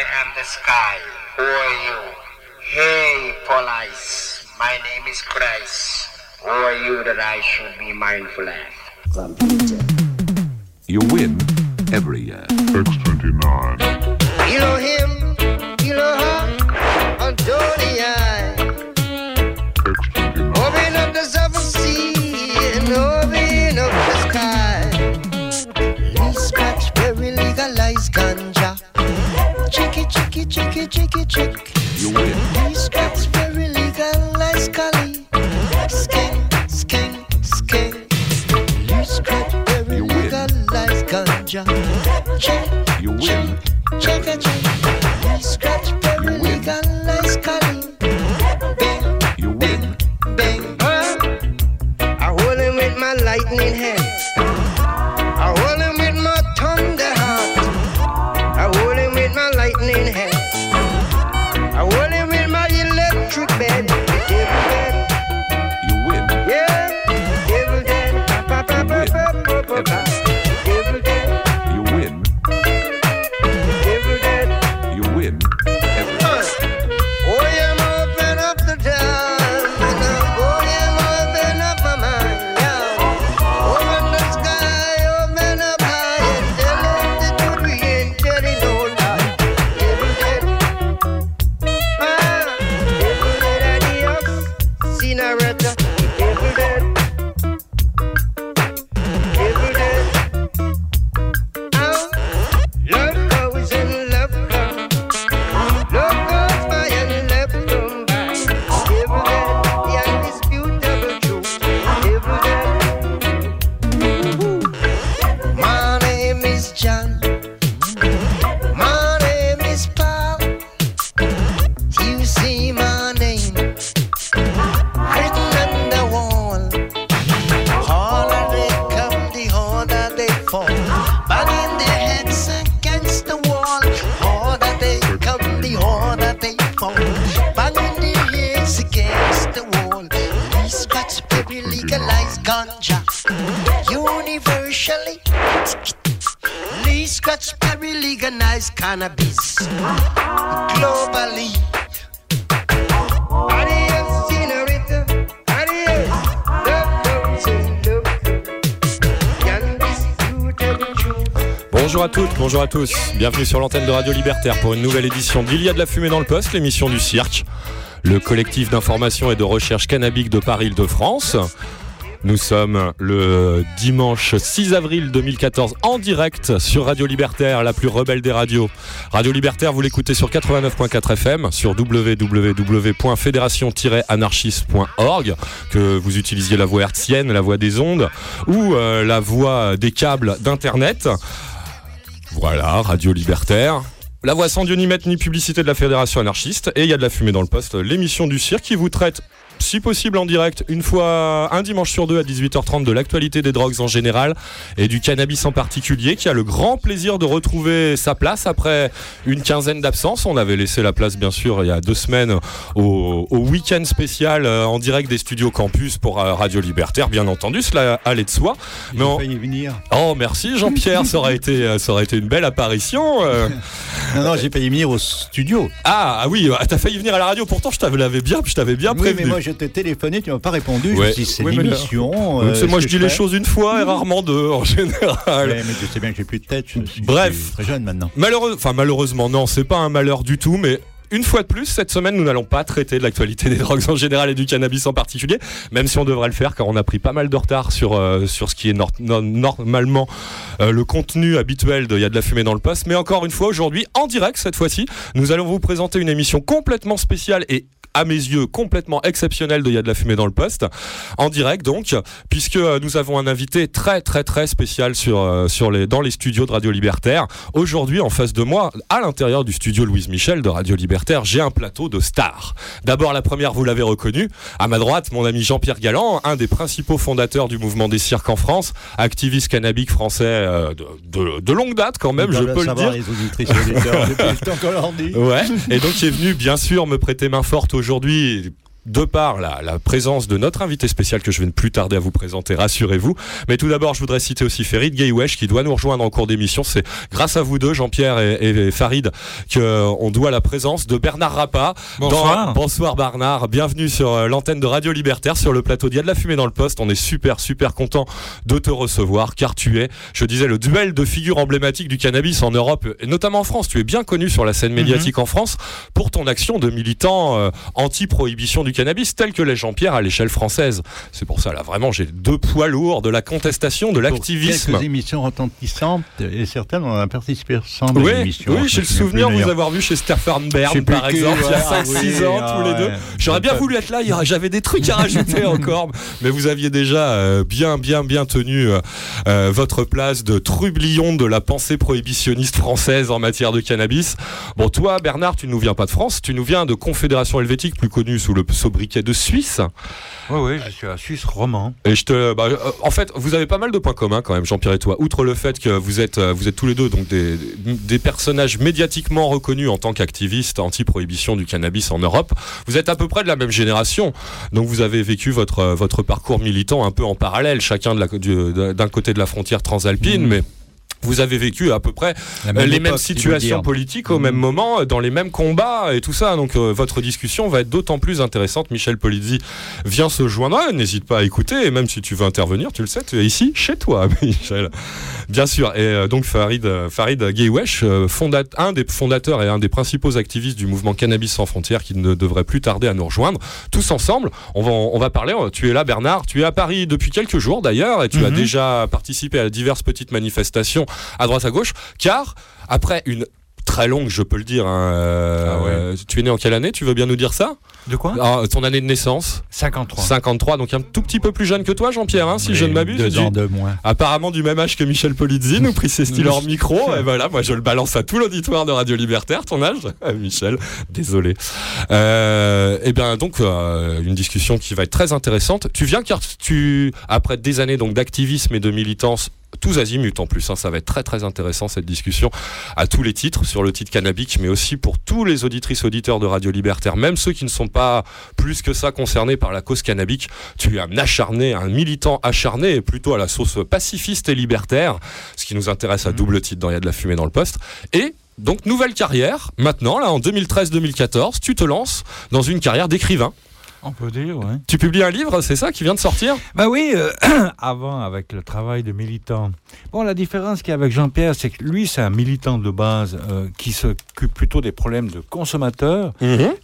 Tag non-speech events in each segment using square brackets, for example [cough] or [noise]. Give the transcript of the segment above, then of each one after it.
I am the sky. Who are you? Hey, police. My name is Christ. Who are you that I should be mindful of? You win every year. X29. chicky, chicky, chick. You win. These cats very legal, like Scully. Skin, skin, skin. These cats very legal, like ganja. Check, you win. Check, check, check. Bienvenue sur l'antenne de Radio Libertaire pour une nouvelle édition d'Il y a de la fumée dans le poste, l'émission du cirque, le collectif d'information et de recherche cannabique de Paris-Île-de-France. Nous sommes le dimanche 6 avril 2014 en direct sur Radio Libertaire, la plus rebelle des radios. Radio Libertaire, vous l'écoutez sur 89.4 FM, sur www.fédération-anarchiste.org, que vous utilisiez la voix hertzienne, la voix des ondes, ou euh, la voix des câbles d'Internet. Voilà, Radio Libertaire. La voix sans Dieu ni maître ni publicité de la Fédération anarchiste. Et il y a de la fumée dans le poste, l'émission du cirque qui vous traite, si possible en direct, une fois, un dimanche sur deux à 18h30 de l'actualité des drogues en général et du cannabis en particulier, qui a le grand plaisir de retrouver sa place après une quinzaine d'absences. On avait laissé la place, bien sûr, il y a deux semaines au, au week-end spécial euh, en direct des studios campus pour euh, Radio Libertaire, bien entendu, cela allait de soi. Mais on- venir. Oh merci Jean-Pierre, ça aurait été euh, ça aurait été une belle apparition. euh. [laughs] Non, non, j'ai failli venir au studio. Ah, ah oui, euh, t'as failli venir à la radio. Pourtant, je t'avais bien, je t'avais bien Oui, prévenu. mais moi je t'ai téléphoné, tu m'as pas répondu. Ouais. Je me suis dit, c'est Oui, l'émission. Euh, c'est moi je dis les choses une fois et rarement deux en général. Ouais, mais je sais bien que j'ai plus de tête. Je suis Bref. je suis très jeune maintenant. Malheureux, enfin malheureusement non, c'est pas un malheur du tout, mais une fois de plus, cette semaine, nous n'allons pas traiter de l'actualité des [laughs] drogues en général et du cannabis en particulier, même si on devrait le faire car on a pris pas mal de retard sur, euh, sur ce qui est nor- no- normalement euh, le contenu habituel de Il y a de la fumée dans le poste. Mais encore une fois, aujourd'hui, en direct cette fois-ci, nous allons vous présenter une émission complètement spéciale et à mes yeux complètement exceptionnelle de Il y a de la fumée dans le poste, en direct donc, puisque euh, nous avons un invité très très très spécial sur, euh, sur les, dans les studios de Radio Libertaire. Aujourd'hui, en face de moi, à l'intérieur du studio Louise Michel de Radio Libertaire, j'ai un plateau de stars. D'abord, la première, vous l'avez reconnu, à ma droite, mon ami Jean-Pierre Galland, un des principaux fondateurs du mouvement des cirques en France, activiste cannabique français euh, de, de- de longue date quand même, je peux le dire. les auditrices et auditeurs, [laughs] depuis le temps qu'on leur dit. Ouais, et donc qui est venu bien sûr me prêter main forte aujourd'hui de par la, la présence de notre invité spécial que je vais ne plus tarder à vous présenter, rassurez-vous. Mais tout d'abord, je voudrais citer aussi Ferid Gaywesh qui doit nous rejoindre en cours d'émission. C'est grâce à vous deux, Jean-Pierre et, et Farid, qu'on doit la présence de Bernard Rappa. Bonsoir. Dans- bonsoir Bernard, bienvenue sur euh, l'antenne de Radio Libertaire, sur le plateau d'Il de la fumée dans le poste. On est super, super content de te recevoir car tu es, je disais, le duel de figures emblématiques du cannabis en Europe et notamment en France. Tu es bien connu sur la scène médiatique en France pour ton action de militant euh, anti-prohibition du cannabis tel que les Jean-Pierre à l'échelle française. C'est pour ça là vraiment j'ai deux poids lourds de la contestation, de l'activisme. Quelques émissions retentissantes et certaines on a participé ensemble. Oui, à l'émission, oui j'ai le souvenir de vous avoir vu chez Stefan Bern par exemple il y a ouais, 5-6 oui, ans ah tous les deux. ouais. J'aurais bien voulu être là, j'avais des trucs à rajouter [laughs] encore, mais vous aviez déjà euh, bien bien bien tenu euh, euh, votre place de trublion de la pensée prohibitionniste française en matière de cannabis. Bon toi Bernard, tu nous viens pas de France, tu nous viens de Confédération helvétique plus connue sous le sobriquet de Suisse. Oui, oui, je suis un Suisse roman. Et je te, bah, euh, en fait, vous avez pas mal de points communs quand même, Jean-Pierre et toi. Outre le fait que vous êtes, euh, vous êtes tous les deux donc des, des personnages médiatiquement reconnus en tant qu'activistes anti-prohibition du cannabis en Europe, vous êtes à peu près de la même génération. Donc vous avez vécu votre euh, votre parcours militant un peu en parallèle, chacun d'un côté de la frontière transalpine, mais vous avez vécu à peu près euh, même les mêmes situations politiques au même moment, euh, dans les mêmes combats et tout ça. Donc euh, votre discussion va être d'autant plus intéressante. Michel Polizzi vient se joindre. Ah, N'hésite pas à écouter. Et même si tu veux intervenir, tu le sais, tu es ici chez toi, [laughs] Michel. Bien sûr. Et euh, donc Farid, euh, Farid Gaywesh, fondat- un des fondateurs et un des principaux activistes du mouvement Cannabis sans frontières, qui ne devrait plus tarder à nous rejoindre. Tous ensemble, on va, on va parler. Tu es là, Bernard. Tu es à Paris depuis quelques jours d'ailleurs, et tu as déjà participé à diverses petites manifestations à droite à gauche, car après une très longue, je peux le dire, hein, euh, tu es né en quelle année? Tu veux bien nous dire ça? De quoi Ah, Ton année de naissance 53. 53, donc un tout petit peu plus jeune que toi, Jean-Pierre, hein, si je ne m'abuse. Deux ans de moins. Apparemment du même âge que Michel Polizzi, nous précise-t-il hors micro. [laughs] Et voilà, moi je le balance à tout l'auditoire de Radio Libertaire, ton âge? Euh, Michel, désolé. Euh, et bien donc euh, une discussion qui va être très intéressante. Tu viens car tu, après des années donc d'activisme et de militance, tous azimuts en plus, hein, ça va être très très intéressant cette discussion à tous les titres, sur le titre cannabique, mais aussi pour tous les auditrices auditeurs de Radio Libertaire, même ceux qui ne sont pas plus que ça concernés par la cause cannabique. Tu es un acharné, un militant acharné, et plutôt à la sauce pacifiste et libertaire, ce qui nous intéresse à double titre dans Il y a de la fumée dans le poste. Et donc nouvelle carrière, maintenant, là en 2013-2014, tu te lances dans une carrière d'écrivain. On peut dire, oui. Tu publies un livre, c'est ça, qui vient de sortir? Bah oui, euh, [clears throat] avant, avec le travail de militant. Bon, la différence qu'il y a avec Jean-Pierre, c'est que lui, c'est un militant de base euh, qui s'occupe plutôt des problèmes de consommateurs.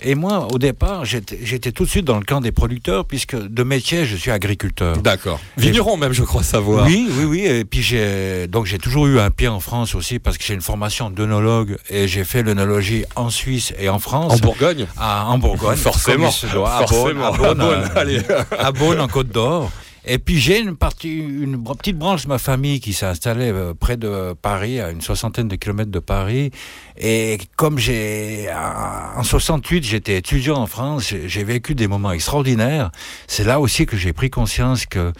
Et moi, au départ, j'étais tout de suite dans le camp des producteurs, puisque de métier, je suis agriculteur. D'accord. Vigneron même, je crois savoir. Oui, oui, oui. Et puis j'ai donc j'ai toujours eu un pied en France aussi parce que j'ai une formation d'œnologue et j'ai fait l'œnologie en Suisse et en France. En Bourgogne? À, en Bourgogne, [laughs] Forcément. comme il se doit, à Beaune, Forcément. à Beaune, À Beaune, allez. [laughs] à Beaune, en Côte d'Or. Et puis j'ai une partie, une petite branche de ma famille qui s'est installée euh, près de Paris, à une soixantaine de kilomètres de Paris. Et comme j'ai, en 68, j'étais étudiant en France, j'ai vécu des moments extraordinaires. C'est là aussi que j'ai pris conscience que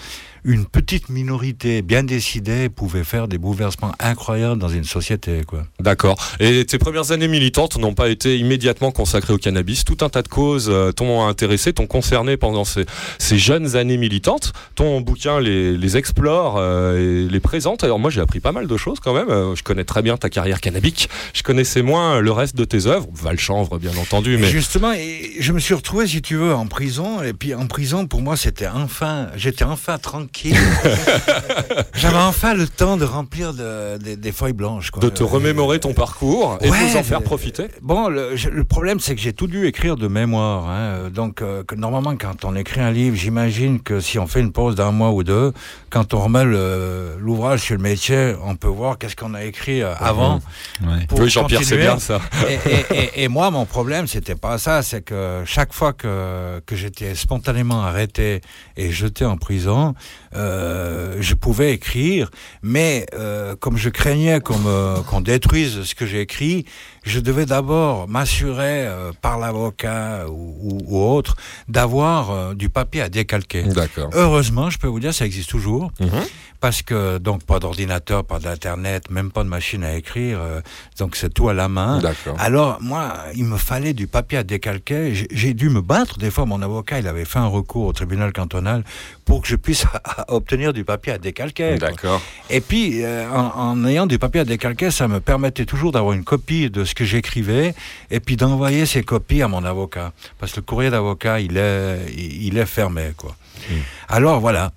une petite minorité bien décidée pouvait faire des bouleversements incroyables dans une société, quoi. D'accord. Et tes premières années militantes n'ont pas été immédiatement consacrées au cannabis. Tout un tas de causes euh, t'ont intéressé, t'ont concerné pendant ces, ces jeunes années militantes. Ton bouquin les, les explore euh, et les présente. Alors moi j'ai appris pas mal de choses quand même. Euh, Je connais très bien ta carrière cannabique. Je connaissais moins le reste de tes œuvres. Valchanvre bien entendu, mais Justement, et je me suis retrouvé, si tu veux, en prison. Et puis en prison, pour moi, c'était enfin, j'étais enfin tranquille. [laughs] J'avais enfin le temps de remplir de- des- des feuilles blanches. Quoi. de te remémorer ton parcours et Ouais, de nous en faire profiter. Bon, le, problème, c'est que j'ai tout dû écrire de mémoire. hein. Donc, euh, que normalement, quand on écrit un livre, j'imagine que si on fait une pause d'un mois ou deux, quand on remet l'ouvrage sur le métier, on peut voir qu'est-ce qu'on a écrit euh, avant. pour Oui, Jean-Pierre, c'est bien ça. et, et- et- et moi, mon problème, c'était pas ça, c'est que chaque fois que, que j'étais spontanément arrêté et jeté en prison, euh, je pouvais écrire, mais euh, comme je craignais qu'on qu'on détruise ce que j'ai écrit, je devais d'abord m'assurer euh, par l'avocat ou, ou- ou autre d'avoir euh, du papier à décalquer. Heureusement, je peux vous dire, ça existe toujours. Mhm. Parce que, donc, pas d'ordinateur, pas d'internet, même pas de machine à écrire. euh, donc, c'est tout à la main. Alors, moi, il me fallait du papier à décalquer. J'ai- dû me battre. Des fois, mon avocat, il avait fait un recours au tribunal cantonal pour que je puisse [laughs] obtenir du papier à décalquer. D'accord. Et puis, en, en ayant du papier à décalquer, ça me permettait toujours d'avoir une copie de ce que j'écrivais et puis d'envoyer ces copies à mon avocat. Parce que le courrier d'avocat, il est, il il est fermé, quoi. Alors, voilà.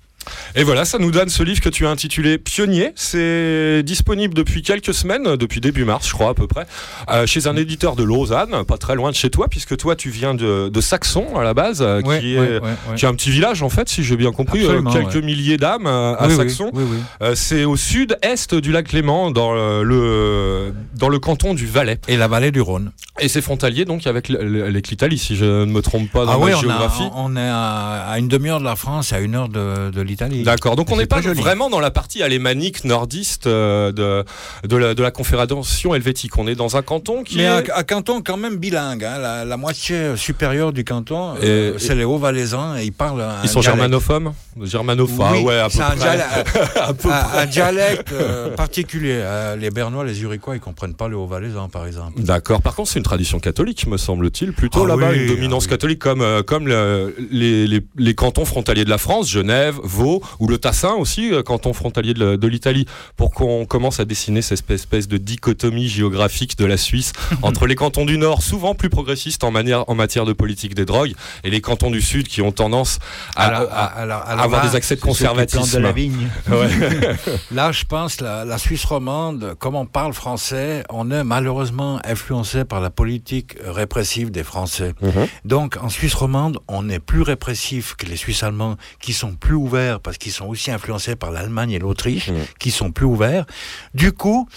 Et voilà, ça nous donne ce livre que tu as intitulé Pionnier. C'est disponible depuis quelques semaines, depuis début mars, je crois à peu près, euh, chez un éditeur de Lausanne, pas très loin de chez toi, puisque toi tu viens de, de Saxon à la base, euh, Ouais, qui, est, ouais, ouais, ouais. qui est un petit village en fait, si j'ai bien compris, euh, quelques ouais. milliers d'âmes euh, à Oui, Saxon. oui, oui. Euh, c'est au sud-est du lac Léman, dans le, dans le canton du Valais. Et la vallée du Rhône. Et c'est frontalier donc avec l- l- avec l'Italie, si je ne me trompe pas dans Ah ma oui, on, a- géographie. on est à, à une demi-heure de la France et à une heure de, de l'Italie. D'accord, donc on n'est pas joli. vraiment dans la partie alémanique nordiste euh, de, de, la, de la Confédération helvétique. On est dans un canton qui Mais est... un, un canton quand même bilingue. hein. La, la moitié supérieure du canton, euh, c'est les Hauts-Valaisans et ils parlent un Ils sont dialecte. germanophobes? Germanophones, Oui, ouais, à peu c'est un, près. dialecte- [laughs] À peu un- dialecte euh, particulier. Euh, les Bernois, les Uriquois, ils comprennent pas le Haut-Valaisans, par exemple. D'accord. Par contre, c'est une tradition catholique, me semble-t-il, plutôt Ah là-bas, oui, une dominance ah oui. catholique comme, euh, comme le- les, les- les cantons frontaliers de la France, Genève, Vaud, ou le Tassin aussi, euh, canton frontalier de, l'Italie, pour qu'on commence à dessiner cette espèce- de dichotomie géographique de la Suisse [laughs] entre les cantons du Nord, souvent plus progressistes en, manière, en matière de politique des drogues, et les cantons du Sud qui ont tendance à, Alors, à- alors- à alors avoir là, des accès de conservatisme. de la vigne. [laughs] [laughs] Là, je pense la, la Suisse romande, comme on parle français, on est malheureusement influencé par la politique répressive des Français. Mhm. Donc, en Suisse romande, on est plus répressif que les Suisses allemands, qui sont plus ouverts parce qu'ils sont aussi influencés par l'Allemagne et l'Autriche, Mhm. qui sont plus ouverts. Du coup,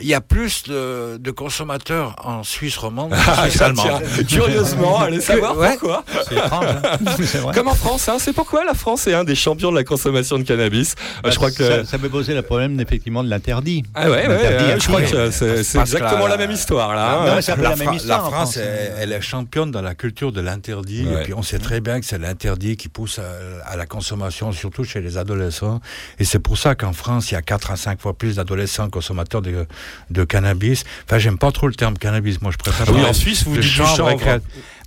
il y a plus de, de consommateurs en Suisse romande qu'en Ah, Suisse tiens, allemande. curieusement, [laughs] allez savoir Ouais. pourquoi. C'est étrange. hein. [laughs] C'est vrai. Comme en France, hein, c'est pourquoi la France est un des champions de la consommation de cannabis. Euh, Bah, je crois que ça, ça peut poser le problème effectivement de l'interdit. ah ouais, ouais, ouais, je crois que c'est que exactement la- la, même histoire là. hein. Non, mais c'est un peu la, la même histoire, la en France, France, elle, hein. elle est championne dans la culture de l'interdit. Ouais. Et puis on sait très bien que c'est l'interdit qui pousse à, à la consommation, surtout chez les adolescents. Et c'est pour ça qu'en France, il y a 4 à 5 fois plus d'adolescents consommateurs de, de cannabis. Enfin, j'aime pas trop le terme cannabis. Moi, je préfère. Ah oui, en Suisse, vous dites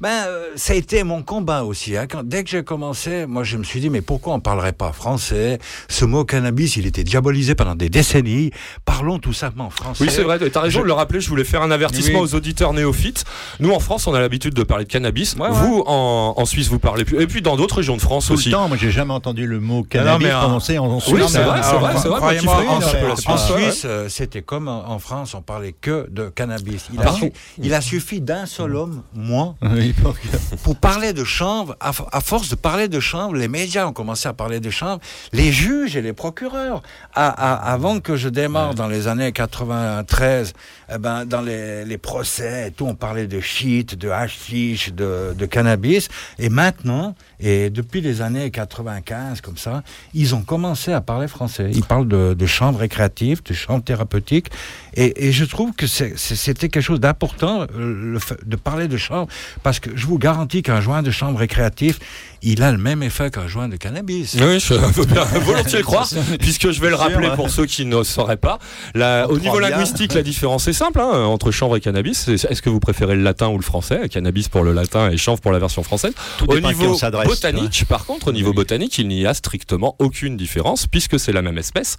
Ben, euh, ça a été mon combat aussi. hein. Quand- dès que j'ai commencé, moi, je me suis dit, mais pourquoi on parlerait pas français? Ce mot cannabis, il était diabolisé pendant des décennies. Parlons tout simplement français. Oui, c'est vrai, tu as raison de le rappeler. Je voulais faire un avertissement Oui. aux auditeurs néophytes. Nous, en France, on a l'habitude de parler de cannabis. Ouais, ouais. vous, en, en Suisse, vous parlez plus. Et puis, dans d'autres régions de France Tout aussi. le temps, moi j'ai jamais entendu le mot non, cannabis mais en- prononcé en, en Suisse. Oui, c'est vrai, c'est vrai, c'est vrai. moi en, en Suisse, ouais, euh, c'était comme en, France, on parlait que de cannabis. Il, a, Par su- contre- il a suffi d'un seul homme, moi, Oui, [laughs] pour parler de chanvre. À, force de parler de chanvre, les médias ont commencé à parler de chanvre. Les juges et les procureurs, à- à- avant que je démarre dans les années 93, eh ben, dans les, les procès et tout, on parlait de shit, de hashish, de, de cannabis. Et maintenant, et depuis les années 95, comme ça, ils ont commencé à parler français. Ils parlent de, de chanvre récréatif, de chanvre thérapeutique. Et, et je trouve que c'était quelque chose d'important de parler de chanvre, parce que je vous garantis qu'un joint de chanvre récréatif, il a le même effet qu'un joint de cannabis. Oui, je [laughs] veux bien volontiers le croire, puisque je vais le rappeler hein. pour ceux qui ne sauraient pas. La- au niveau linguistique, la différence est simple hein, entre chanvre et cannabis. Est-ce que vous préférez le latin ou le français? Cannabis pour le latin et chanvre pour la version française. Tout au niveau botanique, par contre, au niveau Oui. botanique, il n'y a strictement aucune différence puisque c'est la même espèce.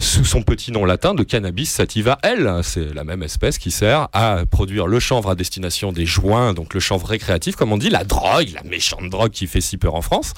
Sous son petit nom latin de cannabis sativa L, c'est la même espèce qui sert à produire le chanvre à destination des joints, donc le chanvre récréatif, comme on dit, la drogue, la méchante drogue qui fait si peur en France,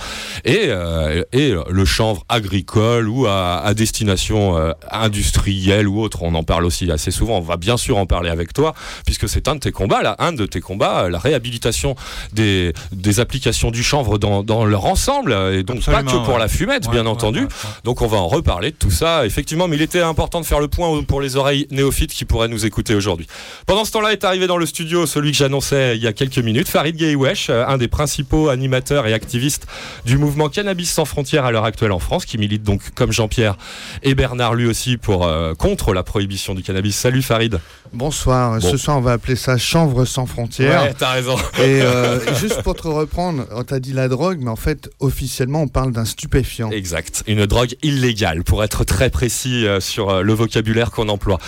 et, euh, et le chanvre agricole ou à, à destination euh, industrielle ou autre. On en parle aussi assez souvent. On va bien sûr en parler avec toi, puisque c'est un de tes combats, là, un de tes combats, euh, la réhabilitation des, des applications du chanvre dans, dans leur ensemble, et donc Absolument, pas que pour ouais. la fumette, Ouais, bien ouais, entendu. Donc on va en reparler de tout ça, effectivement, mais il était important de faire le point pour les oreilles néophytes qui pourraient nous écouter aujourd'hui. Pendant ce temps-là est arrivé dans le studio celui que j'annonçais il y a quelques minutes, Farid Gaywesh, euh, un des principaux animateurs et acteurs activiste du mouvement Cannabis sans frontières à l'heure actuelle en France, qui milite donc comme Jean-Pierre et Bernard lui aussi pour euh, contre la prohibition du cannabis. Salut Farid. Bonsoir. Bon. Ce soir, on va appeler ça chanvre sans frontières. Ouais, t'as raison. Et euh, juste pour te reprendre, on t'a dit la drogue, mais en fait, officiellement, on parle d'un stupéfiant. Exact, une drogue illégale pour être très précis euh, sur le vocabulaire qu'on emploie.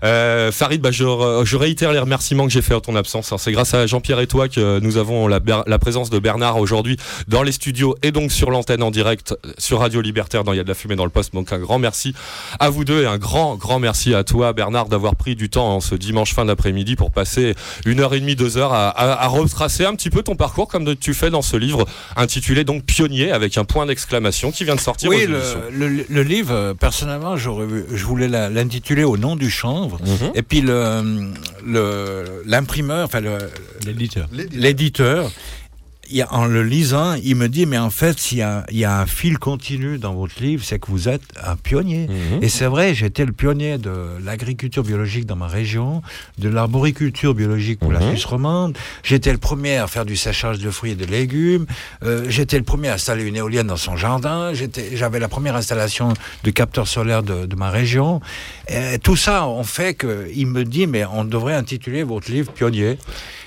Farid, bah, je, re- je réitère les remerciements que j'ai fait en ton absence. C'est grâce à Jean-Pierre et toi que nous avons la présence de Bernard aujourd'hui dans les studios et donc sur l'antenne en direct euh, sur Radio Libertaire dans Il y a de la fumée dans le poste. Donc un grand merci à vous deux et un grand, grand merci à toi Bernard d'avoir pris du temps en ce dimanche fin d'après-midi pour passer une heure et demie, deux heures à, à- à retracer un petit peu ton parcours comme tu fais dans ce livre intitulé donc Pionnier avec un point d'exclamation qui vient de sortir. aux Oui, le, éditions. le- le livre, euh, personnellement, je voulais la- l'intituler Au nom du chanvre. Mhm. Et puis le- le- l'imprimeur, enfin le- L'éditeur. l'éditeur, en le lisant, il me dit, mais en fait, s'il y a, il y a un fil continu dans votre livre, c'est que vous êtes un pionnier. Mhm. Et c'est vrai, j'étais le pionnier de l'agriculture biologique dans ma région, de l'arboriculture biologique pour la Mhm. Suisse romande. J'étais le premier à faire du séchage de fruits et de légumes. Euh, j'étais le premier à installer une éolienne dans son jardin. J'avais la première installation de capteurs solaires de, de ma région. Et tout ça, on fait que, il me dit, mais on devrait intituler votre livre Pionnier.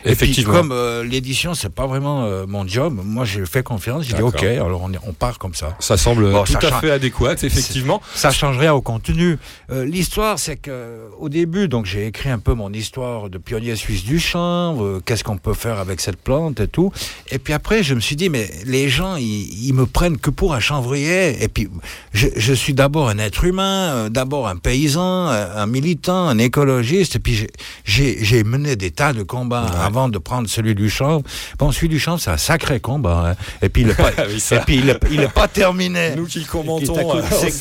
Et Effectivement. puis, comme euh, l'édition, c'est pas vraiment euh, mon job, moi, j'ai fait confiance. J'ai dit. OK, alors on, on part comme ça. Ça semble Bon, tout ça à change. fait adéquat, effectivement. Ça change rien au contenu. Euh, l'histoire, c'est que au début, donc j'ai écrit un peu mon histoire de pionnier suisse du chanvre. euh, Qu'est-ce qu'on peut faire avec cette plante et tout. Et puis après, je me suis dit, mais les gens, ils, ils me prennent que pour un chanvrier. Et puis, je, je suis d'abord un être humain, euh, d'abord un paysan, un, un militant, un écologiste. Et puis j'ai- mené des tas de combats avant de prendre celui du chanvre. Bon, celui du chanvre, c'est un sacré combat. hein. Et puis il est pas, [laughs] Oui, ça. et puis il est, il est pas terminé. Nous qui commentons, coûté- euh, ce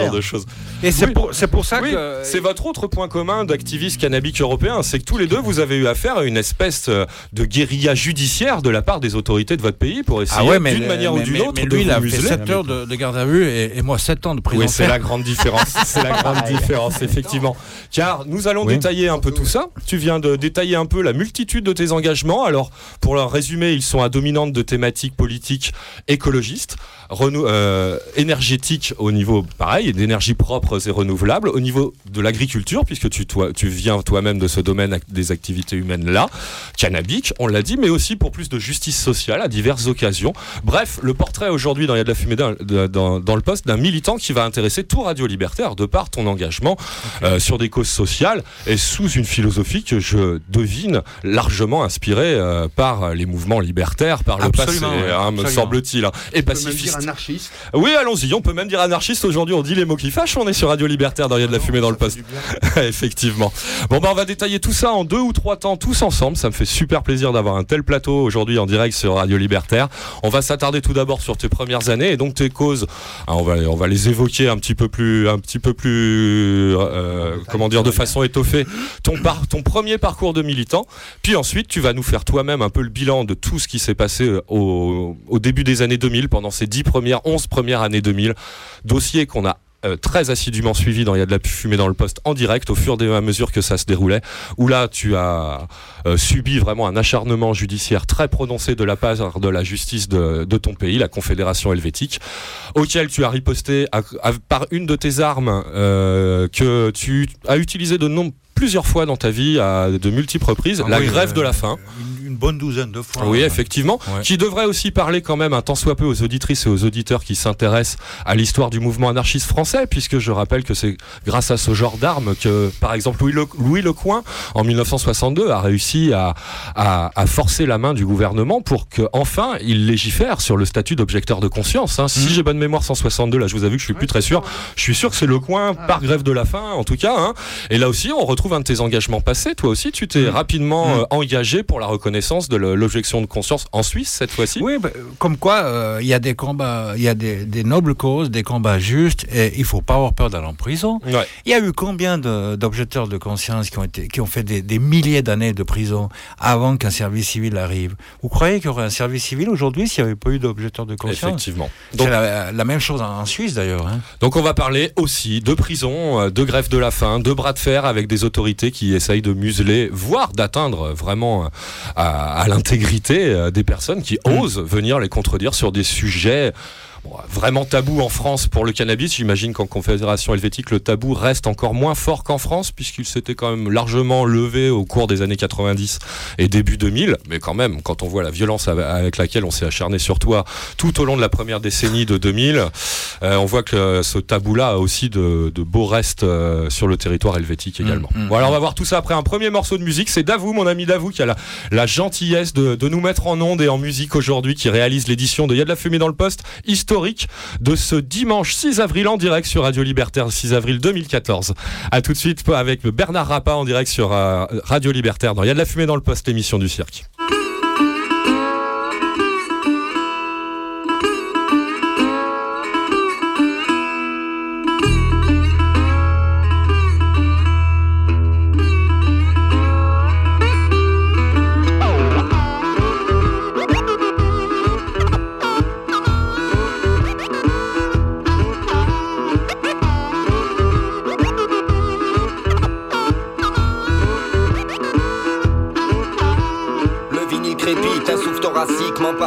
genre de choses. Et c'est Oui. pour, c'est pour ça Oui, que. c'est votre autre point commun d'activistes cannabiques européens, c'est que tous les deux, vous avez eu affaire à une espèce euh, de guérilla judiciaire de la part des autorités de votre pays pour essayer, Ah ouais, mais d'une manière mais- ou d'une autre, mais de lui, il vous a fait museler. 7 heures de, de garde à vue et, et moi 7 ans de prison Oui, c'est la grande différence. [laughs] C'est la grande différence, effectivement. Car nous allons Oui. détailler un peu tout ça. Tu viens de détailler un peu la multitude de tes engagements. Alors, pour leur résumer, ils sont à dominante de thématiques politiques écologistes, renou- euh, énergétiques au niveau, pareil, d'énergie propres et renouvelables, au niveau de l'agriculture, puisque tu, toi, tu viens toi-même de ce domaine des activités humaines-là, cannabique, on l'a dit, mais aussi pour plus de justice sociale à diverses occasions. Bref, le portrait aujourd'hui dans Il y a de la fumée dans, dans- dans le poste d'un militant qui va intéresser tout Radio Libertaire de par ton engagement euh, sur des causes sociales et sous une philosophie que je devine largement inspirée euh, par les mouvements libertaires par le Absolument, passé, ouais, hein, me semble-t-il, hein, et pacifiste. Anarchiste. Oui, allons-y, on peut même dire anarchiste aujourd'hui, on dit les mots qui fâchent, on est sur Radio Libertaire dans Il y a de la fumée dans le poste. [laughs] Effectivement. Bon, bah, on va détailler tout ça en deux ou trois temps, tous ensemble. Ça me fait super plaisir d'avoir un tel plateau aujourd'hui en direct sur Radio Libertaire. On va s'attarder tout d'abord sur tes premières années et donc tes causes. Ah, on, va, on va les évoquer un petit peu plus, un petit peu plus, euh, comment dire, de façon étoffée. Ton, par, ton premier parcours de militant. Puis ensuite, tu vas nous faire toi-même un peu le bilan de tout ce qui s'est passé euh, au, au début des années 2000, pendant ces dix premières, onze premières années 2000. Dossier qu'on a euh, très assidûment suivi dans Il y a de la fumée dans le poste en direct au fur et à mesure que ça se déroulait, où là tu as euh, subi vraiment un acharnement judiciaire très prononcé de la part de la justice de, de ton pays, la Confédération helvétique, auquel tu as riposté à- à- par une de tes armes euh, que tu as utilisé de nom plusieurs fois dans ta vie à de multiples reprises, Ah la oui, grève euh, de la faim. Une, bonne douzaine de fois. Oui, effectivement. Ouais. Qui devrait aussi parler quand même un tant soit peu aux auditrices et aux auditeurs qui s'intéressent à l'histoire du mouvement anarchiste français, puisque je rappelle que c'est grâce à ce genre d'armes que, par exemple, Louis, Le, Louis Lecoing, en 1962, a réussi à, à, à forcer la main du gouvernement pour que enfin il légifère sur le statut d'objecteur de conscience. hein. Si Mhm. j'ai bonne mémoire, 162, là je vous avoue que je suis plus très sûr. Je suis sûr que c'est Lecoing par grève de la faim, en tout cas. hein. Et là aussi, on retrouve un de tes engagements passés. Toi aussi, tu t'es rapidement Mhm. euh, engagé pour la reconnaissance de le- l'objection de conscience en Suisse cette fois-ci. Oui, bah, comme quoi, euh, il y a des combats, il y a des, des nobles causes, des combats justes, et il faut pas avoir peur d'aller en prison. Ouais. Il y a eu combien de- d'objecteurs de, conscience qui ont, été, qui ont fait des, des milliers d'années de prison avant qu'un service civil arrive? Vous croyez qu'il y aurait un service civil aujourd'hui s'il n'y avait pas eu d'objecteurs de conscience? Effectivement. C'est Donc, la, la même chose en, en Suisse d'ailleurs. hein. donc on va parler aussi de prison, euh, de grève de la faim, de bras de fer avec des autorités qui essayent de museler, voire d'atteindre vraiment euh, à, à, l'intégrité euh, des personnes qui osent venir les contredire sur des sujets bon, vraiment tabous en France pour le cannabis. J'imagine qu'en Confédération helvétique, le tabou reste encore moins fort qu'en France, puisqu'il s'était quand même largement levé au cours des années 90 et début 2000. Mais quand même, quand on voit la violence av- avec laquelle on s'est acharné sur toi tout au long de la première décennie de 2000, euh, on voit que ce tabou-là a aussi de, de beaux restes euh, sur le territoire helvétique également. mm, Bon, alors on va voir tout ça après un premier morceau de musique. C'est Davou, mon ami Davou, qui a la, la gentillesse de, de nous mettre en onde et en musique aujourd'hui, qui réalise l'édition de Y'a de la fumée dans le poste, historique de ce dimanche 6 avril en direct sur Radio Libertaire, 6 avril 2014. À tout de suite avec Bernard Rappa en direct sur euh, Radio Libertaire dans Y'a de la fumée dans le poste, l'émission du cirque.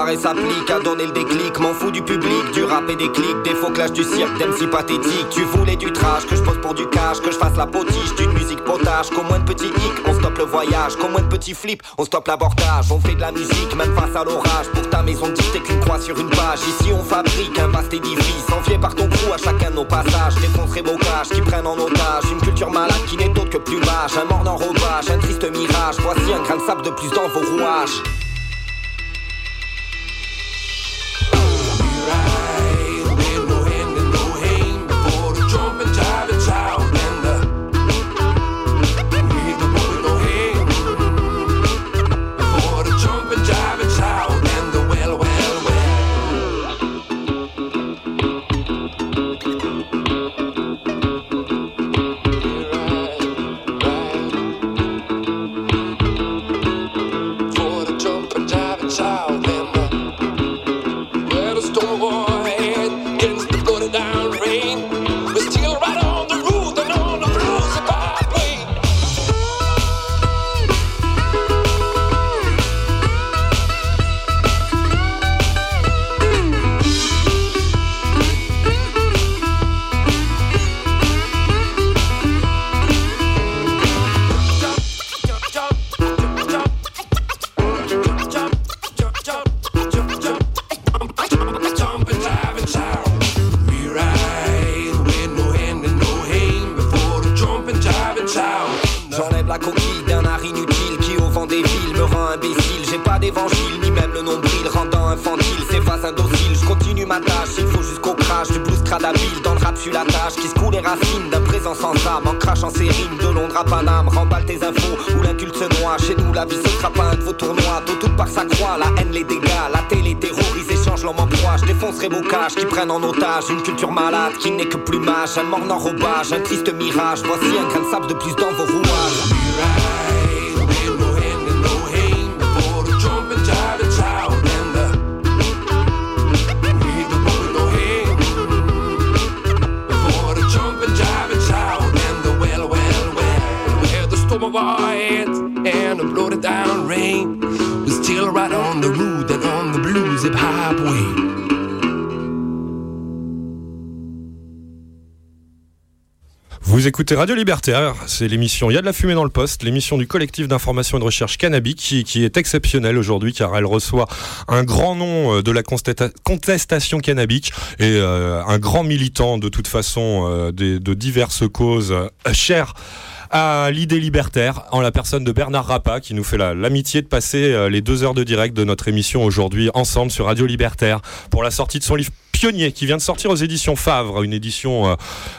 Et s'applique à donner le déclic. M'en fous du public, du rap et des clics, des faux clashs du cirque, d'MC pathétique. Tu voulais du trash, que je pose pour du cash, que je fasse la potiche d'une musique potage. Qu'au moins de petits hicks, on stoppe le voyage. Qu'au moins de petits flips, on stoppe l'abortage. On fait de la musique, même face à l'orage. Pour ta maison dite, t'es qu'une croix sur une page. Ici, on fabrique un vaste édifice. Envié par ton crew à chacun de nos passages. Défoncerai bocages qui prennent en otage. Une culture malade qui n'est autre que plumage. Un mort d'enrobage, un triste mirage. Voici un grain de sable de plus dans vos rouages. Défoncerai vos caches qui prennent en otage une culture malade qui n'est que plumage. Un mort enrobage, un triste mirage. Voici un grain de sable de plus dans vos rouages. Vous écoutez Radio Libertaire, c'est l'émission Il y a de la fumée dans le poste, l'émission du collectif d'information et de recherche cannabique qui, est exceptionnelle aujourd'hui car elle reçoit un grand nom euh, de la contestation cannabique et euh, un grand militant de toute façon euh, de diverses causes euh, chères à l'idée libertaire en la personne de Bernard Rappa qui nous fait la- l'amitié de passer les deux heures de direct de notre émission aujourd'hui ensemble sur Radio Libertaire pour la sortie de son livre Pionnier qui vient de sortir aux éditions Favre, une édition, euh,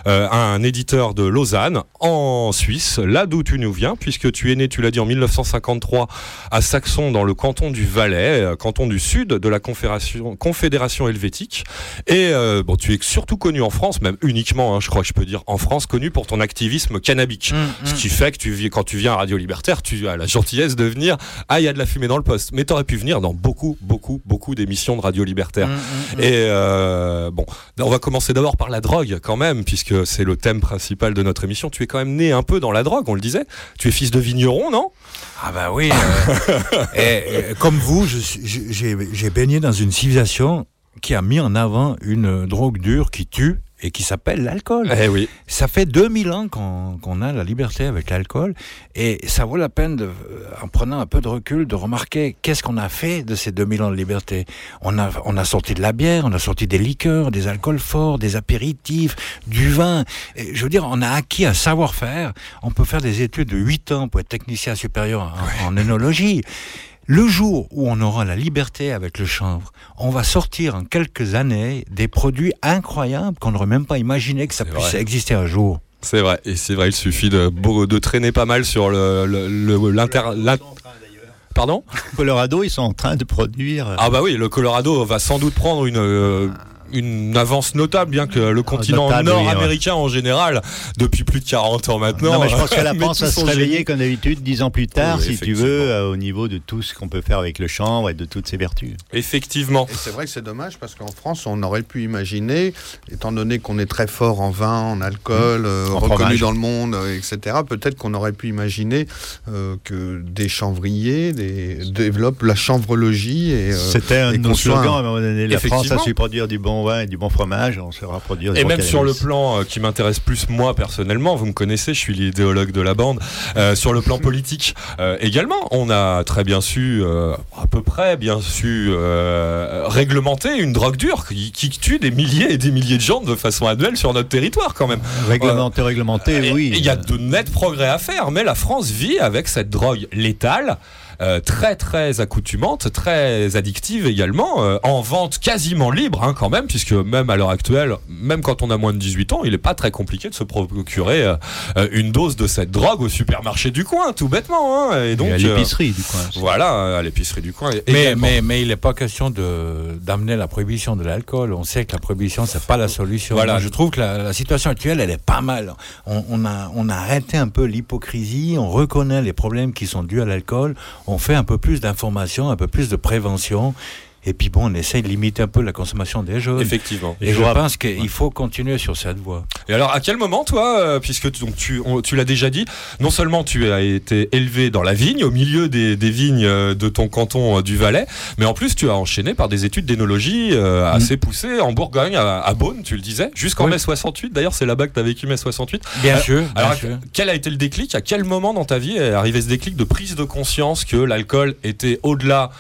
euh, un éditeur de Lausanne en Suisse, là d'où tu nous viens, puisque tu es né, tu l'as dit, en 1953 à Saxon dans le canton du Valais, euh, canton du sud de la Confédération, Confédération helvétique. Et euh, bon, tu es surtout connu en France, même uniquement, hein, je crois que je peux dire en France, connu pour ton activisme cannabique. Ce qui fait que tu, quand tu viens à Radio Libertaire, tu as la gentillesse de venir. Ah, il y a de la fumée dans le poste. Mais tu aurais pu venir dans beaucoup, beaucoup, beaucoup d'émissions de Radio Libertaire. Et euh, euh, bon, on va commencer d'abord par la drogue quand même, puisque c'est le thème principal de notre émission. Tu es quand même né un peu dans la drogue, on le disait. Tu es fils de vigneron, non? Ah bah oui. euh, [laughs] et, et comme vous, j'ai baigné dans une civilisation qui a mis en avant une drogue dure qui tue et qui s'appelle l'alcool. Eh oui. Ça fait 2000 ans qu'on a la liberté avec l'alcool et ça vaut la peine, de, en prenant un peu de recul, de remarquer qu'est-ce qu'on a fait de ces 2000 ans de liberté. On a, on a sorti de la bière, on a sorti des liqueurs, des alcools forts, des apéritifs, du vin. Et je veux dire, on a acquis un savoir-faire. On peut faire des études de 8 ans pour être technicien supérieur en, en œnologie. Le jour où on aura la liberté avec le chanvre, on va sortir en quelques années des produits incroyables qu'on n'aurait même pas imaginé que ça puisse vrai. exister un jour. C'est vrai, et c'est vrai, il suffit de, de traîner pas mal sur le, le- le- l'inter. l'in- Pardon? Colorado, ils sont en train de produire. Ah bah oui, le Colorado va sans doute prendre une. Euh, une avance notable, bien que le continent oui, nord-américain en général, depuis plus de 40 ans maintenant. Non, mais je pense que la [laughs] met France tout va se réveiller génie. comme d'habitude dix ans plus tard, Oui, si tu veux, euh, au niveau de tout ce qu'on peut faire avec le chanvre et de toutes ses vertus. Effectivement. Et c'est vrai que c'est dommage parce qu'en France, on aurait pu imaginer, étant donné qu'on est très fort en vin, en alcool, euh, En reconnu fromage. dans le monde, euh, etc., peut-être qu'on aurait pu imaginer euh, que des chanvriers des, développent la chanvrologie. et, euh, C'était un un- à un moment donné. La France a su produire du bon vin et du bon fromage, on saura produire du Et même sur le plan euh, qui m'intéresse plus moi personnellement, vous me connaissez, je suis l'idéologue de la bande. euh, sur le plan [laughs] politique euh, également, on a très bien su, euh, à peu près bien su réglementer une drogue dure qui, qui tue des milliers et des milliers de gens de façon annuelle sur notre territoire quand même. Réglementé, Et- oui. Il y a de nets progrès à faire, mais la France vit avec cette drogue létale. Euh, très très accoutumante, très addictive également, euh, en vente quasiment libre hein, quand même, puisque même à l'heure actuelle, même quand on a moins de 18 ans, il n'est pas très compliqué de se procurer euh, une dose de cette drogue au supermarché du coin, tout bêtement. hein, et donc à l'épicerie du coin. voilà, à l'épicerie du coin. Mais, mais, mais il n'est pas question de- d'amener la prohibition de l'alcool. On sait que la prohibition, c'est pas la solution. Voilà. Je trouve que la, la situation actuelle, elle est pas mal. On, on a, on a arrêté un peu l'hypocrisie, on reconnaît les problèmes qui sont dus à l'alcool, on fait un peu plus d'information, un peu plus de prévention. Et puis bon, on essaye de limiter un peu la consommation des jeunes. Effectivement. Et je pense qu'il faut continuer sur cette voie. Et alors, à quel moment, toi, euh, puisque tu, donc, tu, on- tu l'as déjà dit, non seulement tu as été élevé dans la vigne, au milieu des, des vignes euh, de ton canton euh, du Valais, mais en plus, tu as enchaîné par des études d'énologie euh, assez poussées en Bourgogne, à, à Beaune, tu le disais, jusqu'en Oui. mai 68. D'ailleurs, c'est là-bas que tu as vécu mai 68. Bien Alors- sûr, bien Alors, sûr. quel a été le déclic? À quel moment dans ta vie est arrivé ce déclic de prise de conscience que l'alcool était au-delà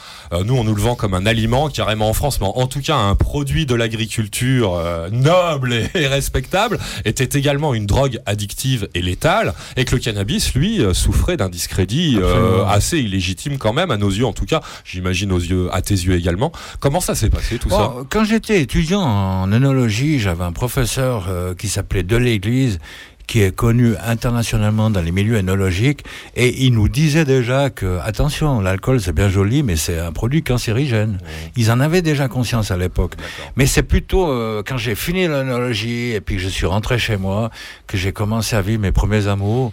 Nous, on nous le vend comme un aliment, carrément en France, mais en tout cas un produit de l'agriculture euh, noble et, [laughs] et respectable, était également une drogue addictive et létale, et que le cannabis, lui, euh, souffrait d'un discrédit euh, assez illégitime quand même, à nos yeux en tout cas, j'imagine aux yeux, à tes yeux également. Comment ça s'est passé tout ça? Quand j'étais étudiant en œnologie, j'avais un professeur euh, qui s'appelait Deléglise, qui est connu internationalement dans les milieux œnologiques, et il nous disait déjà que, attention, l'alcool c'est bien joli, mais c'est un produit cancérigène. Ils en avaient déjà conscience à l'époque. Mais c'est plutôt euh, quand j'ai fini l'œnologie et puis je suis rentré chez moi, que j'ai commencé à vivre mes premiers amours,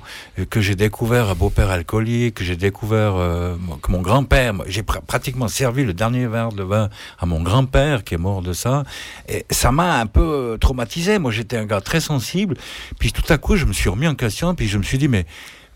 que j'ai découvert un beau-père alcoolique, que j'ai découvert euh, que mon grand-père, j'ai pr- pratiquement servi le dernier verre de vin à mon grand-père qui est mort de ça. Et ça m'a un peu traumatisé. Moi, j'étais un gars très sensible. Puis tout à coup, je me suis remis en question. Puis je me suis dit, mais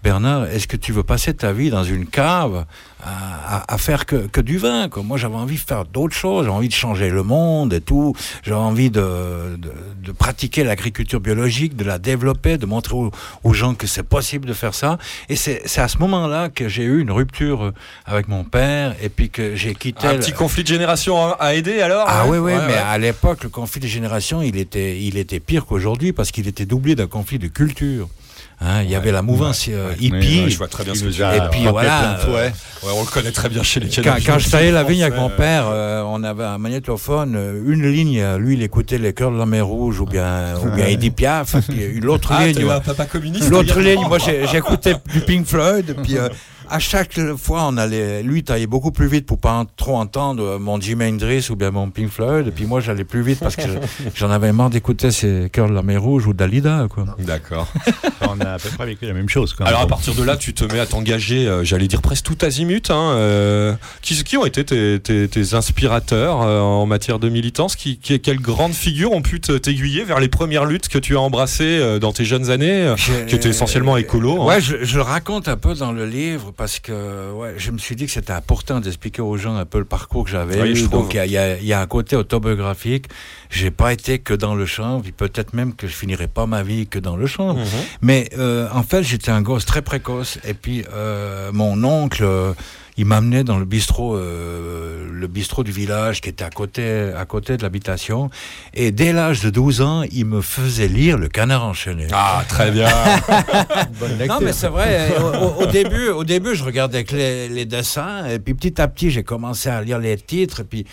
Bernard, est-ce que tu veux passer ta vie dans une cave à, à- à faire que, que du vin quoi? Moi, j'avais envie de faire d'autres choses. J'ai envie de changer le monde et tout. J'ai envie de, de, de pratiquer l'agriculture biologique, de la développer, de montrer aux, aux gens que c'est possible de faire ça. Et c'est à ce moment-là que j'ai eu une rupture avec mon père et puis que j'ai quitté... Un le- petit conflit de génération a- a aidé alors ah hein? oui, oui, Ouais, mais ouais. à l'époque, le conflit des générations, il était, il était pire qu'aujourd'hui parce qu'il était doublé d'un conflit de culture. Hein, il y avait la mouvance euh, hippie. Ouais, je vois très bien ce que tu Et veux dire. puis voilà. on le connaît très bien chez les Canadiens. quand je travaillais la vigne avec mon père, euh, on avait un magnétophone, euh, une ligne, lui il écoutait les chœurs de la mer rouge ou bien, ou bien Edith Piaf, puis l'autre Ah, ligne. t'es ouais. un papa communiste L'autre ligne, moi j'ai- j'écoutais du Pink Floyd, puis euh, [laughs] à chaque fois, on allait, lui taillait beaucoup plus vite pour pas en- trop entendre mon Jimi Hendrix ou bien mon Pink Floyd. Et puis moi, j'allais plus vite parce que je- [laughs] j'en avais marre d'écouter ces Cœurs de la mer rouge ou Dalida, quoi. D'accord. [laughs] On a à peu près vécu la même chose. Quand Alors à partir de là, tu te mets à t'engager, euh, j'allais dire presque tout azimut. Hein, euh, qui, qui ont été tes, tes- tes inspirateurs euh, en matière de militance? Qui, qui- Quelles grandes figures ont pu t'aiguiller vers les premières luttes que tu as embrassées euh, dans tes jeunes années, euh, qui étaient essentiellement écolo hein? Ouais, je, je le raconte un peu dans le livre parce que ouais, je me suis dit que c'était important d'expliquer aux gens un peu le parcours que j'avais Oui, eu. Donc il y a- y, y un côté autobiographique. J'ai pas été que dans le champ, puis peut-être même que je finirai pas ma vie que dans le champ. Mhm. Mais euh, en fait, j'étais un gosse très précoce. Et puis euh, mon oncle, il m'amenait dans le bistrot, euh, le bistrot du village qui était à côté, à côté de l'habitation. Et dès l'âge de 12 ans, il me faisait lire Le Canard enchaîné. Ah, très bien. [laughs] Non, mais c'est vrai. Au, au- au début, au début, je regardais que les, les dessins, et puis petit à petit, j'ai commencé à lire les titres. Et puis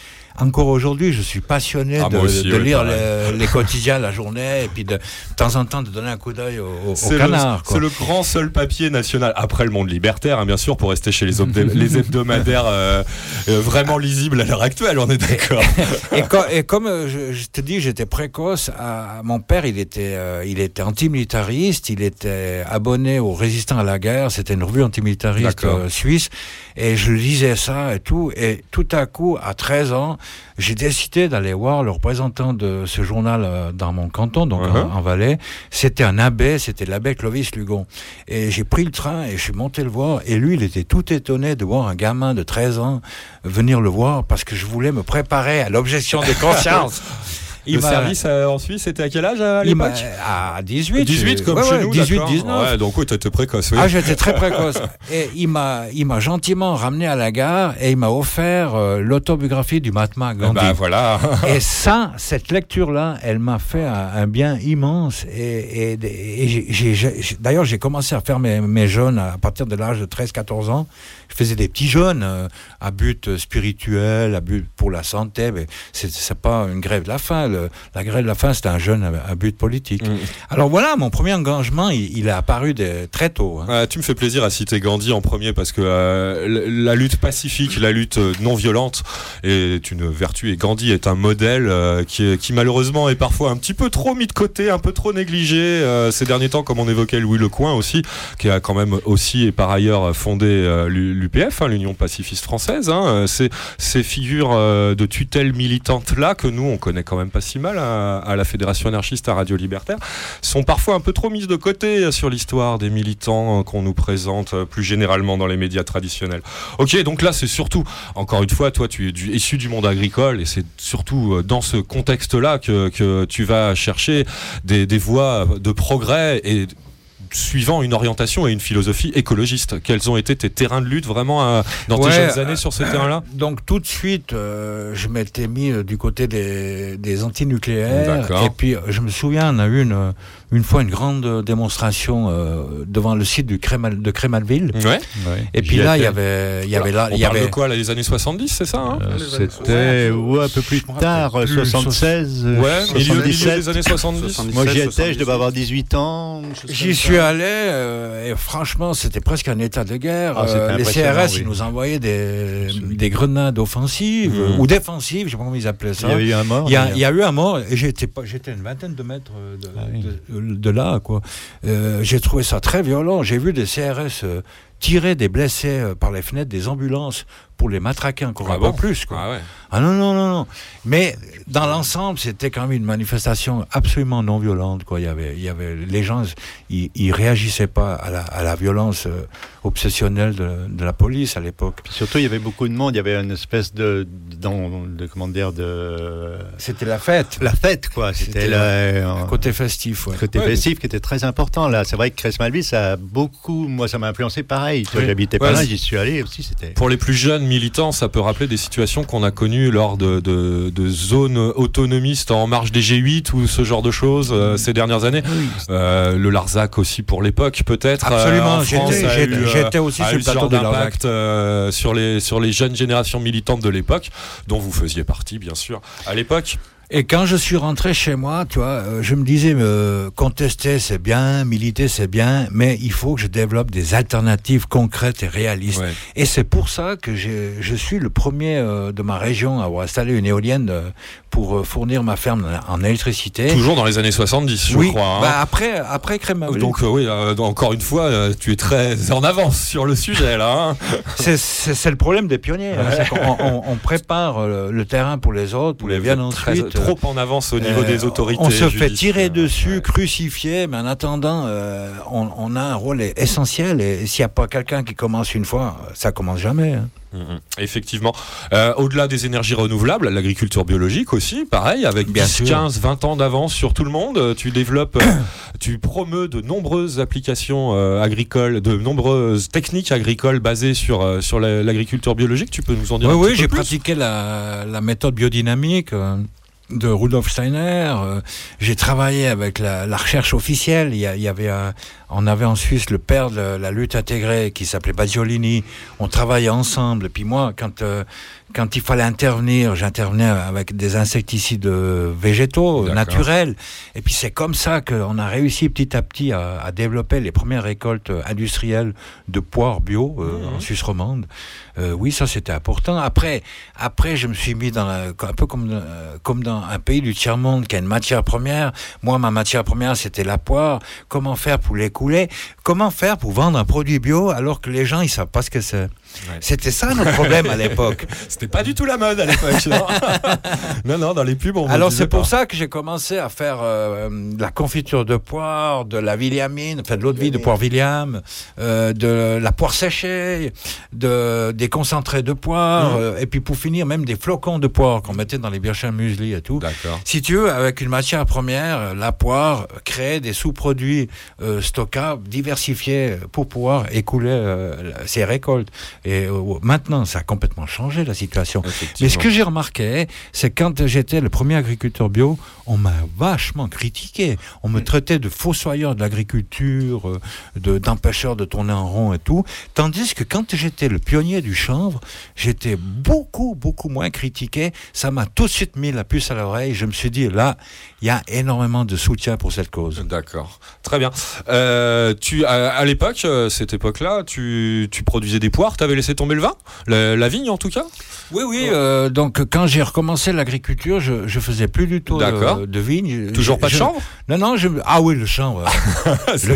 encore aujourd'hui, je suis passionné Ah, de, moi aussi, de oui, lire les, les quotidiens la journée, et puis de, de temps en temps de donner un coup d'œil au, au- au C'est le, canard. c'est le grand seul papier national, après le monde libertaire, hein, bien sûr, pour rester chez les, [laughs] hebdomadaires euh, euh, vraiment lisibles à l'heure actuelle, on est d'accord. [laughs] et, co- et comme euh, je, je te dis, j'étais précoce. à- mon père, il était, euh, il était antimilitariste. Il était abonné aux résistants à la guerre. C'était une revue antimilitariste euh, suisse. Et je lisais ça et tout. Et tout à coup, à 13 ans, j'ai décidé d'aller voir le représentant de ce journal euh, dans mon canton, donc Uh-huh. en, en Valais. C'était un abbé, c'était l'abbé Clovis Lugon. Et j'ai pris le train et je suis monté le voir. Et lui, il était tout étonné de voir un gamin de 13 ans venir le voir parce que je voulais me préparer à l'objection de [laughs] conscience. Il le service euh, en Suisse, c'était à quel âge à il m'a- l'époque à 18. 18 comme Ouais, chez ouais, nous, 18, d'accord. 19. Ouais, donc oui, t'étais précoce, oui. Ah, j'étais très précoce. [laughs] Et il m'a, il m'a gentiment ramené à la gare et il m'a offert euh, l'autobiographie du Mahatma Gandhi. bah voilà. [laughs] Et ça, cette lecture-là, elle m'a fait un, un bien immense. Et, et- et d'ailleurs, j'ai commencé à faire mes, mes jeûnes à partir de l'âge de 13-14 ans. Je faisais des petits jeûnes euh, à but spirituel, à but pour la santé. Mais c'est, c'est pas une grève de la faim. Le- la grève de la faim, c'était un jeûne à, à but politique. Mm. Alors voilà, mon premier engagement, il, il est apparu de- très tôt. hein. Tu me fais plaisir à citer Gandhi en premier parce que euh, la lutte pacifique, la lutte non violente est une vertu et Gandhi est un modèle euh, qui, qui malheureusement est parfois un petit peu trop mis de côté, un peu trop négligé euh, ces derniers temps, comme on évoquait Louis Lecoing aussi, qui a quand même aussi et par ailleurs fondé euh, l'UPF, hein, l'Union pacifiste française. Hein, Euh, ces figures euh, de tutelle militante là que nous on connaît quand même pas si mal à, à la Fédération anarchiste à Radio Libertaire sont parfois un peu trop mises de côté euh, sur l'histoire des militants qu'on nous présente plus généralement dans les médias traditionnels. Ok, donc là c'est surtout, encore une fois, toi tu es issu du monde agricole et c'est surtout dans ce contexte-là que, que tu vas chercher des, des voies de progrès et suivant une orientation et une philosophie écologiste. Quels ont été tes terrains de lutte vraiment euh, dans tes jeunes années sur ces terrains-là? Donc tout de suite, euh, je m'étais mis euh, du côté des, des antinucléaires. D'accord. Et puis euh, je me souviens, on a eu une, une fois une grande euh, démonstration euh, devant le site du Crémal, de Crémalville. Ouais. Et puis là, il y avait, il y avait là, On il y parle avait. de quoi, là, les années 70, c'est ça hein? Euh, C'était ouais, un peu plus tard, plus, 76, euh, Ouais, milieu, milieu 77. des années 70. Moi j'y étais, je devais avoir 18 ans. J'y suis allé euh, et franchement, c'était presque un état de guerre. Ah, Euh, les CRS, oui. ils nous envoyaient des, des grenades offensives Mhm. ou défensives, je sais pas comment ils appelaient ça. Il y avait eu un mort. Il y, a, d'ailleurs. il y a eu un mort et j'étais une vingtaine de mètres euh, de, Ah oui. de, de là, quoi. Euh, j'ai trouvé ça très violent. J'ai vu des CRS tirer des blessés euh, par les fenêtres des ambulances pour les matraquer encore Ah un bon peu plus, quoi. Ah ouais. Ah non, non, non, non. Mais dans l'ensemble, c'était quand même une manifestation absolument non violente. Quoi. Il, y avait, il y avait, les gens, ils, ils réagissaient pas à la, à la violence euh, obsessionnelle de, de la police à l'époque. Surtout, il y avait beaucoup de monde. Il y avait une espèce de, dans- de comment dire, de C'était la fête. la fête, quoi. C'était le Un côté festif, ouais. côté Ouais. festif qui était très important. Là, c'est vrai que Cresmalville, ça a beaucoup. Moi, ça m'a influencé pareil. Oui. J'habitais pas là, j'y suis allé aussi. C'était. Pour les plus jeunes militants, ça peut rappeler des situations qu'on a connues lors de, de- de zones autonomistes en marge des G8 ou ce genre de choses euh, ces dernières années. Euh, le Larzac aussi pour l'époque, peut-être. euh, Absolument, j'étais- aussi a sur le plateau de euh, sur, les, sur les jeunes générations militantes de l'époque, dont vous faisiez partie, bien sûr, à l'époque. Et quand je suis rentré chez moi, tu vois, euh, je me disais, euh, contester c'est bien, militer c'est bien, mais il faut que je développe des alternatives concrètes et réalistes. Ouais. Et c'est pour ça que je suis le premier euh, de ma région à avoir installé une éolienne pour euh, fournir ma ferme en électricité. Toujours dans les années 70, je crois. hein. bah, après, après Crémablé. Donc euh, oui, euh, encore une fois, euh, tu es très en avance sur le sujet là. hein. [laughs] C'est- le problème des pionniers. hein, on, on prépare le terrain pour les autres, pour les viennent Très- ensuite. trop en avance au niveau des autorités. On se fait tirer dessus, crucifier, mais en attendant, on, on a un rôle essentiel. Et s'il n'y a pas quelqu'un qui commence une fois, ça commence jamais. Mhm, Effectivement. Euh, Au-delà des énergies renouvelables, l'agriculture biologique aussi, pareil, avec Bien 10, sûr. 15, 20 ans d'avance sur tout le monde. Euh, Tu développes, euh, [coughs] tu promeus de nombreuses applications euh, agricoles, de nombreuses techniques agricoles basées sur, euh, sur la- l'agriculture biologique. Tu peux nous en dire Oui, un oui, peu j'ai plus? pratiqué la, la méthode biodynamique de Rudolf Steiner. euh, j'ai travaillé avec la, la recherche officielle. Il y, a- il y avait un- on avait en Suisse le père de la lutte intégrée qui s'appelait Badiolini. On travaillait ensemble. Et puis moi, quand euh, quand il fallait intervenir, j'intervenais avec des insecticides euh, végétaux, euh, naturels. Et puis c'est comme ça qu'on a réussi petit à petit à, à développer les premières récoltes industrielles de poires bio euh, Mhm. en Suisse romande. Euh, oui, ça c'était important. Après, après, je me suis mis dans la, un peu comme comme dans un pays du tiers monde qui a une matière première. Moi, ma matière première c'était la poire. Comment faire pour Comment faire pour vendre un produit bio alors que les gens ils savent pas ce que c'est? C'était ça notre problème à l'époque. [laughs] C'était pas du tout la mode à l'époque. non. [laughs] non, non, dans les pubs, on Alors c'est pour ça que j'ai commencé à faire euh, de la confiture de poire, de la williamine, enfin de l'eau de vie de poire William, euh, de la poire séchée, de, des concentrés de poire, Mhm. euh, et puis pour finir même des flocons de poire qu'on mettait dans les birchins muesli et tout. D'accord. Si tu veux, avec une matière première, euh, la poire créait des sous-produits euh, stockables, diversifiés pour pouvoir écouler euh, ses récoltes. Et euh, maintenant, ça a complètement changé la situation. Mais ce que j'ai remarqué, c'est quand j'étais le premier agriculteur bio, on m'a vachement critiqué. On me traitait de fossoyeur de l'agriculture, euh, de- d'empêcheur de tourner en rond et tout. Tandis que quand j'étais le pionnier du chanvre, j'étais beaucoup, beaucoup moins critiqué. Ça m'a tout de suite mis la puce à l'oreille. Je me suis dit, là, il y a énormément de soutien pour cette cause. D'accord, très bien. Euh, tu, à, à l'époque, euh, cette époque-là, tu, tu produisais des poires, t'avais laissé tomber le vin, la, la vigne en tout cas. Oui, oui. euh, donc, quand j'ai recommencé l'agriculture, je, je faisais plus du tout D'accord. de, de vigne. Toujours Je- pas de je- Non, non. Je, ah oui, le. [laughs] C'est le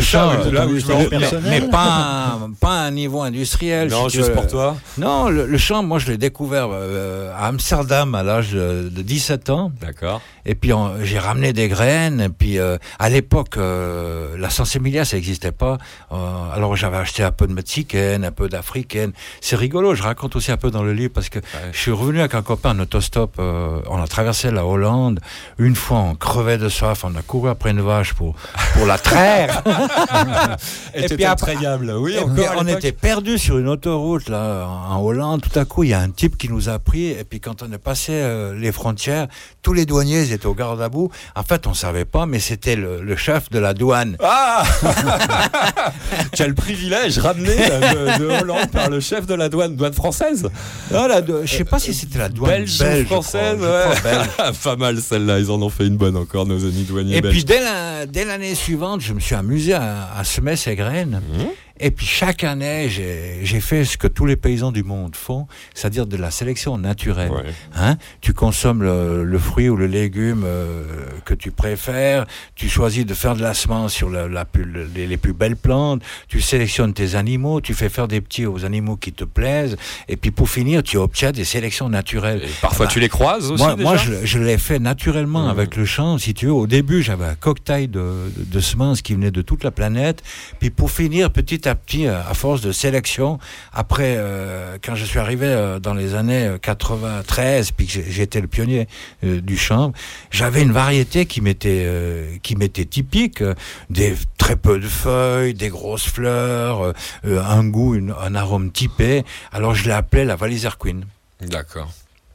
me mais- pas, un- pas à un niveau industriel. Non, juste pour toi. Non, le, le chanvre, moi, je l'ai découvert euh, à Amsterdam à l'âge de, de 17 ans. D'accord. Et puis j'ai ramené des graines. Et puis euh, à l'époque, euh, la sensibilia, ça n'existait pas. Euh, alors j'avais acheté un peu de mexicaine, un peu d'africaine. C'est rigolo. Je raconte aussi un peu dans le livre parce que je suis revenu avec un copain en autostop. euh, on a traversé la Hollande. Une fois, on crevait de soif. On a couru après une vache pour pour la traire. [laughs] Et puis après-. Oui, Et puis, on était perdus sur une autoroute là en Hollande. Tout à coup, il y a un type qui nous a pris. Et puis quand on est passé euh, les frontières, tous les douaniers étaient au garde à bout. En fait, on savait pas, mais c'était le, le chef de la douane. Ah [laughs] Tu as le privilège ramené euh, de, de Hollande par le chef de la douane, douane française Non, la je sais pas si c'était la douane Belge, belge, je française, ouais. belge. [laughs] Pas mal celle-là, ils en ont fait une bonne encore, nos amis douaniers Et belges. puis dès la- dès l'année suivante, je me suis amusé à, à semer ces graines. Mhm. Et puis chaque année, j'ai fait ce que tous les paysans du monde font, c'est-à-dire de la sélection naturelle. Ouais. Hein tu consommes le, le fruit ou le légume euh, que tu préfères, tu choisis de faire de la semence sur la, la plus- les, les plus belles plantes, tu sélectionnes tes animaux, tu fais faire des petits aux animaux qui te plaisent, et puis pour finir, tu obtiens des sélections naturelles. Et parfois Ah bah, tu les croises aussi moi, déjà moi, je, je l'ai fait naturellement avec le champ. Si tu veux, au début, j'avais un cocktail de, de, de semences qui venaient de toute la planète. Puis pour finir, petit à petit, euh, à force de sélection, après, euh, quand je suis arrivé euh, dans les années euh, 93, puis que j'étais le pionnier du champ, j'avais une variété qui m'était qui m'était typique, des très peu de feuilles, des grosses fleurs, un goût, un arôme typé. Alors je l'ai appelé la Valiser Queen. D'accord.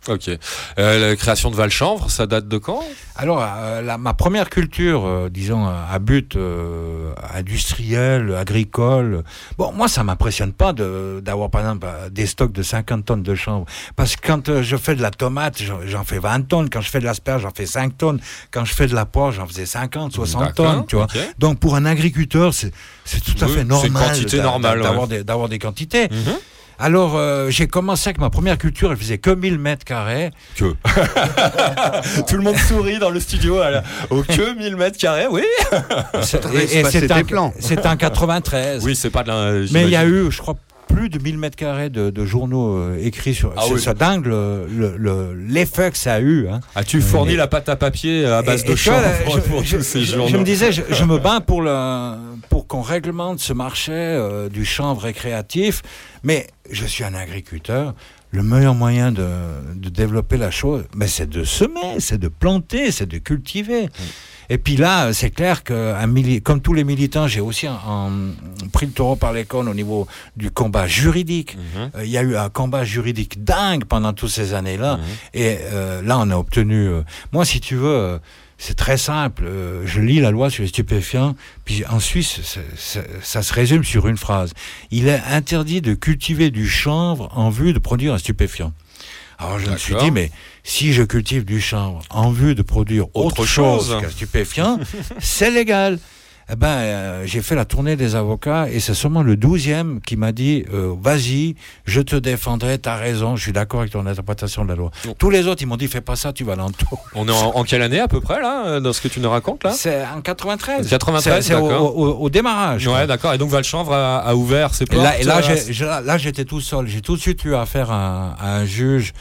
Ok. Euh, la création de Valchanvre, ça date de quand? Alors, euh, la- ma première culture, euh, disons, à but industriel, agricole, bon, moi, ça m'impressionne pas d'avoir, par exemple, des stocks de 50 tonnes de chanvre. Parce que quand je fais de la tomate, j'en- fais 20 tonnes. Quand je fais de l'asperge, j'en fais 5 tonnes. Quand je fais de la poire, j'en faisais 50, 60 D'accord, tonnes, tu vois. Donc, pour un agriculteur, c'est tout à Oui, fait normal quantité d'a- normale, ouais. d'avoir des, d'avoir des quantités. Mhm. Alors, euh, j'ai commencé avec ma première culture, elle faisait que 1000 mètres carrés. Que. [laughs] Tout le monde sourit dans le studio. à la- Au que 1000 mètres carrés, oui. C'est-. C'est en 93. Oui, c'est pas de la. Mais il y a eu, je crois, plus de 1000 mètres carrés de, de journaux euh, écrits sur. Ah oui. ça dingue le- le- le- l'effet que ça a eu. Hein. As-tu fourni la pâte à papier à base Et- de je- pour je- tous ces journaux Je me disais, je, je me [laughs] bats pour, le, pour qu'on réglemente ce marché euh, du chanvre récréatif, mais je suis un agriculteur. Le meilleur moyen de, de développer la chose, mais c'est de semer, c'est de planter, c'est de cultiver. Et puis là, c'est clair que un mili- comme tous les militants, j'ai aussi un- un- pris le taureau par les cornes au niveau du combat juridique. Mhm. Euh, Il y a eu un combat juridique dingue pendant toutes ces années-là. Mhm. Et euh, là, on a obtenu. euh, moi, si tu veux, c'est très simple. je lis la loi sur les stupéfiants, puis en Suisse, ça se résume sur une phrase. Il est interdit de cultiver du chanvre en vue de produire un stupéfiant. Alors je me suis dit, mais si je cultive du chanvre en vue de produire autre, Autre chose, qu'un stupéfiant, [laughs] c'est légal. Eh ben, euh, j'ai fait la tournée des avocats et c'est seulement le douzième qui m'a dit euh, vas-y, je te défendrai, t'as raison, je suis d'accord avec ton interprétation de la loi. Bon. Tous les autres, ils m'ont dit fais pas ça, tu vas l'entour. On est en, en quelle année à peu près là, euh, dans ce que tu nous racontes là? C'est en 93. 93, C'est- au, au- au démarrage. Ouais, d'accord. Et donc Valchanvre a, a ouvert ses Et portes. là, et là, j'étais tout seul. J'ai tout de suite eu affaire à, à un juge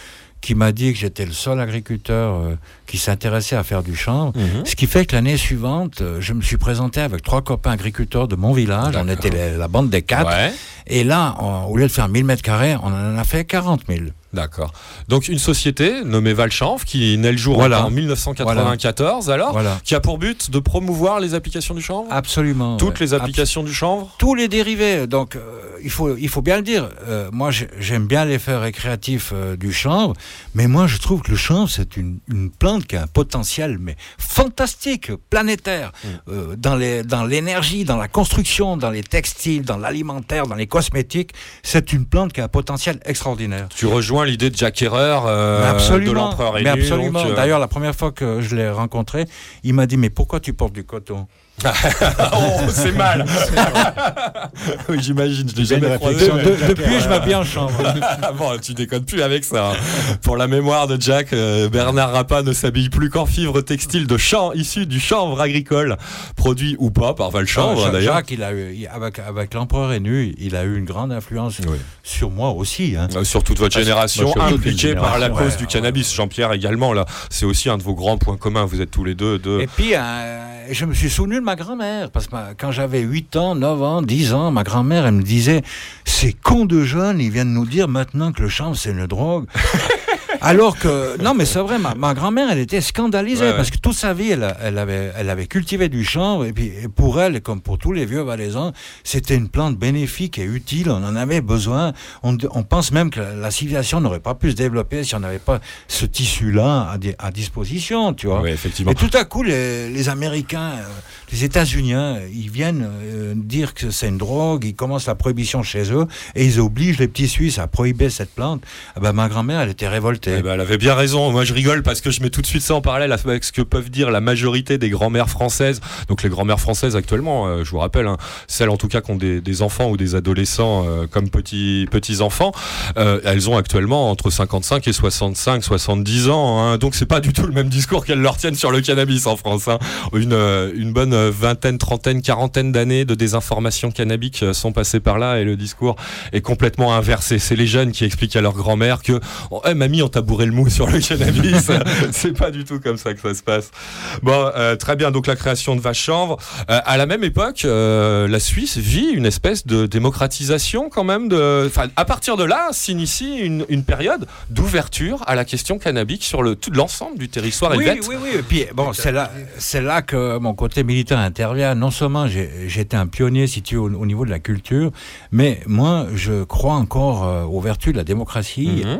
qui m'a dit que j'étais le seul agriculteur euh, qui s'intéressait à faire du chanvre. Mhm. Ce qui fait que l'année suivante, euh, je me suis présenté avec trois copains agriculteurs de mon village. On était la, la bande des quatre. Ouais, Et là, on- au lieu de faire 1000 mètres carrés, on en a fait 40 000. D'accord. Donc une société nommée Valchanvre qui naît le jour Voilà. en 1994 alors, Voilà. qui a pour but de promouvoir les applications du chanvre? Absolument. Toutes ouais. les applications du chanvre? Tous les dérivés. Donc, euh, il, faut, il faut bien le dire. Euh, moi, j'ai- j'aime bien l'effet récréatif euh, du chanvre, mais moi, je trouve que le chanvre, c'est une, une plante qui a un potentiel mais fantastique, planétaire, euh, dans les- dans l'énergie, dans la construction, dans les textiles, dans l'alimentaire, dans les cosmétiques. C'est une plante qui a un potentiel extraordinaire. Tu rejoins l'idée de Jack Herrer, euh, de l'empereur absolument. euh, D'ailleurs, la première fois que je l'ai rencontré, il m'a dit Mais pourquoi tu portes du coton? [laughs] oh, c'est mal. oui, j'imagine, je l'ai jamais réflexion. De- Depuis, je m'habille en chambre. [laughs] Ah bon, tu déconnes plus avec ça. hein. Pour la mémoire de Jack, euh, Bernard Rappa ne s'habille plus qu'en fibres textiles de champ issues du chanvre agricole, produit ou pas par Valchanvre Jacques- d'ailleurs. Jacques, il a eu, il- avec, avec l'empereur Énu, il a eu une grande influence Oui. sur moi aussi. hein. Euh, Sur toute votre Ah, génération, impliquée par la cause ouais, du ouais, cannabis. Jean-Pierre également, là, c'est aussi un de vos grands points communs. Vous êtes tous les deux de. Et puis, euh, je me suis souvenu de ma grand-mère, parce que quand j'avais 8 ans, 9 ans, 10 ans, ma grand-mère, elle me disait Ces cons de jeunes, ils viennent nous dire maintenant que le chanvre, c'est une drogue. Alors que, non, mais c'est vrai, ma, ma grand-mère, elle était scandalisée Ouais, ouais. parce que toute sa vie, elle, elle avait, elle avait cultivé du chanvre et puis et pour elle, comme pour tous les vieux valaisans, c'était une plante bénéfique et utile. On en avait besoin. On, on pense même que la, la civilisation n'aurait pas pu se développer si on n'avait pas ce tissu-là à, di- à disposition, tu vois. Oui, effectivement. Et tout à coup, les, les Américains, euh, les États-Unis, ils viennent euh, dire que c'est une drogue, ils commencent la prohibition chez eux et ils obligent les petits Suisses à prohiber cette plante. Ah ben, ma grand-mère, elle était révoltée. Eh ben, elle avait bien raison. Moi, je rigole parce que je mets tout de suite ça en parallèle avec ce que peuvent dire la majorité des grand-mères françaises. Donc, les grand-mères françaises actuellement, euh, je vous rappelle, hein, celles en tout cas qui ont des, enfants ou des adolescents euh, comme petits petits enfants, euh, elles ont actuellement entre 55 et 65, 70 ans. hein. donc, c'est pas du tout le même discours qu'elles leur tiennent sur le cannabis en France. hein. Une bonne vingtaine, trentaine, quarantaine d'années de désinformation cannabique sont passées par là et le discours est complètement inversé. C'est les jeunes qui expliquent à leur grand-mère que oh, eh, mamie, on t'a bourré le mou sur le cannabis. [laughs] c'est pas du tout comme ça que ça se passe. Bon, euh, très bien. Donc la création de Vache-Chanvre. Euh, à la même époque, euh, la Suisse vit une espèce de démocratisation quand même. De, enfin, à partir de là, s'initie une, une période d'ouverture à la question cannabique sur le tout l'ensemble du territoire Oui, helvète. oui, oui. Et puis, bon, c'est là, c'est là que mon côté militaire intervient. Non seulement j'ai- j'étais un pionnier situé au, au niveau de la culture, mais moi, je crois encore euh, aux vertus de la démocratie. Mhm.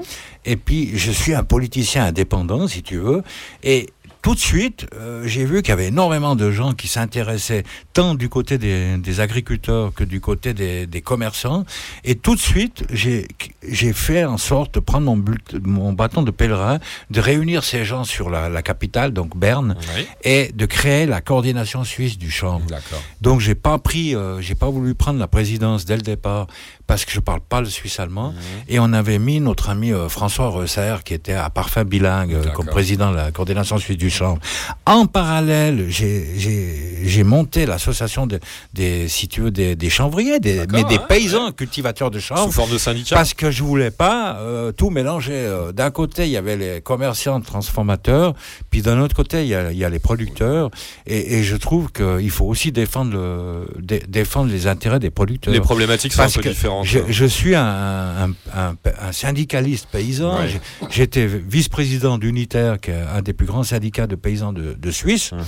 Et puis, je suis un politicien indépendant, si tu veux. Et tout de suite, euh, j'ai vu qu'il y avait énormément de gens qui s'intéressaient tant du côté des, des agriculteurs que du côté des, des commerçants. Et tout de suite, j'ai fait en sorte de prendre mon, but- mon bâton de pèlerin, de réunir ces gens sur la, la capitale, donc Berne, Oui. et de créer la coordination suisse du chanvre. Donc j'ai pas pris, euh, j'ai pas voulu prendre la présidence dès le départ parce que je parle pas le suisse allemand. Et on avait mis notre ami euh, François Resser qui était à parfum bilingue euh, comme président de la coordination suisse du chanvre. En parallèle, j'ai- monté l'association de- des, si tu veux, des, des chanvriers, des, mais des paysans cultivateurs de chanvre. Sous forme de syndicat. Parce que je voulais pas euh, tout mélanger. D'un côté, il y avait les commerçants transformateurs, puis d'un autre côté, il y a, il y a les producteurs. Et, et je trouve qu'il faut aussi défendre, le, dé- défendre les intérêts des producteurs. Les problématiques sont un peu que différentes. Je, je suis un, un, un- un syndicaliste paysan. Ouais. J'étais vice-président d'Unitaire, qui est un des plus grands syndicats de paysans de, de Suisse. Mhm.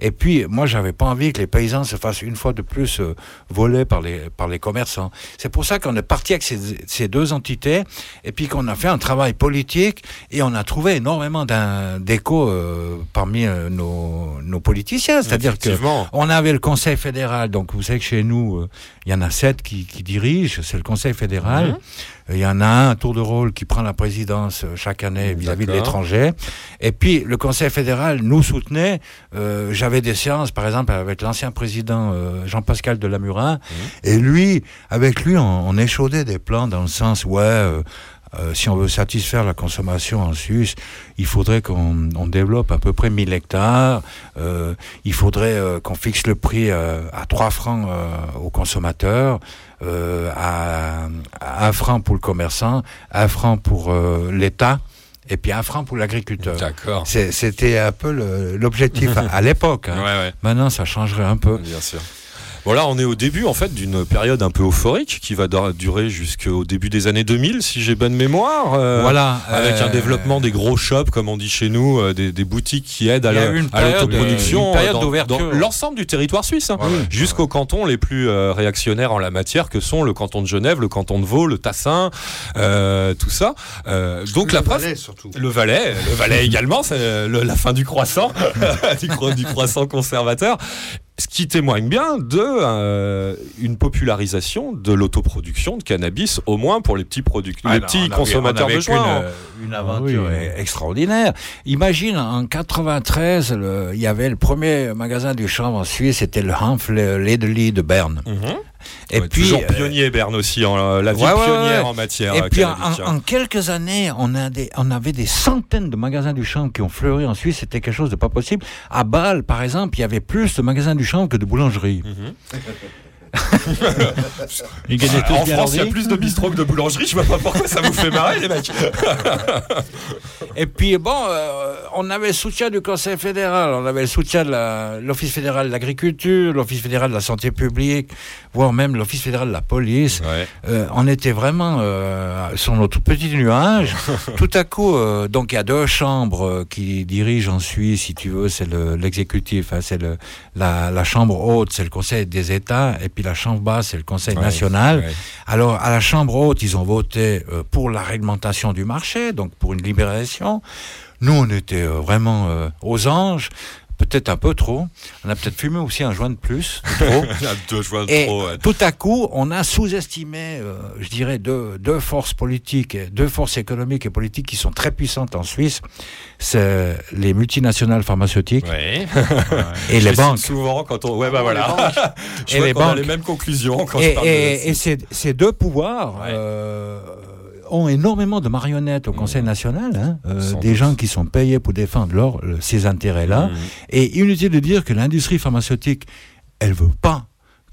Et puis, moi, j'avais pas envie que les paysans se fassent une fois de plus euh, voler par les, par les commerçants. C'est pour ça qu'on est parti avec ces, ces deux entités et puis qu'on a fait un travail politique et on a trouvé énormément d'un- d'écho euh, parmi euh, nos, nos politiciens. C'est-à-dire que on avait le Conseil fédéral, donc vous savez que chez nous, euh, il y en a sept qui, qui dirigent, c'est le Conseil fédéral. Mhm. Euh, Il y en a un, à tour de rôle, qui prend la présidence euh, chaque année vis-à-vis de l'étranger. Et puis, le Conseil fédéral nous soutenait. Euh, J'avais des séances, par exemple, avec l'ancien président euh, Jean-Pascal Delamurin. Et lui, avec lui, on, on échaudait des plans dans le sens, ouais... euh, euh, si on veut satisfaire la consommation en Suisse, il faudrait qu'on on développe à peu près 1000 hectares. Euh, il faudrait euh, qu'on fixe le prix à 3 francs aux consommateurs, euh, à, à 1 franc pour le commerçant, 1 franc pour euh, l'État, et puis 1 franc pour l'agriculteur. D'accord. C'était un peu l'objectif à, à l'époque. hein. [laughs] Ouais, ouais. Maintenant, ça changerait un peu. Bien sûr. Voilà, on est au début en fait d'une période un peu euphorique qui va dur- durer jusqu'au début des années 2000 si j'ai bonne mémoire. euh, voilà. Avec un euh, développement des gros shops, comme on dit chez nous, euh, des, des boutiques qui aident à Il y a le- eu une à période, l'autoproduction une période dans- d'ouverture. dans l'ensemble du territoire suisse, hein, Ouais, ouais. jusqu'aux cantons les plus euh, réactionnaires en la matière, que sont le canton de Genève, le canton de Vaud, le Tassin, euh, tout ça. Euh, donc la preuve, Valais, surtout. le Valais, le Valais [laughs] également, c'est la fin du croissant, [laughs] du, cro- du croissant conservateur. Ce qui témoigne bien de euh, une popularisation de l'autoproduction de cannabis, au moins pour les petits producteurs, Ah les non, petits on avait- consommateurs on avait de joints. qu'une, euh, Une aventure oui. e- extraordinaire. Imagine, en 93, le- il y avait le premier magasin du chanvre en Suisse, c'était le Hanf Ledely de Berne. Mhm. Et Ouais, puis, toujours euh, pionnier Berne aussi, en, la ville ouais, ouais, pionnière en matière. Et euh, puis en, cannabique, en- hein. en quelques années, on, a des, on avait des centaines de magasins du chanvre qui ont fleuri en Suisse. C'était quelque chose de pas possible. À Bâle, par exemple, il y avait plus de magasins du chanvre que de boulangeries. [laughs] Tous en bien France, il y a plus de bistrots que de boulangeries. Je vois pas pourquoi ça vous fait marrer, les mecs. Et puis, bon, euh, on avait le soutien du Conseil fédéral, on avait le soutien de l'Office fédéral de l'agriculture, l'Office fédéral de la santé publique, voire même l'Office fédéral de la police. Ouais. Euh, on était vraiment euh, sur notre petit nuage. [laughs] Tout à coup, euh, donc il y a deux chambres qui dirigent en Suisse, si tu veux, c'est le- l'exécutif, hein, c'est le- la, la chambre haute, c'est le Conseil des États, et puis la chambre basse, c'est le Conseil Ouais, national. ouais. Alors, à la Chambre haute, ils ont voté euh, pour la réglementation du marché, donc pour une libération. Nous, on était euh, vraiment euh, aux anges, peut-être un peu trop. On a peut-être fumé aussi un joint de plus, de trop. [laughs] Deux joints de Et trop, ouais. tout à coup, on a sous-estimé, euh, je dirais, deux, deux forces politiques, deux forces économiques et politiques qui sont très puissantes en Suisse. C'est les multinationales pharmaceutiques Ouais. [laughs] et Je les le banques. souvent quand on. Ouais, bah voilà. [laughs] Je Et vois les qu'on a banques. les mêmes conclusions quand je Et, parle et- de. et ces, ces deux pouvoirs Ouais. euh, ont énormément de marionnettes au Conseil national, hein, euh, des doute. gens qui sont payés pour défendre leur, le- ces intérêts-là. Mhm. Et inutile de dire que l'industrie pharmaceutique, elle veut pas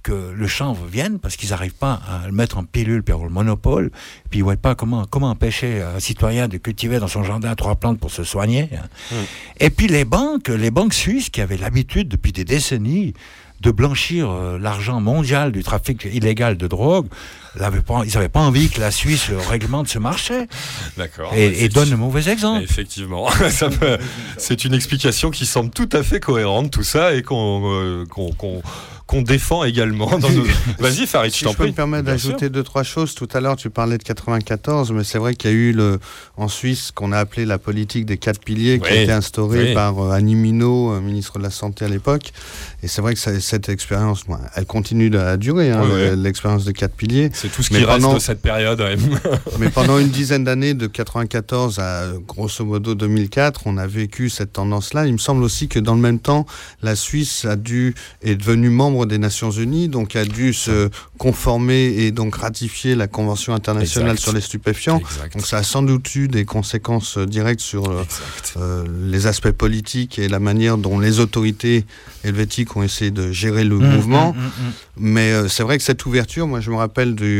que le chanvre vienne parce qu'ils n'arrivent pas à le mettre en pilule puis avoir le monopole. Puis ils voient pas comment, comment empêcher un citoyen de cultiver dans son jardin trois plantes pour se soigner. hein. Mm. Et puis les banques, les banques suisses qui avaient l'habitude depuis des décennies de blanchir euh, l'argent mondial du trafic illégal de drogue, n'avaient pas, ils n'avaient pas envie que la Suisse le réglemente ce marché D'accord. et, et donne le mauvais exemple. Effectivement, [laughs] c'est une explication qui semble tout à fait cohérente, tout ça, et qu'on euh, qu'on- qu'on- qu'on défend également. Dans nos... [laughs] Vas-y, Farid, Si je t'en je peux me prie. permettre d'ajouter deux, trois choses. Tout à l'heure, tu parlais de 94, mais c'est vrai qu'il y a eu le, en Suisse ce qu'on a appelé la politique des quatre piliers qui a été instaurée oui. par euh, Annie Minot, euh, ministre de la Santé à l'époque. Et c'est vrai que ça- cette expérience, elle continue de- à durer, hein, Oui, oui. le- l'expérience des quatre piliers. C'est tout ce Mais qui reste pendant- de cette période. ouais. [laughs] Mais pendant une dizaine d'années, de 94 à grosso modo 2004, on a vécu cette tendance-là. Il me semble aussi que dans le même temps, la Suisse a dû est devenue membre des Nations Unies, donc a dû se conformer et donc ratifier la Convention internationale Exact. sur les stupéfiants. Exact. Donc ça a sans doute eu des conséquences euh, directes sur euh, euh, les aspects politiques et la manière dont les autorités helvétiques ont essayé de gérer le Mmh, mouvement. mmh, mmh, mmh. Mais euh, c'est vrai que cette ouverture, moi je me rappelle du,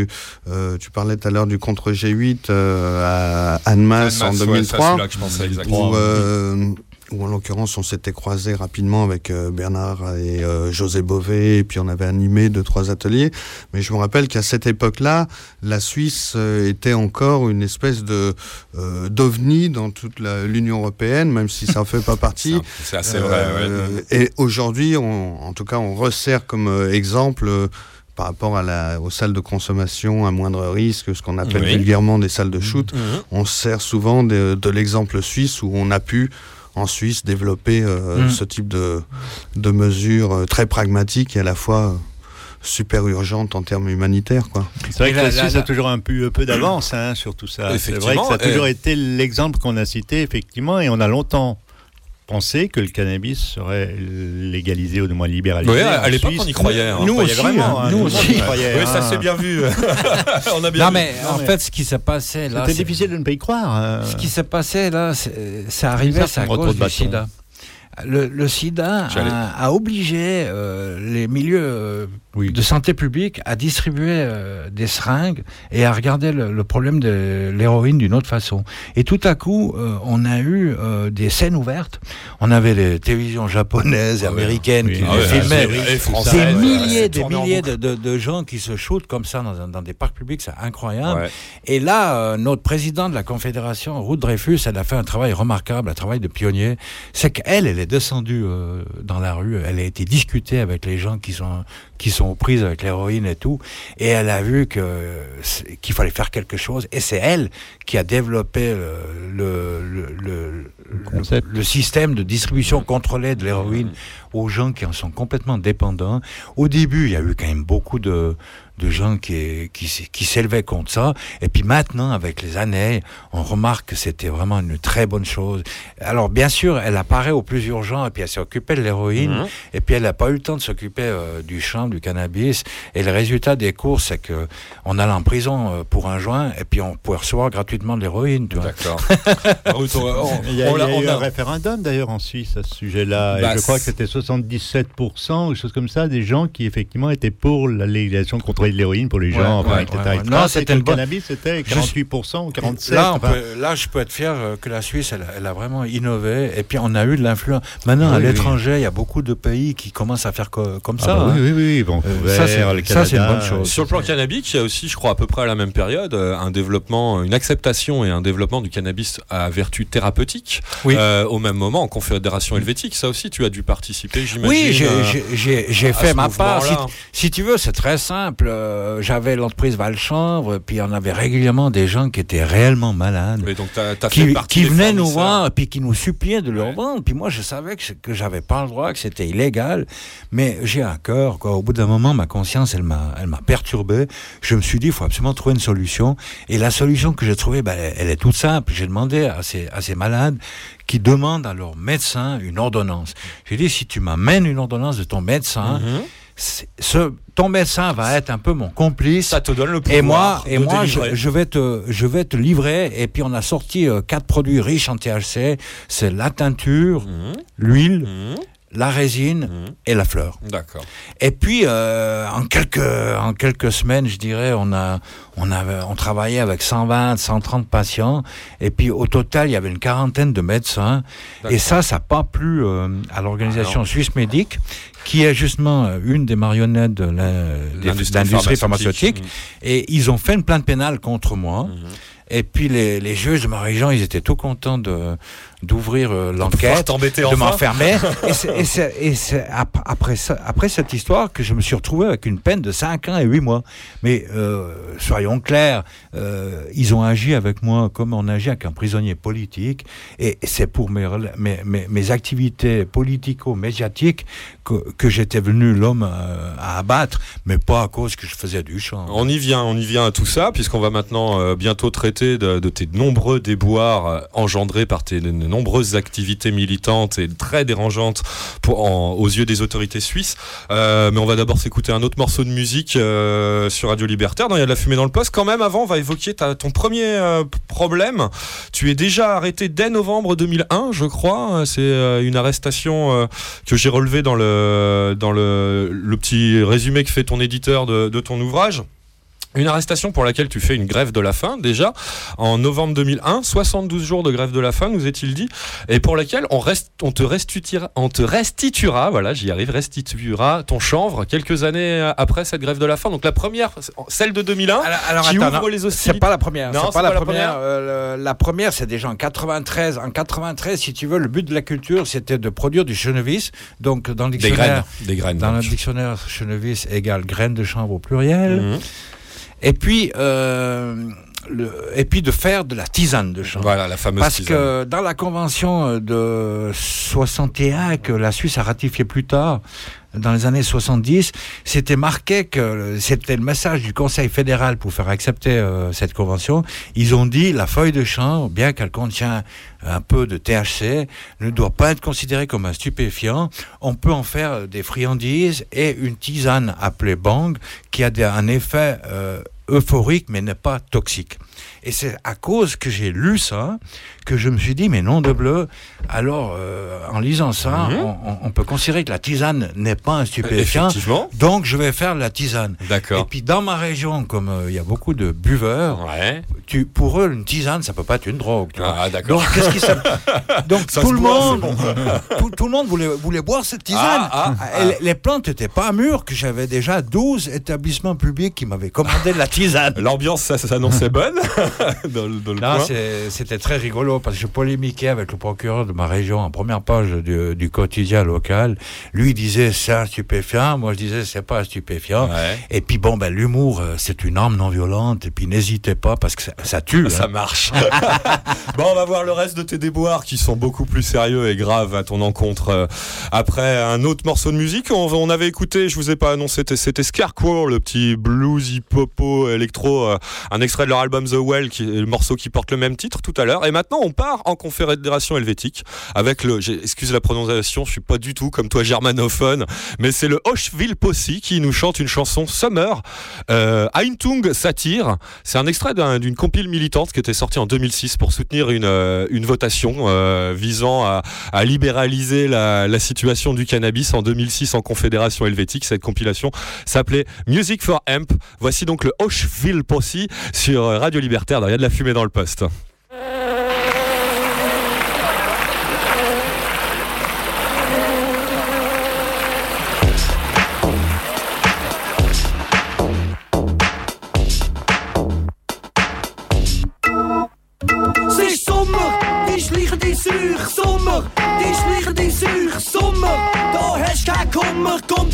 euh, tu parlais tout à l'heure du contre G8 euh, à Annemasse en Annemasse, ouais, ça, 2003, celui-là que je pensais exactement. où, euh, où en l'occurrence on s'était croisé rapidement avec euh, Bernard et euh, José Bové, et puis on avait animé deux trois ateliers. Mais je me rappelle qu'à cette époque-là, la Suisse euh, était encore une espèce de d'ovni dans toute l'Union européenne, même si ça en fait pas partie. [laughs] C'est assez vrai. Ouais. Et aujourd'hui, en tout cas, on resserre comme exemple par rapport à la, aux salles de consommation à moindre risque, ce qu'on appelle Oui. vulgairement des salles de shoot. Mhm. On se sert souvent de, de l'exemple suisse où on a pu en Suisse développer euh, Mhm. ce type de, de mesures euh, très pragmatiques et à la fois euh, super urgentes en termes humanitaires. Quoi. C'est vrai que la- Suisse la- a toujours un peu, un peu d'avance hein, sur tout ça. C'est vrai que ça a toujours été l'exemple qu'on a cité, effectivement, et on a longtemps pensé que le cannabis serait légalisé ou du moins libéralisé. Ouais, à- l'époque, on y croyait, hein. On Nous croyait aussi, vraiment, hein, hein, nous monde aussi. croyait, Oui, ça hein. c'est bien vu. [laughs] on a bien Non vu. mais en mais- fait, ce qui s'est passé là, C'était c'est- difficile de ne pas y croire. hein. Ce qui s'est passé là, c'est arrivé, Ça, c'est à cause de du sida. Le, le sida a obligé euh, les milieux euh, Oui. de santé publique à distribuer euh, des seringues et à regarder le, le problème de l'héroïne d'une autre façon. Et tout à coup, euh, on a eu euh, des scènes ouvertes. On avait les télévisions japonaises et américaines Oui. qui Ah les filmaient. Des milliers, des milliers de, de- de gens qui se shootent comme ça dans, dans des parcs publics, c'est incroyable. Ouais. Et là, euh, notre président de la Confédération, Ruth Dreyfus, elle a fait un travail remarquable, un travail de pionnier. C'est qu'elle, elle est descendue euh, dans la rue, elle a été discutée avec les gens qui sont qui sont aux prises avec l'héroïne et tout, et elle a vu que qu'il fallait faire quelque chose. Et c'est elle qui a développé le le, le, le système de distribution contrôlée de l'héroïne aux gens qui en sont complètement dépendants. Au début, il y a eu quand même beaucoup de de gens qui, qui, qui s'élevaient contre ça. Et puis maintenant, avec les années, on remarque que c'était vraiment une très bonne chose. Alors, bien sûr, elle apparaît au plus urgent, et puis elle s'est occupée de l'héroïne, Mhm. et puis elle n'a pas eu le temps de s'occuper euh, du champ, du cannabis. Et le résultat des cours, c'est que on allait en prison euh, pour un joint, et puis on pouvait recevoir gratuitement de l'héroïne. D'accord. Ruth, on- on- Il y a, on il y a l'a- on eu a- un référendum d'ailleurs en Suisse à ce sujet-là. Bah, je crois que c'était 77% ou quelque chose comme ça des gens qui effectivement étaient pour la légalisation de l'héroïne pour les gens, Ouais, enfin, ouais, etc. ouais, ouais. etc. Non, c'était le cannabis c'était Je 48% ou 47%. Là, on enfin, peut- là, je peux être fier euh, que la Suisse, elle, elle a vraiment innové. Et puis, on a eu de l'influence. Maintenant, à Oui, oui. l'étranger, il y a beaucoup de pays qui commencent à faire co- comme ah ça. bah hein. oui, oui, oui, Vancouver, ça, c'est- le ça, c'est une bonne chose. Sur le plan cannabique, il y a aussi, je crois, à peu près à la même période, euh, un développement, une acceptation et un développement du cannabis à vertu thérapeutique. Oui. Euh, au même moment, en Confédération helvétique, ça aussi, tu as dû participer, j'imagine. Oui, j'ai- euh, fait ma part. Si tu veux, c'est très simple. Euh, J'avais l'entreprise Valchambre, puis on avait régulièrement des gens qui étaient réellement malades. Donc Qui, venaient nous voir et puis qui nous suppliaient de leur Ouais. vendre. Puis moi, je savais que, que j'avais pas le droit, que c'était illégal. Mais j'ai un cœur. Quoi. Au bout d'un moment, ma conscience, elle m'a, elle m'a perturbé. Je me suis dit, il faut absolument trouver une solution. Et la solution que j'ai trouvée, ben, elle est toute simple. J'ai demandé à ces, à ces malades qui demandent à leur médecin une ordonnance. J'ai dit, si tu m'amènes une ordonnance de ton médecin, Mhm. c'est- ce, ton médecin va être un peu mon complice. Ça te donne le pouvoir. Et moi, et moi je, vais te, je vais te livrer. Et puis on a sorti euh, quatre produits riches en THC. C'est la teinture, Mhm. l'huile, Mhm. La résine Mhm. et la fleur. D'accord. Et puis euh, en quelques, en quelques semaines, je dirais, on a, on avait, on travaillait avec 120, 130 patients. Et puis au total, il y avait une quarantaine de médecins. Et ça, ça n'a pas plu euh, à l'organisation Alors. suisse médique, qui est justement euh, une des marionnettes de l'industrie pharmaceutique. Et ils ont fait une plainte pénale contre moi. Mhm. Et puis les, les juges de ma région, ils étaient tout contents de, d'ouvrir euh, l'enquête, de enfin. m'enfermer. [laughs] et c'est- et après, ça, après cette histoire que je me suis retrouvé avec une peine de 5 ans et 8 mois. Mais euh, soyons clairs, euh, ils ont agi avec moi comme on agit avec un prisonnier politique. Et c'est pour mes, rela- mes, mes, mes activités politico-médiatiques que, que j'étais venu l'homme à abattre, mais pas à cause que je faisais du chant. On y vient, on y vient à tout ça, puisqu'on va maintenant euh, bientôt traiter de, de tes nombreux déboires engendrés par tes nombreuses activités militantes et très dérangeantes aux yeux des autorités suisses. Euh, mais on va d'abord s'écouter un autre morceau de musique euh, sur Radio Libertaire. Il y a de la fumée dans le poste. Quand même, avant, on va évoquer ton premier euh, problème. Tu es déjà arrêté dès novembre 2001, je crois. C'est une arrestation que j'ai relevée dans le dans le, petit résumé que fait ton éditeur de ton ouvrage. Une arrestation pour laquelle tu fais une grève de la faim déjà en novembre 2001, 72 jours de grève de la faim nous est-il dit, et pour laquelle on, reste, on, te restituera, on te restituera, voilà j'y arrive, restituera ton chanvre quelques années euh, après cette grève de la faim. Donc la première, celle de 2001, Alors, alors, qui attends, ouvre non, les c'est hostilités. pas la première. Non, c'est c'est pas, la, pas la première. première. euh, le- la première, c'est déjà en 93. En 93, si tu veux, le but de la culture, c'était de produire du chenevis. Donc, dans le Des dictionnaire, graines, des graines. dans le donc. dictionnaire, chenevis égale graine de chanvre au pluriel. Mhm. Et puis, euh, le, et puis de faire de la tisane de chanvre. Voilà la fameuse Parce tisane. que dans la convention de 61 que la Suisse a ratifié plus tard, dans les années 70, c'était marqué que c'était le message du Conseil fédéral pour faire accepter euh, cette convention. Ils ont dit la feuille de chanvre, bien qu'elle contient un peu de THC, ne doit pas être considérée comme un stupéfiant. On peut en faire des friandises et une tisane appelée bang qui a des- un effet euh, euphorique mais n'est pas toxique. Et c'est à cause que j'ai lu ça que je me suis dit, mais non de bleu, alors euh, en lisant ça, Mhm. on, peut considérer que la tisane n'est pas un stupéfiant. Effectivement. Donc je vais faire de la tisane. Et D'accord. puis dans ma région, comme euh, il y a beaucoup de buveurs, Ouais. tu, pour eux, une tisane, ça peut pas être une drogue. tu. Ah d'accord. Donc, qu'est-ce qui [laughs] Donc Ça tout le monde, [laughs] tout, tout le monde voulait, voulait boire cette tisane. Ah, ah, Et les- plantes n'étaient pas mûres, que j'avais déjà 12 établissements publics qui m'avaient commandé de la tisane. L'ambiance ça, ça s'annonçait bonne [laughs] dans, le- dans le Là, coin. c'était très rigolo parce que je polémiquais avec le procureur de ma région en première page du, du quotidien local. Lui disait c'est un stupéfiant, moi je disais c'est pas un stupéfiant. Ouais. Et puis bon, ben l'humour euh, c'est une arme non violente et puis n'hésitez pas parce que ça, ça tue. Ça hein. marche. [laughs] bon, on va voir le reste de tes déboires qui sont beaucoup plus sérieux et graves à ton encontre. euh, après un autre morceau de musique, on, on avait écouté, je vous ai pas annoncé, c'était- Scarecrow, le petit blues hip-hopo électro, euh, un extrait de leur album The Well, qui le morceau qui porte le même titre tout à l'heure. Et maintenant, on part en confédération helvétique avec le, j'ai- excuse la prononciation, je suis pas du tout comme toi germanophone, mais c'est le Hochville Posse qui nous chante une chanson Summer, euh, Eintung Satire. C'est un extrait d'un- d'une compile militante qui était sortie en 2006 pour soutenir une, euh, une votation euh, visant à, à libéraliser la, la situation du cannabis en 2006 en Confédération helvétique. Cette compilation s'appelait Music for Hemp. Voici donc le Hochville Posse sur Radio Libertaire. Il y a de la fumée dans le poste.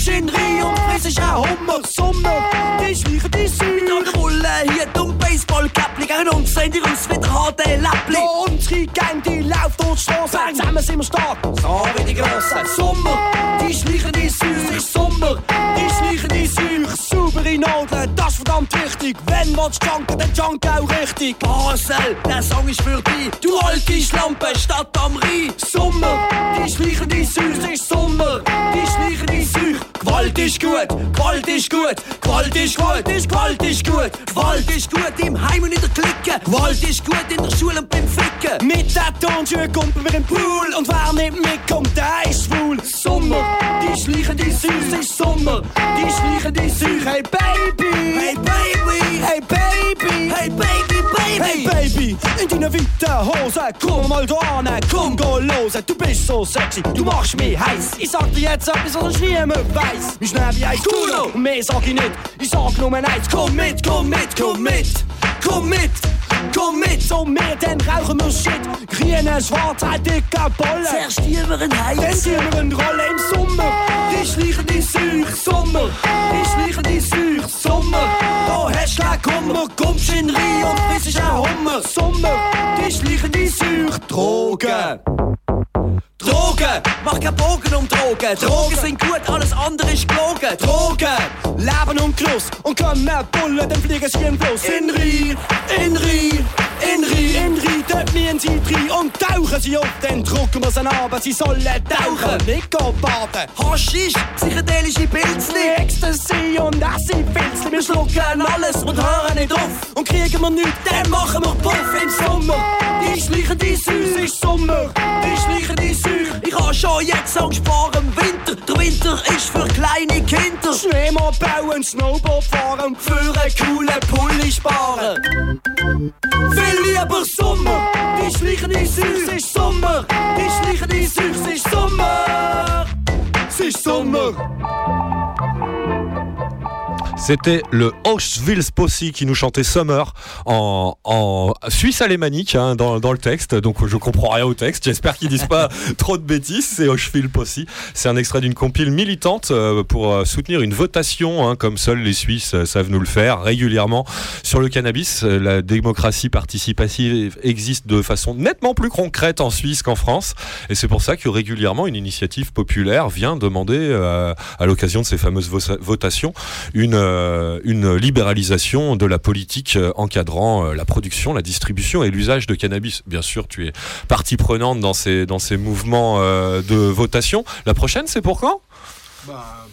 Kommst in Rie und frissest auch Hummer. Sommer, die schleichen die Such. Tragen Wolle, hier dumm Baseballkäppli, gegen uns sehen die raus wie der HD Läppli. Ja, unsere Gang, die läuft durch die Straße, zusammen sind wir stark, so wie die Grossen. Sommer, die schleichen die Such, ist Sommer, die schleichen die. Sauber in Nadeln, das ist verdammt wichtig. Wenn was junken, dann junk auch richtig. Basel, der Song ist für dich. Du alte Schlampe, Stadt am Rhein. Sommer, die schleichen die Such, ist Sommer, ist gut, Gewalt ist gut, Gewalt ist gut, Gewalt ist gut. Gewalt ist gut im Heim und in der Clique. Gewalt ist gut in der Schule und beim Ficken. Mit der Tonschuhe kommt wir im Pool und wer nicht mitkommt, der ist schwul. Sommer, die schleichen die ist Sommer, die schleichen die Baby, hey Baby, hey Baby, Baby. In deiner weiten Hose, komm mal da an, komm go los. Du bist so sexy, du machst mich heiß. Ich sag dir jetzt etwas, was niemand weiß. Wir schnell wie ein Kuno, und mehr sag ich nicht. Ich sag nur eins, komm mit, komm mit, komm mit, komm mit. Komm mit zu mir, dann rauchen wir Shit. Grüne, schwarze, dicke Bolle. Zuerst ein Dann Heiz. wir eine Rolle im Sommer. Die schleichen die Such, Sommer. Die schleichen die Such, Sommer. Da hast du keinen Kummer, kommst in Rhein und frisst auch Hummer. Sommer, die schleichen die Such, Drogen. Drogen, mach keinen Bogen um Drogen. Drogen sind gut, alles andere ist gelogen. Drogen, Leben und Genuss. Und kommen Bullen, dann fliegen sie ein Fluss. In Rhein, in Rhein, in Rhein, in Rhein, dort müssen sie drin. Und tauchen sie auf, dann drucken wir sie an, sie sollen tauchen. Nicht baden. Haschisch, psychedelische Pilzli. Ecstasy und Acid-Pilzli. Wir schlucken alles und hören nicht auf. Und kriegen wir nichts, dann machen wir Puff im Sommer. Die schleichen die Süß, ist Sommer. Die schleichen die Süß. Ich habe schon jetzt Angst vor dem Winter. Der Winter ist für kleine Kinder. Schneemann bauen, Snowboard fahren, für einen coolen Pulli sparen. Viel lieber Sommer, die schleichen die Süß, ist Sommer. Die schleichen die Süß, ist Sommer. Es ist Sommer. C'était le Auschwitz Posse qui nous chantait Summer en, en suisse alémanique hein, dans, dans le texte. Donc je comprends rien au texte. J'espère qu'ils disent pas [laughs] trop de bêtises. C'est Auschwitz Posse. C'est un extrait d'une compile militante euh, pour euh, soutenir une votation, hein, comme seuls les Suisses euh, savent nous le faire régulièrement sur le cannabis. La démocratie participative existe de façon nettement plus concrète en Suisse qu'en France. Et c'est pour ça que régulièrement une initiative populaire vient demander euh, à l'occasion de ces fameuses vo- votations une, une libéralisation de la politique euh, encadrant euh, la production, la distribution et l'usage de cannabis. Bien sûr, tu es partie prenante dans ces, dans ces mouvements euh, de votation. La prochaine, c'est pour quand? Bah,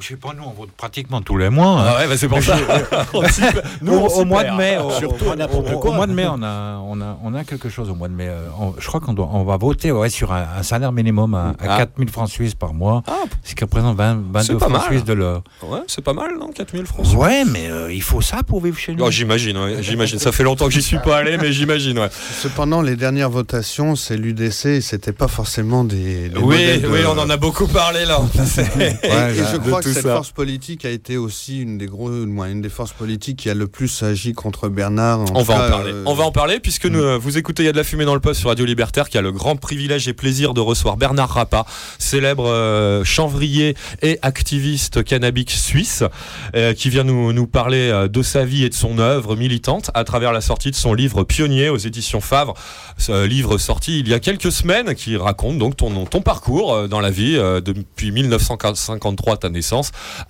je sais pas, nous on vote pratiquement tous les mois. hein. Ah ouais, bah c'est pour ça. perd. [laughs] Nous, au, mois de mai, au, Surtout au- à n'importe au- quoi. Au mois de mai, on a, on a, on a quelque chose au mois de mai. Euh, on- je crois qu'on doit, on va voter ouais, sur un, un salaire minimum à, à Ah. 4000 francs suisses par mois, Ah, ce qui représente 20, 22 C'est pas francs mal. suisses de l'heure. ouais, c'est pas mal, non 4000 francs Ouais, mais euh, il faut ça pour vivre chez nous. Oh, j'imagine, ouais, j'imagine. Ça fait longtemps que j'y suis pas allé, mais j'imagine, ouais. Cependant, les dernières votations, c'est l'UDC, et c'était pas forcément des. des Oui, de- oui, on en a beaucoup parlé là. Et, et Ouais, je crois que cette ça. force politique a été aussi une des gros, une des forces politiques qui a le plus agi contre Bernard. On va en parler. euh, On va en parler puisque nous, euh, vous écoutez Il y a de la fumée dans le poste sur Radio Libertaire qui a le grand privilège et plaisir de recevoir Bernard Rappa, célèbre euh, chanvrier et activiste cannabique suisse, euh, qui vient nous, nous parler de sa vie et de son œuvre militante à travers la sortie de son livre Pionnier aux éditions Favre, ce livre sorti il y a quelques semaines qui raconte donc ton, ton parcours dans la vie depuis 1953 ta naissance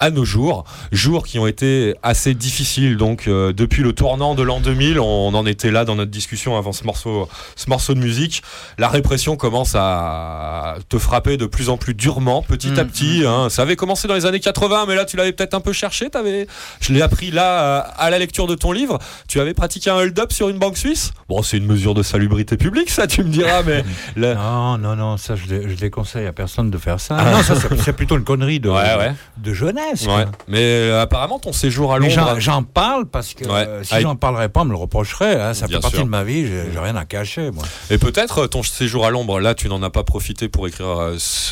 à nos jours, jours qui ont été assez difficiles donc euh, depuis le tournant de l'an 2000, on, en était là dans notre discussion avant ce morceau ce morceau de musique, la répression commence à te frapper de plus en plus durement petit à Mm, petit, hein. ça avait commencé dans les années 80 mais là tu l'avais peut-être un peu cherché, t'avais je l'ai appris là à la lecture de ton livre, tu avais pratiqué un hold-up sur une banque suisse? Bon, c'est une mesure de salubrité publique ça tu me diras mais [laughs] Non, non, non, ça je, je déconseille à personne de faire ça. non, ça c'est c'est plutôt une connerie de, Ouais, ouais. De jeunesse. Ouais. Mais euh, apparemment ton séjour à Londres j'en- parle parce que Ouais. euh, si Avec- j'en parlerais pas, on me le reprocherait. hein. Ça Bien fait partie sûr. de ma vie, j'ai j'ai rien à cacher. Moi. Et peut-être euh, ton séjour à l'ombre, là, tu n'en as pas profité pour écrire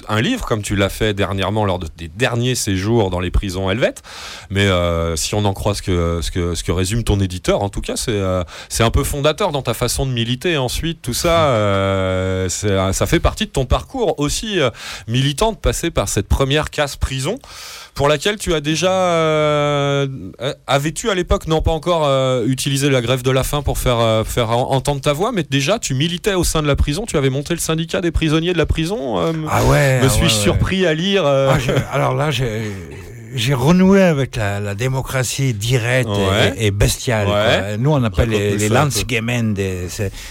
un livre, comme tu l'as fait dernièrement lors de tes derniers séjours dans les prisons helvètes. Mais euh, si on en croit ce que, ce, que, ce que résume ton éditeur, en tout cas, c'est c'est un peu fondateur dans ta façon de militer. Ensuite, tout ça, [laughs] ça fait partie de ton parcours aussi militant de passer par cette première casse prison pour laquelle tu as déjà euh, euh, avais-tu à l'époque non pas encore euh, utilisé la grève de la faim pour faire faire en- entendre ta voix mais déjà tu militais au sein de la prison tu avais monté le syndicat des prisonniers de la prison Ah ouais. me ah suis-je ouais, ouais. surpris à lire Ah, alors là, j'ai j'ai renoué avec la, la démocratie directe et- Ouais. et, bestiale. Ouais. quoi. Nous, on appelle les, les. Landsgemeinde.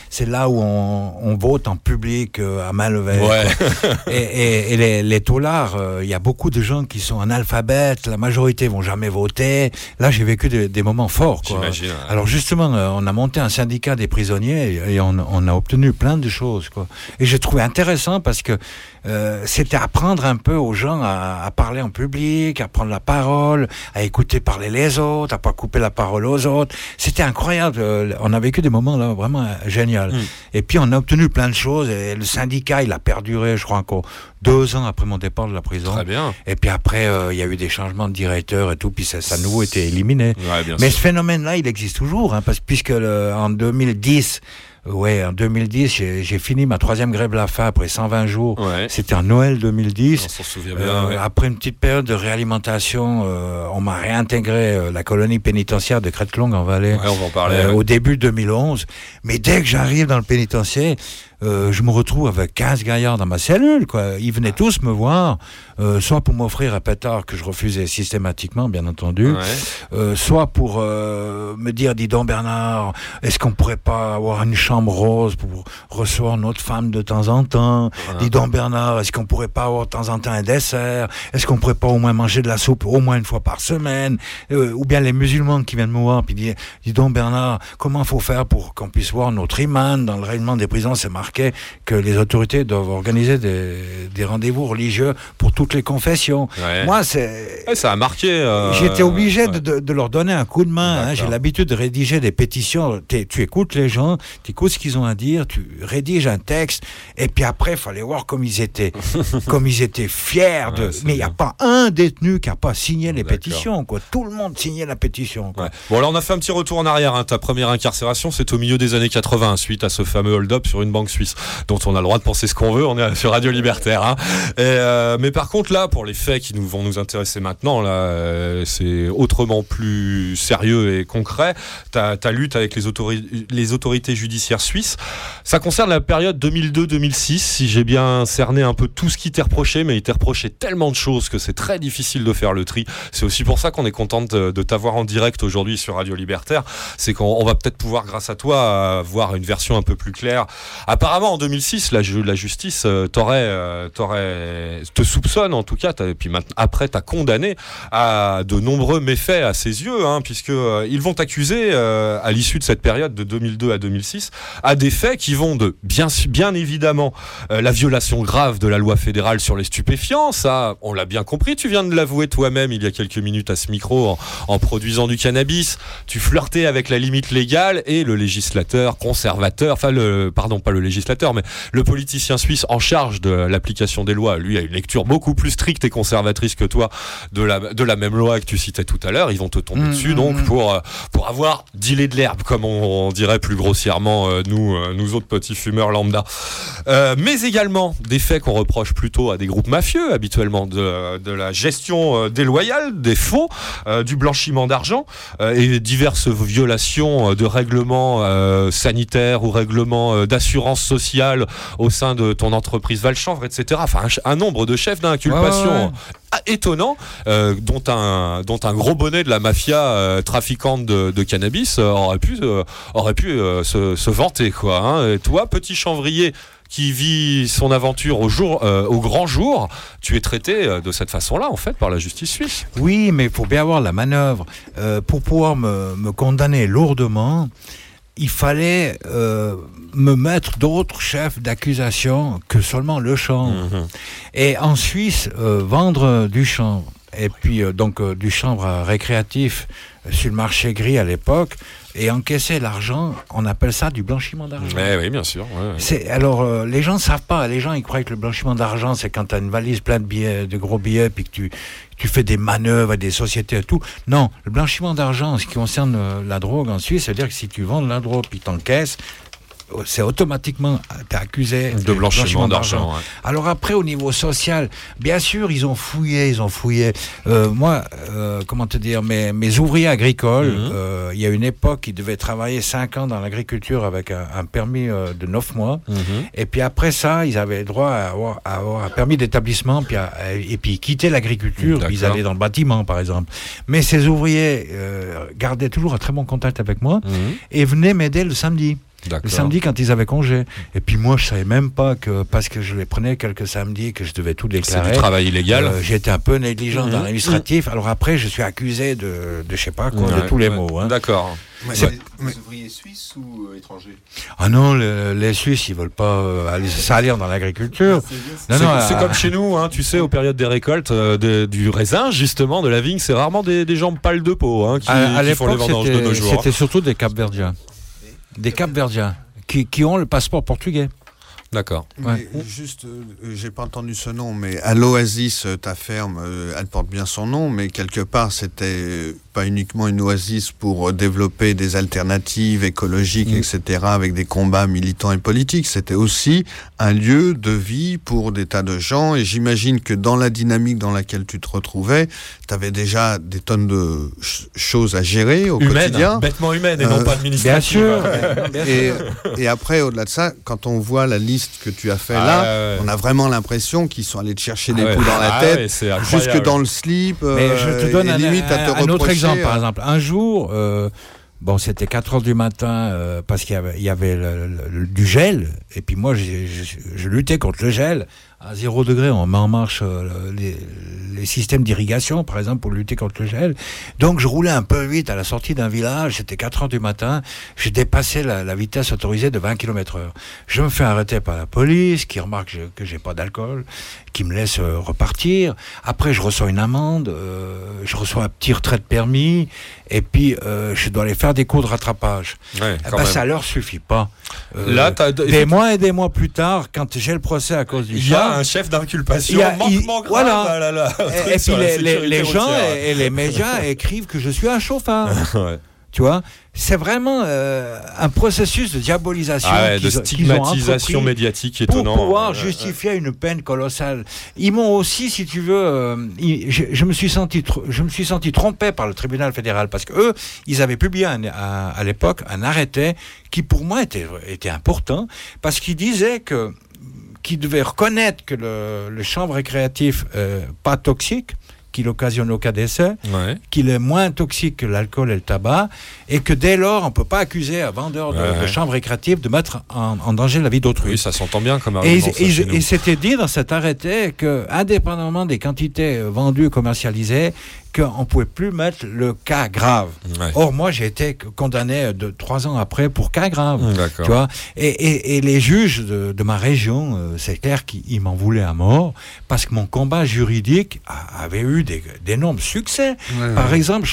C'est là où on, on vote en public euh, à main levée. Ouais. [laughs] et, et- et les, les taulards, euh, il y a beaucoup de gens qui sont analphabètes. La majorité vont jamais voter. Là, j'ai vécu des, des moments forts. quoi. Alors justement, euh, on a monté un syndicat des prisonniers et, et on, on a obtenu plein de choses. Quoi. Et j'ai trouvé intéressant parce que euh, c'était apprendre un peu aux gens à, à parler en public, à prendre la parole, à écouter parler les autres, à pas couper la parole aux autres. C'était incroyable. euh, On a vécu des moments là vraiment euh, génial. Mm. Et puis on a obtenu plein de choses. Et le syndicat, il a perduré, je crois encore deux ans après mon départ de la prison. Très bien. Et puis après, euh, il y a eu des changements de directeur et tout, puis ça, ça nouveau été éliminé. Ouais, Mais sûr. ce phénomène-là, il existe toujours, hein, parce puisque le- en 2010, ouais, en 2010, j'ai fini ma troisième grève de la faim après 120 jours. Ouais. C'était en Noël 2010. On s'en souvient bien. Euh, ouais. Après une petite période de réalimentation, euh, on m'a réintégré euh, la colonie pénitentiaire de Crête-Longue en Valais Ouais, on va en parler. euh, au début 2011. Mais dès que j'arrive dans le pénitencier, euh, je me retrouve avec 15 gaillards dans ma cellule. Quoi. Ils venaient tous me voir, euh, soit pour m'offrir un pétard que je refusais systématiquement, bien entendu, Ouais. euh, soit pour me dire, dis donc Bernard, est-ce qu'on pourrait pas avoir une chambre rose pour recevoir notre femme de temps en temps? Dis donc Bernard, est-ce qu'on pourrait pas avoir de temps en temps un dessert? Est-ce qu'on pourrait pas au moins manger de la soupe au moins une fois par semaine? Ou bien les musulmans qui viennent me voir, puis disent, dis donc Bernard, comment faut faire pour qu'on puisse voir notre imam Dans le règlement des prisons, c'est marqué que les autorités doivent organiser des, des rendez-vous religieux pour toutes les confessions. Ouais. Moi, c'est... Ouais, ça a marqué. euh, J'étais obligé ouais. de, leur donner un coup de main. hein. J'ai l'habitude de rédiger des pétitions. Tu écoutes les gens, tu écoutes ce qu'ils ont à dire, tu rédiges un texte, et puis après, il fallait voir comme ils étaient, [laughs] comme ils étaient fiers de. Mais il n'y a pas un détenu qui n'a pas signé les pétitions. Quoi. Tout le monde signait la pétition. Quoi. Bon, alors on a fait un petit retour en arrière. hein. Ta première incarcération, c'est au milieu des années 80, suite à ce fameux hold-up sur une banque suisse, dont on a le droit de penser ce qu'on veut. On est sur Radio Libertaire. hein. Euh, mais par contre, là, pour les faits qui vont nous intéresser maintenant, euh, c'est autrement plus sérieux et concret. Ta, lutte avec les, autori- les autorités judiciaires suisses, ça concerne la période 2002-2006. Si j'ai bien cerné un peu tout ce qui t'est reproché, mais il t'est reproché tellement de choses que c'est très difficile de faire le tri. C'est aussi pour ça qu'on est content de, t'avoir en direct aujourd'hui sur Radio Libertaire. C'est qu'on on va peut-être pouvoir, grâce à toi, avoir une version un peu plus claire. Apparemment, en 2006, la, ju- la justice euh, t'aurait, euh, t'aurait- te soupçonne, en tout cas, et puis maintenant, après, t'as condamné à de nombreux méfaits à ses yeux, hein, puisque euh, ils vont t'accuser, euh, à l'issue de cette période de 2002 à 2006, à des faits qui vont de, bien, bien évidemment, la violation grave de la loi fédérale sur les stupéfiants, ça, on l'a bien compris, tu viens de l'avouer toi-même il y a quelques minutes à ce micro en, en produisant du cannabis, tu flirtais avec la limite légale et le législateur conservateur, enfin le, pardon, pas le législateur, mais le politicien suisse en charge de l'application des lois, lui a une lecture beaucoup plus stricte et conservatrice que toi de la, de la même loi que tu citais tout à l'heure, ils vont te tomber Mmh, dessus mmh, donc mmh. pour, euh, pour avoir dealé de l'herbe, comme on, on dirait plus grossièrement euh, nous, euh, nous autres petits fumeurs lambda. Euh, mais également des faits qu'on reproche plutôt à des groupes mafieux habituellement, de, de la gestion déloyale, des faux, du blanchiment d'argent et diverses violations de règlements sanitaires ou règlements d'assurance sociale au sein de ton entreprise Valchanvre, etc. Enfin, un, nombre de chefs d'inculpation Ouais, ouais, ouais. ah, étonnant, euh, dont, un, dont un gros bonnet de la mafia euh, trafiquante de, de cannabis euh, aurait pu, aurait pu se, se vanter. Quoi, hein. Et toi, petit chanvrier qui vit son aventure au, jour, au grand jour, tu es traité de cette façon-là, en fait, par la justice suisse. Oui, mais faut bien avoir la manœuvre. Pour pouvoir me, me condamner lourdement, il fallait euh, me mettre d'autres chefs d'accusation que seulement le chanvre. Mhm. Et en Suisse, euh, vendre du chanvre, et puis euh, donc euh, du chanvre récréatif sur le marché gris à l'époque, et encaisser l'argent, on appelle ça du blanchiment d'argent. Eh oui, bien sûr. ouais, alors euh, les gens ne savent pas. Les gens ils croient que le blanchiment d'argent c'est quand tu as une valise pleine de billets, de gros billets, puis que tu tu fais des manœuvres à des sociétés et tout. Non, le blanchiment d'argent, en ce qui concerne euh, la drogue en Suisse, c'est-à-dire que si tu vends de la drogue puis t'encaisses, c'est automatiquement t'es accusé De blanchiment d'argent. ouais. alors après, au niveau social, bien sûr, ils ont fouillé, ils ont fouillé. Euh, moi, euh, comment te dire, mes, mes ouvriers agricoles, Mhm. euh, il y a une époque, ils devaient travailler 5 ans dans l'agriculture avec un, un permis de 9 mois. Mhm. Et puis après ça, ils avaient droit à avoir, à avoir un permis d'établissement, puis à- et puis quittaient l'agriculture, ils allaient dans le bâtiment, par exemple. Mais ces ouvriers gardaient toujours un très bon contact avec moi Mhm. et venaient m'aider le samedi. Le samedi quand ils avaient congé. Et puis moi, je savais même pas que parce que je les prenais quelques samedis que je devais tout C'est déclarer. du travail illégal. Euh, J'étais un peu négligent Mhm. dans l'administratif. Alors après, je suis accusé de, de je sais pas quoi, Ouais, de tous les ouais. mots. hein. D'accord. Mais C'est- les, les ouvriers suisses ou euh, étrangers? Ah non, le- les Suisses, ils veulent pas euh, aller salir dans l'agriculture. Non, C'est c'est euh, comme chez nous, hein, tu sais, aux périodes des récoltes euh, de- du raisin, justement, de la vigne, c'est rarement des, des gens pâles de peau hein, qui, à, à qui font les vendanges de c'était- nos jours. c'était surtout des Capverdiens. Des Capverdiens qui, qui ont le passeport portugais. D'accord. Juste, euh, j'ai pas entendu ce nom, mais à l'Oasis, euh, ta ferme, euh, elle porte bien son nom, mais quelque part, c'était pas uniquement une oasis pour euh, développer des alternatives écologiques, Mm. etc., avec des combats militants et politiques. C'était aussi un lieu de vie pour des tas de gens, et j'imagine que dans la dynamique dans laquelle tu te retrouvais, tu avais déjà des tonnes de ch- choses à gérer au Humaine, quotidien. bêtement humaine et non Euh, pas administrative. Bien sûr. et, et après, au-delà de ça, quand on voit la liste que tu as fait Ah, là, ouais, on a vraiment l'impression qu'ils sont allés te chercher Ah des ouais. coups dans la Ah tête, ouais, jusque dans le slip. Mais euh, je te donne et un, limite à te un- un autre reprocher, exemple, par euh, exemple. Un jour, euh, bon, c'était 4 heures du matin euh, parce qu'il y avait, il y avait le- le- le- du gel. Et puis moi, je, je luttais contre le gel. À 0 degré, on met en marche euh, les, les systèmes d'irrigation, par exemple, pour lutter contre le gel. Donc, je roulais un peu vite à la sortie d'un village. C'était 4 heures du matin. J'ai dépassé la, la vitesse autorisée de 20 km heure. Je me fais arrêter par la police, qui remarque que j'ai pas d'alcool, qui me laisse euh, repartir. Après, je reçois une amende, euh, je reçois un petit retrait de permis, et puis euh, je dois aller faire des cours de rattrapage. Ouais, Eh ben, ça leur suffit pas. Là, des mois et des mois plus tard, quand j'ai le procès à cause du char, un chef d'inculpation, manquement grave. voilà. ah là là, un et, puis les, les- sécurité les gens et, et les médias [laughs] écrivent que je suis un chauffard. Ouais. Tu vois, c'est vraiment euh, un processus de diabolisation, Ah ouais, de qu'ils qu'ils stigmatisation médiatique pour étonnant. pouvoir Ouais, ouais. justifier une peine colossale. Ils m'ont aussi, si tu veux, euh, ils- je, je me suis senti, je me suis senti trompé par le tribunal fédéral parce que eux, ils avaient publié un- à, à l'époque un arrêté qui pour moi était était important parce qu'il disait que qu'ils devaient reconnaître que le, le chanvre récréatif euh, pas toxique qu'il occasionne au cas d'essai, Ouais. qu'il est moins toxique que l'alcool et le tabac, et que dès lors, on ne peut pas accuser un vendeur de, Ouais. de chanvre récréative de mettre en, en danger la vie d'autrui. Oui, ça s'entend bien comme argument. et- c'était dit dans cet arrêté que, indépendamment des quantités euh, vendues et commercialisées, qu'on ne pouvait plus mettre le cas grave. Ouais. Or, moi, j'ai été condamné de trois ans après pour cas grave. D'accord. Tu vois? Et, et- et les juges de, de ma région, euh, c'est clair qu'ils m'en voulaient à mort parce que mon combat juridique a- avait eu d'énormes succès. Ouais, Par ouais. exemple,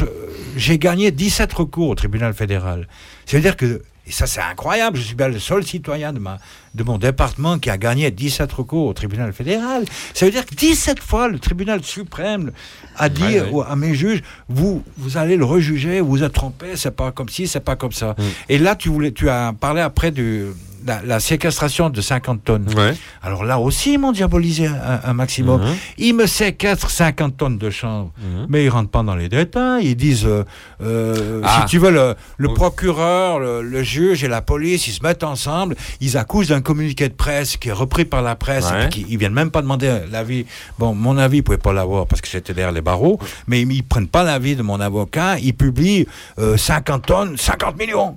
j'ai gagné 17 recours au tribunal fédéral. C'est-à-dire que, et ça c'est incroyable, je suis bien le seul citoyen de, ma, de mon département qui a gagné 17 recours au tribunal fédéral. Ça veut dire que 17 fois le tribunal suprême a dit Ouais, ouais. au- à mes juges, vous, vous allez le rejuger, vous êtes trompé, c'est pas comme ci, c'est pas comme ça. Et là, tu, voulais, tu as parlé après de la, la séquestration de 50 tonnes. Ouais. Alors là aussi, ils m'ont diabolisé un, un maximum. Mhm. Ils me séquestrent 50 tonnes de chanvre, Mhm. mais ils rentrent pas dans les détails. Ils disent, euh, euh, Ah. si tu veux, le, le Oui. procureur, le, le juge et la police, ils se mettent ensemble, ils accusent d'un communiqué de presse qui est repris par la presse, Ouais. et qui- ils viennent même pas demander l'avis. Bon, mon avis, ils pouvaient pas l'avoir parce que j'étais derrière les barreaux, mais ils, ils prennent pas l'avis de mon avocat, ils publient euh, 50 tonnes, 50 millions.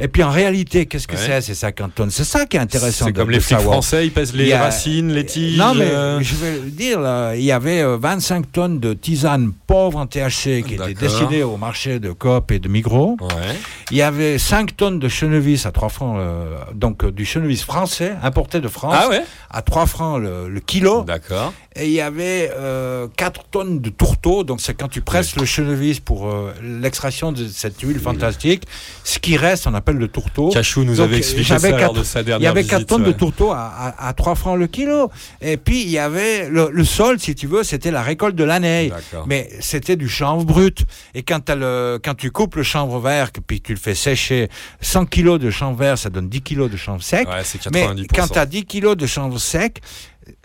Et puis en réalité, qu'est-ce que c'est ces 50 tonnes C'est ça qui est intéressant. C'est comme les flics savoir. français, ils pèsent les a- racines, les tiges. Non, mais euh, je vais le dire, là, il y avait euh, 25 tonnes de tisane pauvre en THC qui étaient D'accord. destinées au marché de Coop et de Migros. Ouais. Il y avait 5 tonnes de chenevis à 3 francs, euh, donc euh, du chenevis français importé de France Ah ouais à 3 francs le, le kilo. D'accord. Et il y avait 4 tonnes de tourteau, donc c'est quand tu presses le chenevis pour euh, l'extraction de cette huile fantastique. Ce qui reste, on appelle le tourteau. Cachou nous Donc, avait expliqué ça lors de sa Il y dernière avait 4 visite, tonnes de ouais. tourteau à, à, à 3 francs le kilo. Et puis, il y avait le, le sol, si tu veux, c'était la récolte de l'année. Mais c'était du chanvre brut. Et quand, le, quand tu coupes le chanvre vert, puis tu le fais sécher, 100 kilos de chanvre vert, ça donne 10 kilos de chanvre sec. Ouais, Mais 90%. quand tu as 10 kilos de chanvre sec,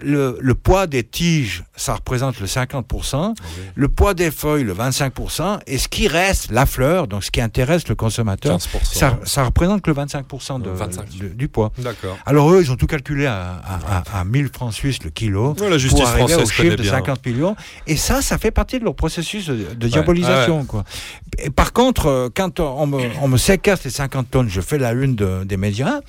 le, le poids des tiges, ça représente le 50%, le poids des feuilles, le 25%, et ce qui reste, la fleur, donc ce qui intéresse le consommateur, 15%. ça, ça représente que le 25%, de, 25. de- du poids. D'accord. Alors eux, ils ont tout calculé à, à, à- à 1000 francs suisses le kilo Ouais, la justice pour arriver française au chiffre de bien. 50 millions. Et ça, ça fait partie de leur processus de, de diabolisation. Quoi. Et par contre, euh, quand on me, on me séquestre les 50 tonnes, je fais la une de- des médias.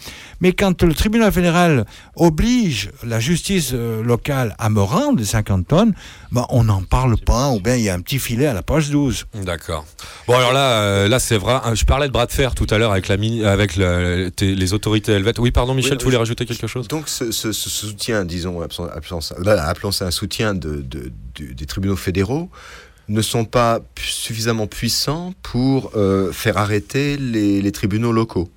Mais quand le tribunal fédéral oblige la justice euh, locale à rendre les 50 tonnes, ben, on n'en parle pas, ou bien il y a un petit filet à la page 12. D'accord. Bon alors là, euh, là c'est vrai. hein, Je parlais de bras de fer tout à l'heure avec la mini- avec le- les autorités helvètes. Oui, pardon, Michel, Oui, tu voulais rajouter quelque chose? Donc ce, ce- ce soutien, disons, appelons, ça, voilà, appelons ça un soutien de, de- des tribunaux fédéraux, ne sont pas suffisamment puissants pour euh, faire arrêter les, les tribunaux locaux.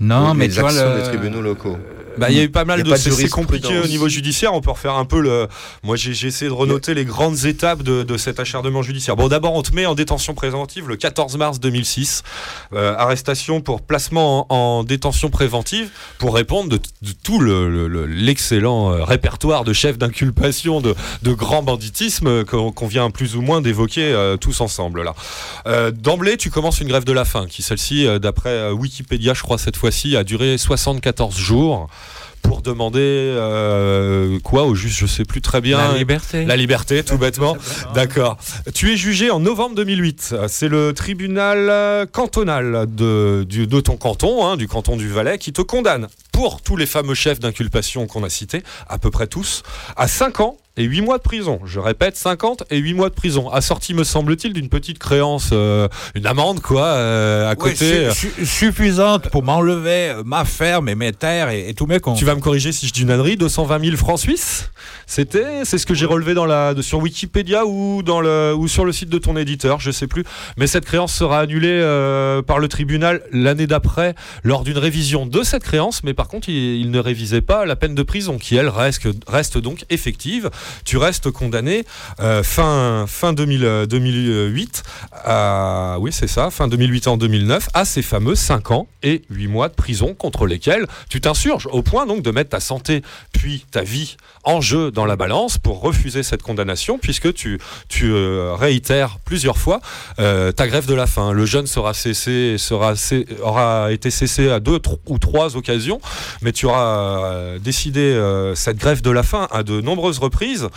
Non, les mais tu vois, actions le- des tribunaux locaux. Bah, il y a eu pas mal de. C'est compliqué au niveau judiciaire. On peut refaire un peu le. Moi, j'ai essayé de renoter les grandes étapes de, de cet acharnement judiciaire. Bon, d'abord, on te met en détention préventive le 14 mars 2006. Euh, arrestation pour placement en, en détention préventive pour répondre de, de tout le- le- le- l'excellent euh, répertoire de chefs d'inculpation de, de grand banditisme qu'on qu'on vient plus ou moins d'évoquer euh, tous ensemble là. Euh, D'emblée, tu commences une grève de la faim qui, celle-ci, euh, d'après Wikipédia, je crois cette fois-ci, a duré 74 jours pour demander euh, quoi au juge, je sais plus très bien. La liberté. La liberté, tout bêtement. D'accord. Tu es jugé en novembre 2008. C'est le tribunal euh, cantonal de, du- de ton canton, hein, du canton du Valais, qui te condamne pour tous les fameux chefs d'inculpation qu'on a cités, à peu près tous, à 5 ans et 8 mois de prison. Je répète, 50 et 8 mois de prison. Assorti, me semble-t-il, d'une petite créance, euh, une amende, quoi, euh, à Ouais, côté. su- su- suffisante pour m'enlever euh, ma ferme et mes terres et, et tous mes comptes. Tu vas me corriger si je dis une ânerie, 220 000 francs suisses? C'était, c'est ce que j'ai relevé dans la, de- sur Wikipédia ou, dans le, ou sur le site de ton éditeur, je sais plus. Mais cette créance sera annulée euh, par le tribunal l'année d'après lors d'une révision de cette créance, mais par contre, il, il ne révisait pas la peine de prison qui, elle, reste, reste donc effective. Tu restes condamné euh, fin, fin 2000, euh, 2008, à, oui, c'est ça, fin 2008 en 2009, à ces fameux 5 ans et 8 mois de prison contre lesquels tu t'insurges au point donc de mettre ta santé puis ta vie en jeu dans la balance pour refuser cette condamnation puisque tu, euh, réitères plusieurs fois euh, ta grève de la faim. Le jeûne sera cessé, sera aura été cessé à deux ou trois occasions, mais tu auras euh, décidé cette grève de la faim à de nombreuses reprises.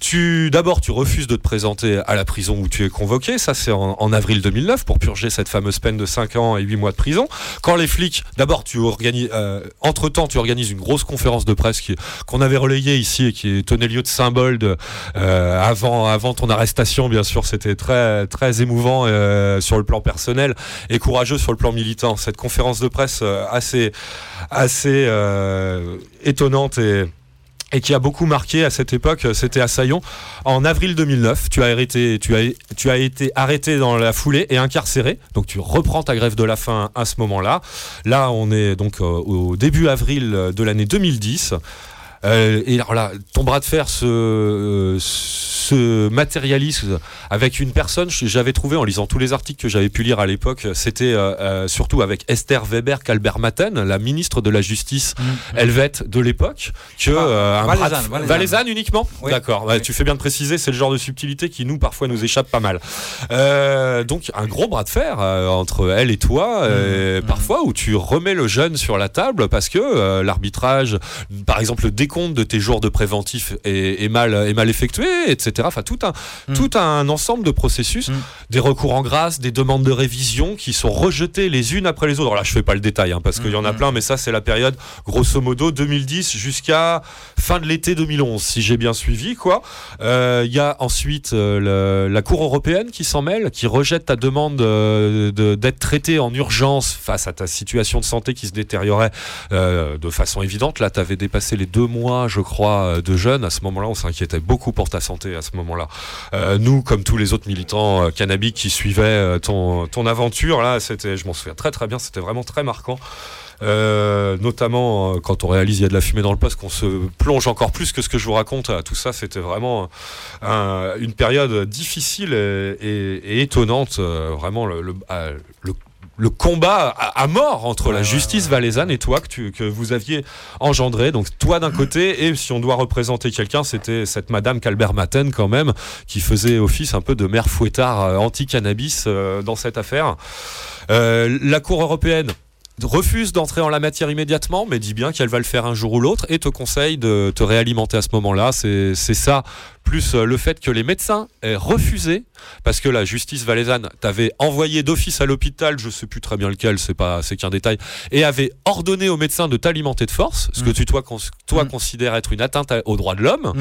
Tu d'abord tu refuses de te présenter à la prison où tu es convoqué, ça c'est en, avril 2009 pour purger cette fameuse peine de 5 ans et 8 mois de prison. Quand les flics, d'abord tu organises, entre temps tu organises une grosse conférence de presse qui- qu'on avait relayée ici et qui tenait lieu de symbole de, euh, avant avant ton arrestation bien sûr c'était très très émouvant euh, sur le plan personnel et courageux sur le plan militant. Cette conférence de presse euh, assez assez euh, étonnante et et qui a beaucoup marqué à cette époque, c'était à Saillon. En avril 2009, tu as, arrêté, tu, as, tu as été arrêté dans la foulée et incarcéré. Donc tu reprends ta grève de la faim à ce moment-là. Là, on est donc euh, au début avril de l'année 2010. Euh, et alors là, ton bras de fer se, se matérialise avec une personne. J'avais trouvé en lisant tous les articles que j'avais pu lire à l'époque, c'était euh, euh, surtout avec Esther Weber Kalbermatten, la ministre de la Justice helvète de l'époque, que un bras de- Valaisanne, Valaisanne. Valaisanne uniquement? Oui. D'accord. Tu fais bien de préciser, c'est le genre de subtilité qui nous parfois nous échappe pas mal. Donc un gros bras de fer entre elle et toi, euh, parfois où tu remets le jeune sur la table parce que l'arbitrage, par exemple le décompte de tes jours de préventif est, est mal est mal effectué, etc. Enfin tout un tout un ensemble de processus, des recours en grâce, des demandes de révision qui sont rejetées les unes après les autres. Alors là je fais pas le détail hein, parce qu'il y en a plein, mais ça c'est la période grosso modo 2010 jusqu'à fin de l'été 2011 si j'ai bien suivi quoi. Euh, Il y a ensuite euh, le- la Cour européenne qui s'en mêle, qui rejette ta demande euh, de- d'être traité en urgence face à ta situation de santé qui se détériorait de façon évidente. Là, tu avais dépassé les deux mois, je crois, euh, de jeûne. À ce moment-là, on s'inquiétait beaucoup pour ta santé à ce moment-là. Euh, nous, comme tous les autres militants euh, qui suivaient euh, ton, ton aventure, là, c'était, je m'en souviens très très bien, c'était vraiment très marquant. Notamment quand on réalise il y a de la fumée dans le poste, qu'on se plonge encore plus que ce que je vous raconte. Tout ça, c'était vraiment un- une période difficile et, étonnante. vraiment, le, le- le- le combat à, à mort entre la justice valaisanne et toi que, tu, que vous aviez engendré. Donc toi d'un côté, et si on doit représenter quelqu'un, c'était cette Madame Calbert Maten quand même, qui faisait office un peu de mère fouettard euh, anti-cannabis euh, dans cette affaire. Euh, la Cour européenne refuse d'entrer en la matière immédiatement, mais dit bien qu'elle va le faire un jour ou l'autre et te conseille de te réalimenter à ce moment-là. C'est ça, plus euh, le fait que les médecins aient refusé, parce que la justice valaisanne t'avait envoyé d'office à l'hôpital, je sais plus très bien lequel, c'est pas, c'est qu'un détail, et avait ordonné aux médecins de t'alimenter de force, ce que tu toi, toi considères être une atteinte aux droits de l'homme.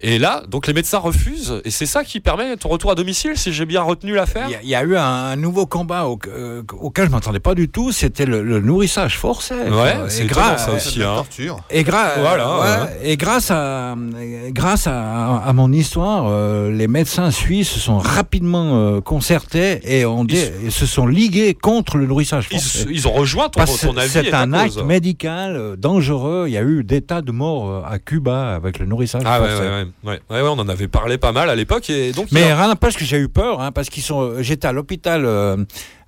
Et là, donc les médecins refusent, et c'est ça qui permet ton retour à domicile, si j'ai bien retenu l'affaire. Il y a- il y, a eu un, un nouveau combat au- euh, auquel je m'attendais pas du tout, c'était le, le nourrissage forcé. Ouais, c'est Et étonnant, gra- ça aussi, hein. Et, gra- Voilà, ouais, ouais. et grâce à grâce à, à mon histoire, euh, les médecins suisses se sont rapidement euh, concertés et, ont dit- et se sont ligués contre le nourrissage forcé. Ils, ils ont rejoint ton, Parce que ton avis. c'est un acte cause. médical dangereux. Il y a eu des tas de morts à Cuba avec le nourrissage Ah ouais, forcé. ouais, ouais, ouais. Ouais, ouais, on en avait parlé pas mal à l'époque et donc. Mais a- rien n'empêche que j'ai eu peur, hein, parce qu'ils sont. J'étais à l'hôpital euh,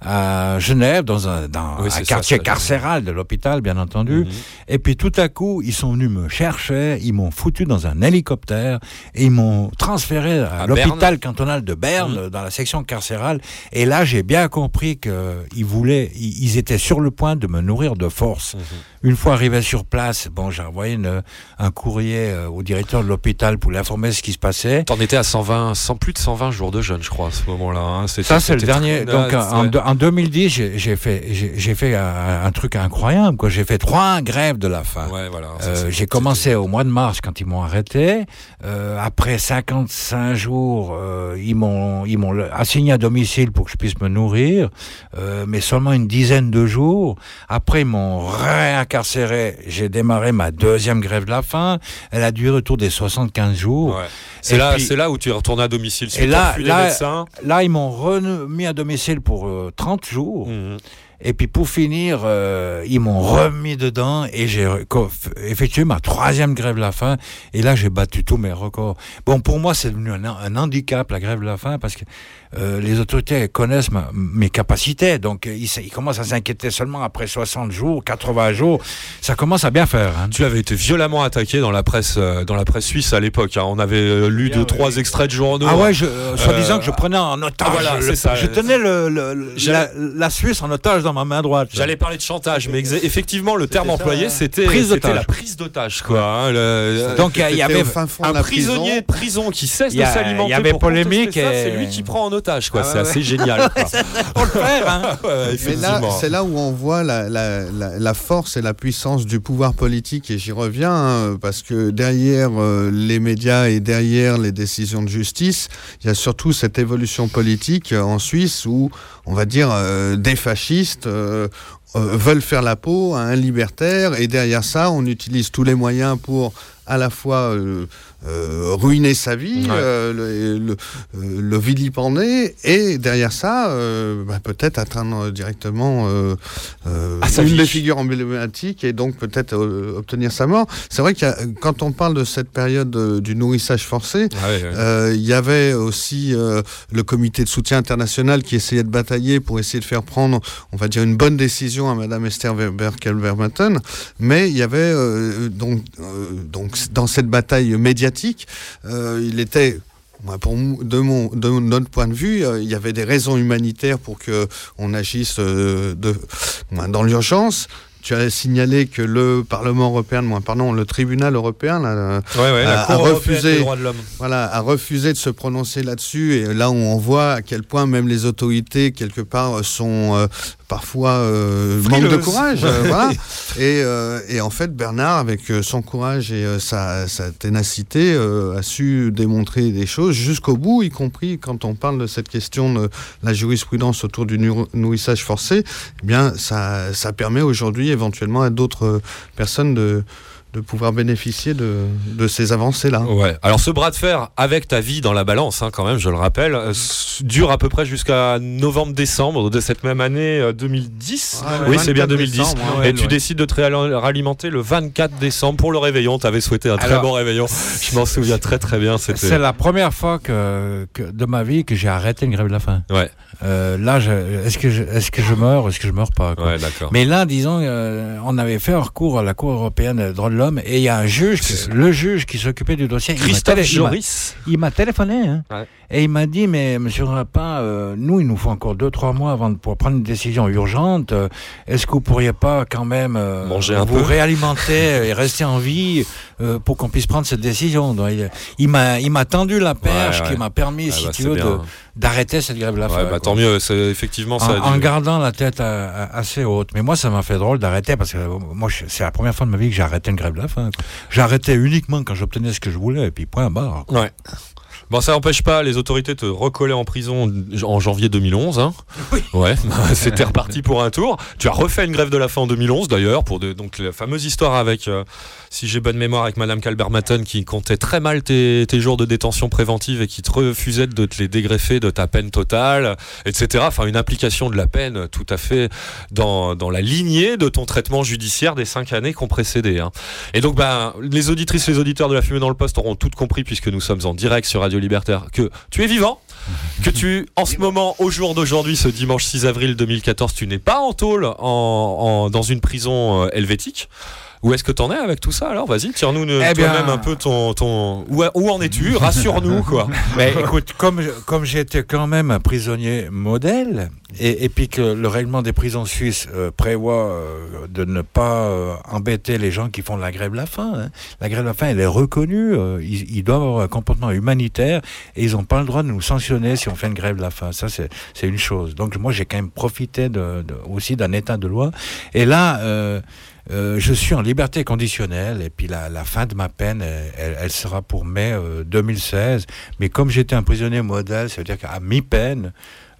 à Genève, dans un, dans Oui, un c'est ça, quartier carcéral de l'hôpital, bien entendu. Et puis tout à coup, ils sont venus me chercher, ils m'ont foutu dans un hélicoptère et ils m'ont transféré à, À l'hôpital Berne. cantonal de Berne, dans la section carcérale. Et là, j'ai bien compris qu'ils voulaient, ils étaient sur le point de me nourrir de force. Une fois arrivé sur place, bon, j'ai envoyé une- un courrier euh, au directeur de l'hôpital pour l'informer de ce qui se passait. T'en étais à 120, 100, plus de 120 jours de jeûne, je crois, à ce moment-là. hein. Ça, c'est le dernier. très- Donc, en, en 2010, j'ai fait, j'ai j'ai fait un, un truc incroyable. quoi. J'ai fait trois grèves de la faim. Ouais, voilà. ça, Euh, j'ai commencé au mois de mars quand ils m'ont arrêté. Euh, après 55 jours, euh, ils m'ont ils m'ont le- assigné à domicile pour que je puisse me nourrir, mais seulement une dizaine de jours. Après, ils m'ont réincarcéré. J'ai démarré ma deuxième grève de la faim. Elle a duré autour des 75 jours. Ouais. C'est là, puis- c'est là où tu es retourné à domicile. et là, des là, médecins. là, ils m'ont remis à domicile pour 30 jours. Mhm. Et puis pour finir, euh, ils m'ont remis dedans et j'ai effectué ma troisième grève de la faim. Et là, j'ai battu tous mes records. Bon, pour moi, c'est devenu un, un handicap, la grève de la faim, parce que euh, les autorités connaissent ma- mes capacités. Donc, euh, ils, commencent à s'inquiéter seulement après 60 jours, 80 jours. Ça commence à bien faire. hein. Tu avais été violemment attaqué dans la presse, euh, dans la presse suisse à l'époque. hein. On avait lu deux, trois extraits de journaux. Ah ouais, je, euh, soi-disant que je prenais en otage. ah voilà, le- ça. Je tenais le, le- la, la Suisse en otage dans ma main droite. J'allais parler de chantage, mais effectivement, le terme employé, hein. c'était Prise c'était d'otage. la prise d'otage, quoi. hein, le- Donc, il y avait un prisonnier de prison qui cesse de s'alimenter. il y avait polémique C'est lui qui prend en otage, quoi. Ah c'est ouais, assez ouais. génial. [laughs] quoi. Faut le faire, hein. [laughs] Ouais, Mais là, c'est là où on voit la, la- la- la force et la puissance du pouvoir politique, et j'y reviens, hein, parce que derrière euh, les médias et derrière les décisions de justice, il y a surtout cette évolution politique euh, en Suisse où, on va dire, euh, des fascistes euh, euh, veulent faire la peau à un libertaire, et derrière ça, on utilise tous les moyens pour à la fois euh, ruiner sa vie, Ouais. euh, le, le, euh, le vilipender, et derrière ça, euh, bah, peut-être atteindre directement Ah, une des figures emblématiques et donc peut-être obtenir sa mort. C'est vrai que quand on parle de cette période du nourrissage forcé, Ah ouais, ouais. il y avait aussi le comité de soutien international qui essayait de batailler pour essayer de faire prendre, on va dire, une bonne décision à Madame Esther Weber Calvermatten, mais il y avait donc, donc dans cette bataille médiatique, euh, il était pour, de, mon, de notre point de vue, euh, il y avait des raisons humanitaires pour que on agisse euh, de, dans l'urgence. Tu as signalé que le Parlement européen, pardon, le tribunal européen, là, Ouais, ouais, a, refusé, de voilà, a refusé de se prononcer là-dessus. Et là on voit à quel point même les autorités, quelque part, sont parfois euh, manque de courage. euh, voilà. [laughs] et, euh, et en fait, Bernard, avec euh, son courage et euh, sa, sa ténacité, euh, a su démontrer des choses jusqu'au bout, y compris quand on parle de cette question de la jurisprudence autour du nourrissage forcé. Eh bien, ça, ça permet aujourd'hui éventuellement à d'autres personnes de de pouvoir bénéficier de, de ces avancées-là. Ouais. Alors ce bras de fer avec ta vie dans la balance, hein, quand même, je le rappelle, euh, dure à peu près jusqu'à novembre-décembre de cette même année euh, 2010. Ouais, oui, c'est bien 24 2010. décembre, ouais. Et tu Ouais. décides de te ralimenter le 24 décembre pour le réveillon. Tu avais souhaité un très bon réveillon. Je m'en souviens très très bien. C'est la première fois que, que de ma vie que j'ai arrêté une grève de la faim. Ouais. Euh, là, est-ce que, je- est-ce que je meurs, est-ce que je meurs pas quoi. Mais là, disons, euh, on avait fait un recours à la Cour européenne des droits de l'homme et il y a un juge, le juge qui s'occupait du dossier, Christophe télé- il m'a- Joris. il m'a téléphoné hein, Ouais. et il m'a dit mais Monsieur Rapin, euh, nous il nous faut encore deux trois mois avant de pouvoir prendre une décision urgente. Euh, Est-ce que vous pourriez pas quand même euh, Manger un vous peu réalimenter [laughs] et rester en vie pour qu'on puisse prendre cette décision? Donc, il- Il m'a tendu la perche Ouais, ouais. qui m'a permis, Ah si bah, tu veux, de- d'arrêter cette grève de la Ouais, bah, tant mieux. C'est effectivement ça. a En, en gardant la tête à- à- assez haute. Mais moi, ça m'a fait drôle d'arrêter parce que euh, moi, c'est la première fois de ma vie que j'ai arrêté une grève de la faim. J'arrêtais uniquement quand j'obtenais ce que je voulais et puis point barre. Ouais. Bon, ça n'empêche pas les autorités de te recoller en prison en janvier 2011. Hein. Ouais, [laughs] c'était reparti pour un tour. Tu as refait une grève de la faim en 2011 d'ailleurs, pour de- donc la fameuse histoire avec, euh, si j'ai bonne mémoire, avec Madame Calbert-Matten qui comptait très mal tes, tes jours de détention préventive et qui te refusait de te les dégreffer de ta peine totale, etc. Enfin, une application de la peine tout à fait dans, dans la lignée de ton traitement judiciaire des cinq années qui ont précédé. hein. Et donc, ben, les auditrices, les auditeurs de la fumée dans le poste auront toutes compris, puisque nous sommes en direct sur Radio Libertaire, que tu es vivant, que tu, en ce moment, au jour d'aujourd'hui, ce dimanche 6 avril 2014, tu n'es pas en tôle en, dans une prison euh, helvétique. Où est-ce que t'en es avec tout ça alors? Vas-y, tire-nous Eh toi-même un peu ton. ton... Où, où en es-tu? [laughs] Rassure-nous, quoi. Mais écoute, comme, comme j'étais quand même un prisonnier modèle, et, et puis que le règlement des prisons suisses euh, prévoit euh, de ne pas euh, embêter les gens qui font de la grève de la faim. hein. La grève de la faim, elle est reconnue, ils, ils doivent avoir un comportement humanitaire et ils n'ont pas le droit de nous sanctionner si on fait une grève de la faim. Ça, c'est c'est une chose. Donc moi, j'ai quand même profité de, de- aussi d'un état de loi. Et là... euh, je suis en liberté conditionnelle et puis la, la fin de ma peine, elle sera pour mai euh, 2016. Mais comme j'étais un prisonnier modèle, ça veut dire qu'à mi-peine,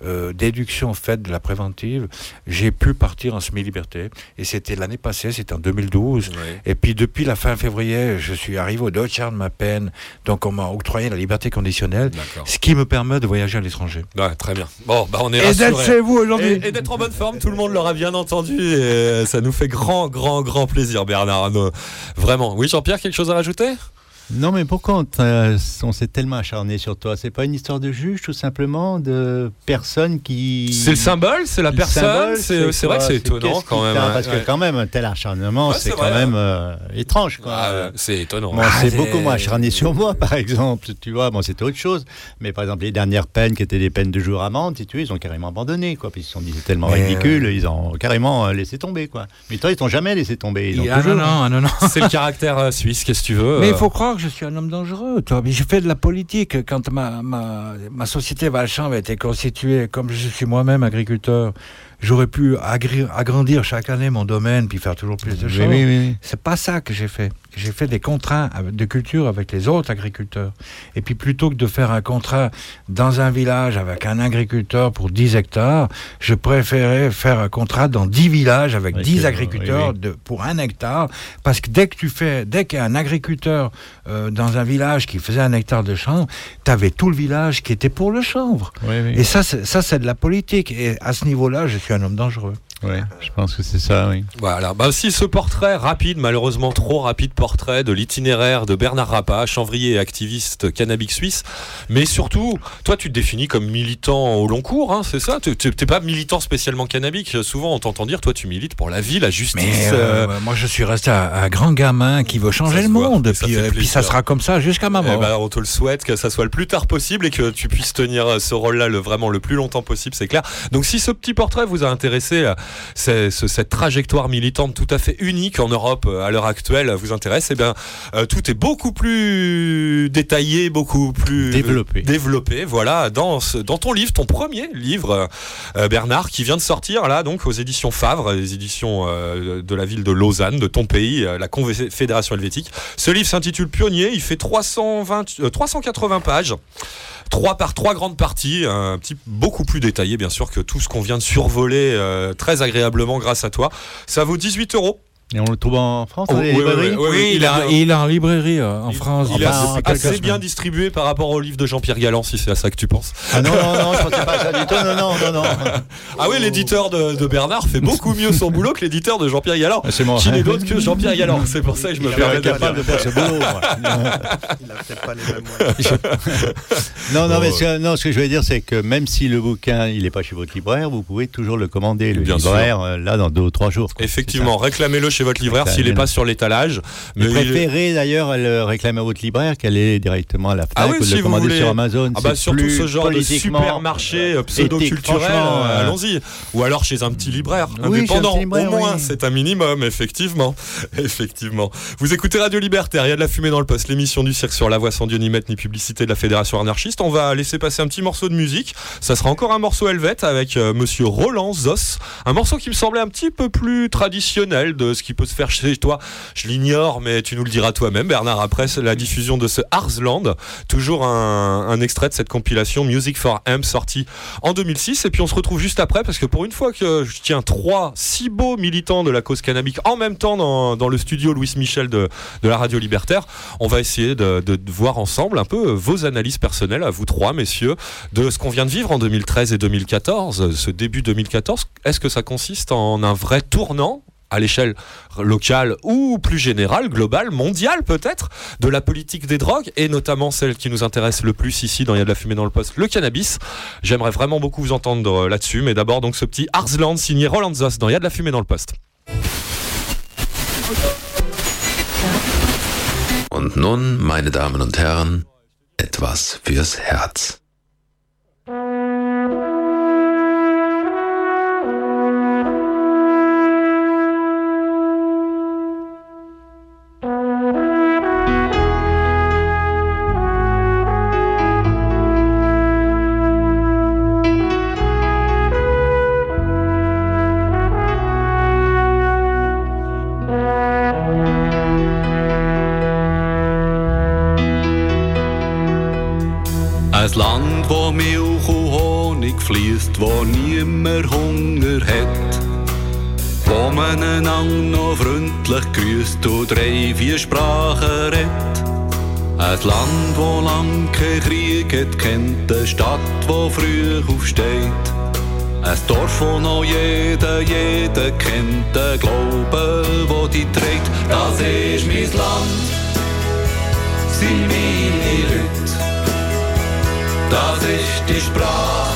euh, déduction faite de la préventive, j'ai pu partir en semi-liberté. Et c'était l'année passée, c'était en 2012. Et puis depuis la fin février, je suis arrivé au tiers de ma peine. Donc on m'a octroyé la liberté conditionnelle, ce qui me permet de voyager à l'étranger. Ouais, très bien. Bon, bah on est Et d'être chez vous aujourd'hui. Et, et d'être en bonne forme, tout le monde l'aura bien entendu. Et ça nous fait grand, grand, grand plaisir, Bernard. Vraiment. Oui, Jean-Pierre, quelque chose à rajouter? Non, mais pourquoi on, s'est tellement acharné sur toi? C'est pas une histoire de juge, tout simplement, de personnes qui. C'est le symbole, c'est la Le personne. symbole, C'est c'est vrai que c'est étonnant quand même. hein. Parce Ouais. que, quand même, un tel acharnement, Ouais, c'est quand même euh, étrange. Quoi. Ah, ouais, c'est étonnant. Moi, Ah, c'est beaucoup moins acharné sur moi, par exemple. Tu vois, bon, c'était autre chose. Mais par exemple, les dernières peines qui étaient des peines de jour amende, si tu veux, ils ont carrément abandonné, quoi. Puis ils se sont dit, c'est tellement Mais, ridicule, ils ont carrément euh, laissé tomber, quoi. Mais toi, ils t'ont jamais laissé tomber. Ils ont Ah non, toujours- non, non, non. C'est le caractère euh, suisse, qu'est-ce que tu veux Mais euh. il faut croire que je suis un homme dangereux. Toi. Mais J'ai fait de la politique quand ma, ma, ma société Valchamp a été constituée. Comme je suis moi-même agriculteur, j'aurais pu agri- agrandir chaque année mon domaine puis faire toujours plus de choses. oui, oui, oui. C'est pas ça que j'ai fait. J'ai fait des contrats de culture avec les autres agriculteurs. Et puis plutôt que de faire un contrat dans un village avec un agriculteur pour 10 hectares, je préférais faire un contrat dans 10 villages avec Oui, 10 c'est- agriculteurs oui, oui. de- pour un hectare. Parce que dès que tu fais, dès qu'il y a un agriculteur euh, dans un village qui faisait un hectare de chanvre, tu avais tout le village qui était pour le chanvre. Et ça, c'est de la politique. Et à ce niveau-là, je suis un homme dangereux. Ouais, je pense que c'est ça, oui. Voilà. Bah, si ce portrait rapide, malheureusement trop rapide portrait de l'itinéraire de Bernard Rappa, chanvrier et activiste cannabique suisse, mais surtout, toi, tu te définis comme militant au long cours, hein, c'est ça? Tu T'es pas militant spécialement cannabique. Souvent, on t'entend dire, toi, tu milites pour la vie, la justice. Mais euh, euh, moi, je suis resté un, un grand gamin qui veut changer Ça le voit, monde. et ça puis, euh, ça sera comme ça jusqu'à ma Eh mort. ben, on te le souhaite que ça soit le plus tard possible et que tu puisses tenir euh, ce rôle-là le, vraiment le plus longtemps possible, c'est clair. Donc si ce petit portrait vous a intéressé, euh, c'est- ce- cette trajectoire militante tout à fait unique en Europe euh, à l'heure actuelle euh, vous intéresse, eh bien euh, tout est beaucoup plus détaillé, beaucoup plus Développé. développé, voilà, dans, ce- dans ton livre, ton premier livre, euh, Bernard, qui vient de sortir là, donc aux éditions Favre, les éditions euh, de la ville de Lausanne, de ton pays, la Confédération helvétique. Ce livre s'intitule Pionnier, il fait 320, euh, 380 pages. Trois par trois grandes parties, un petit beaucoup plus détaillé bien sûr que tout ce qu'on vient de survoler euh, très agréablement grâce à toi. Ça vaut 18 euros Et on le trouve en France, Oh, les oui, oui, librairies oui, oui, Oui, il, a, il est en librairie euh, en France. Il est Enfin, assez, bien distribué par rapport au livre de Jean-Pierre Galland, si c'est à ça que tu penses. Ah non, non, non, je pensais pas à ça du tout. Non, non, non, non. [laughs] Ah oui, l'éditeur de, de Bernard fait beaucoup mieux son boulot que l'éditeur de Jean-Pierre Galland. C'est moi. Qui n'est d'autre que Jean-Pierre Galland. C'est pour ça que je me Il permets de le capable de faire ce boulot. [laughs] Il a peut-être pas les mêmes moyens. [laughs] Non, non, Oh, mais ce, non, ce que je veux dire, c'est que même si le bouquin, il n'est pas chez votre libraire, vous pouvez toujours le commander, le Bien libraire, euh, là, dans deux ou trois jours. Effectivement, réclamez-le chez votre libraire s'il n'est pas sur l'étalage. Mais préférez d'ailleurs le réclamer à votre libraire qu'elle est directement à la FNAC Ah oui, ou si le commander sur Amazon. Ah bah surtout ce genre de supermarché euh, pseudo-culturel, euh, euh, allons-y. Ou alors chez un petit libraire Oui, indépendant. petit libraire, Au moins, oui. c'est un minimum, effectivement. [laughs] Effectivement. Vous écoutez Radio Libertaire, il y a de la fumée dans le poste, l'émission du cirque sur la voix sans Dieu ni maître ni publicité de la Fédération anarchiste. On va laisser passer un petit morceau de musique. Ça sera encore un morceau helvète avec euh, monsieur Roland Zos. Un morceau qui me semblait un petit peu plus traditionnel de ce qui peut se faire chez toi. Je l'ignore, mais tu nous le diras toi-même, Bernard, après la diffusion de ce Arsland. Toujours un, extrait de cette compilation Music for Amp sortie en 2006. Et puis on se retrouve juste après parce que pour une fois que je tiens trois si beaux militants de la cause cannabique en même temps dans, le studio Louis Michel de, la radio libertaire, on va essayer de voir ensemble un peu vos analyses personnelles à vous trois, messieurs, de ce qu'on vient de vivre en 2013 et 2014, ce début 2014. Est-ce que ça consiste en un vrai tournant à l'échelle locale ou plus générale, globale, mondiale peut-être, de la politique des drogues et notamment celle qui nous intéresse le plus ici dans Il y a de la fumée dans le poste, le cannabis. J'aimerais vraiment beaucoup vous entendre euh, là-dessus, mais d'abord donc ce petit Arsland signé Roland Zos dans Il y a de la fumée dans le poste. Und nun, meine Damen und. Wo Milch und Honig fließt, wo niemand Hunger hat. Wo man einander noch freundlich grüßt und drei, vier Sprachen redet. Ein Land, wo lang kein Krieg hat kennt, eine Stadt, wo früh aufsteht. Ein Dorf, wo noch jeder, jeder kennt, ein Glaube, wo die trägt. Das ist mein Land, sind meine Leute. Das ist die Sprache,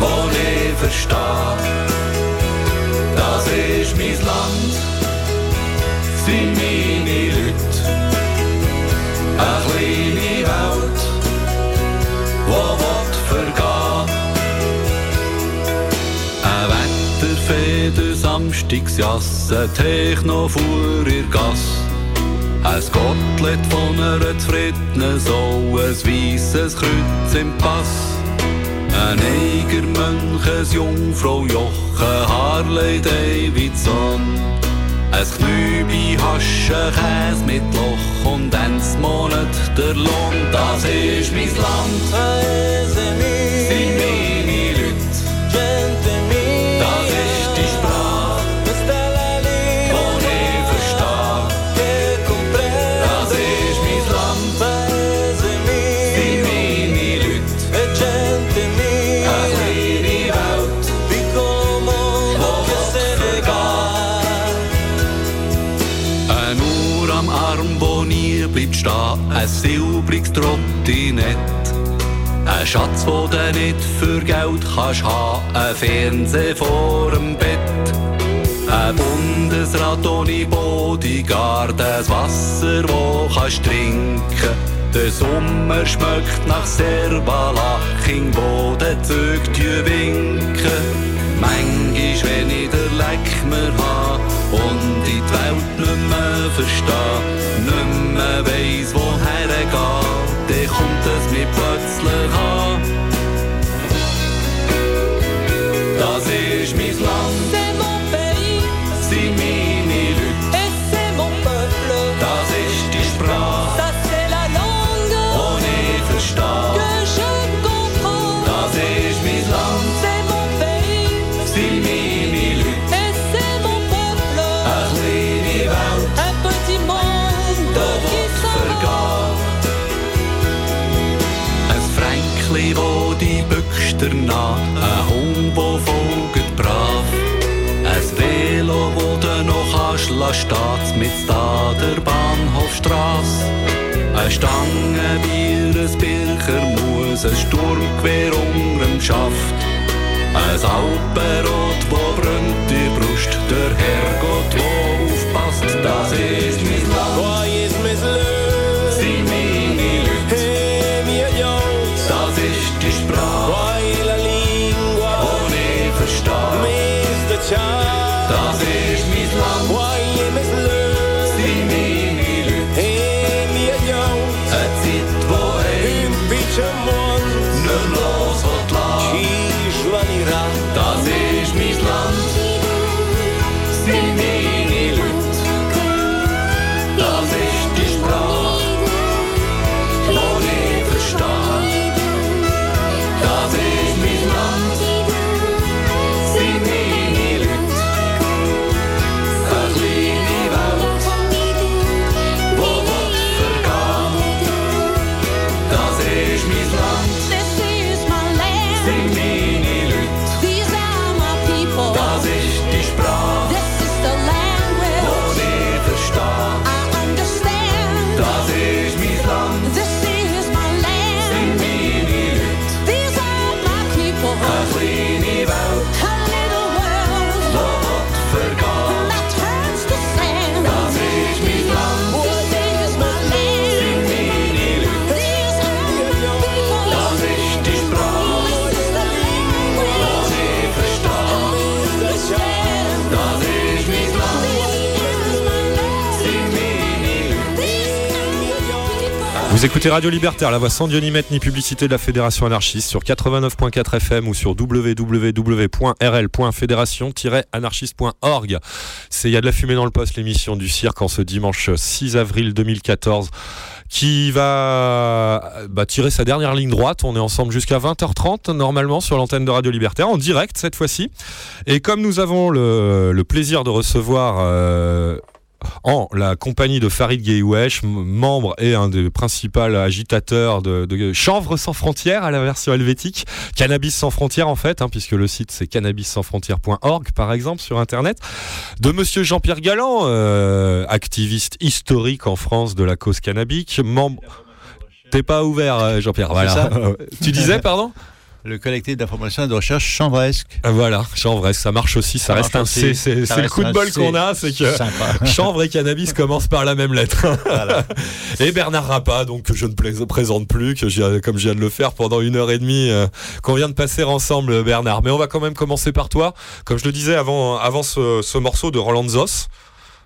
die ich verstehe. Das ist mein Land, sind meine Leute. Eine kleine Welt, die will vergehen. Ein Wetterfeder, Samstagsjasse, Techno vor ihr Gasse. Ein Gottlet von einer zufriedenen Sau, ein weisses Kreuz im Pass. Ein Eiger Mönch, ein Jungfrau Joche, Harley Davidson. Ein Knübi Hasche, Käse mit Loch und eins Monat der Lohn. Das ist mein Land, sind silbriges Trottinett. Ein Schatz, wo du nicht für Geld kannst haben, ein Fernseher vor dem Bett. Ein Bundesrat ohne Bodyguard, ein Wasser, wo kannst trinken. Der Sommer schmeckt nach Servalach, im Boden zögt die winken. Manchmal, wenn ich den Leck mehr hab und in die Welt nicht mehr versteh, does me lassen, steht's mit da der Bahnhofstrasse. Eine Stange Bier, ein Bircher muss, ein Sturmgewehr unter dem Schaft. Ein Alpenrot, wo brennt die Brust, der Herrgott, wo aufpasst, das ist Vous écoutez Radio Libertaire, la voix sans maître ni publicité de la Fédération anarchiste sur 89.4 FM ou sur www.rl.fédération-anarchiste.org. C'est Il y a de la fumée dans le poste, l'émission du cirque en ce dimanche 6 avril 2014 qui va bah, tirer sa dernière ligne droite. On est ensemble jusqu'à 20h30 normalement sur l'antenne de Radio Libertaire en direct cette fois-ci. Et comme nous avons le, le plaisir de recevoir euh, en la compagnie de Farid Guéouesh, membre et un des principaux agitateurs de, de Chanvre sans frontières à la version helvétique, Cannabis sans frontières en fait, hein, puisque le site c'est cannabissansfrontières.org par exemple sur internet, de Monsieur Jean-Pierre Galland, euh, activiste historique en France de la cause cannabique, membre. T'es pas ouvert, euh, Jean-Pierre. Voilà. [laughs] tu disais, pardon? Le collectif d'information et de recherche chambresque. Ah, Voilà, chanvre, ça marche aussi, ça, Ça reste un aussi. C. C'est le coup de bol qu'on a, c'est que Sympa. [laughs] chanvre et cannabis commencent par la même lettre. [laughs] Et Bernard Rappa, donc que je ne présente plus, que comme je viens de le faire pendant une heure et demie, euh, qu'on vient de passer ensemble, Bernard. Mais on va quand même commencer par toi. Comme je le disais avant, avant ce, ce morceau de Roland Zos.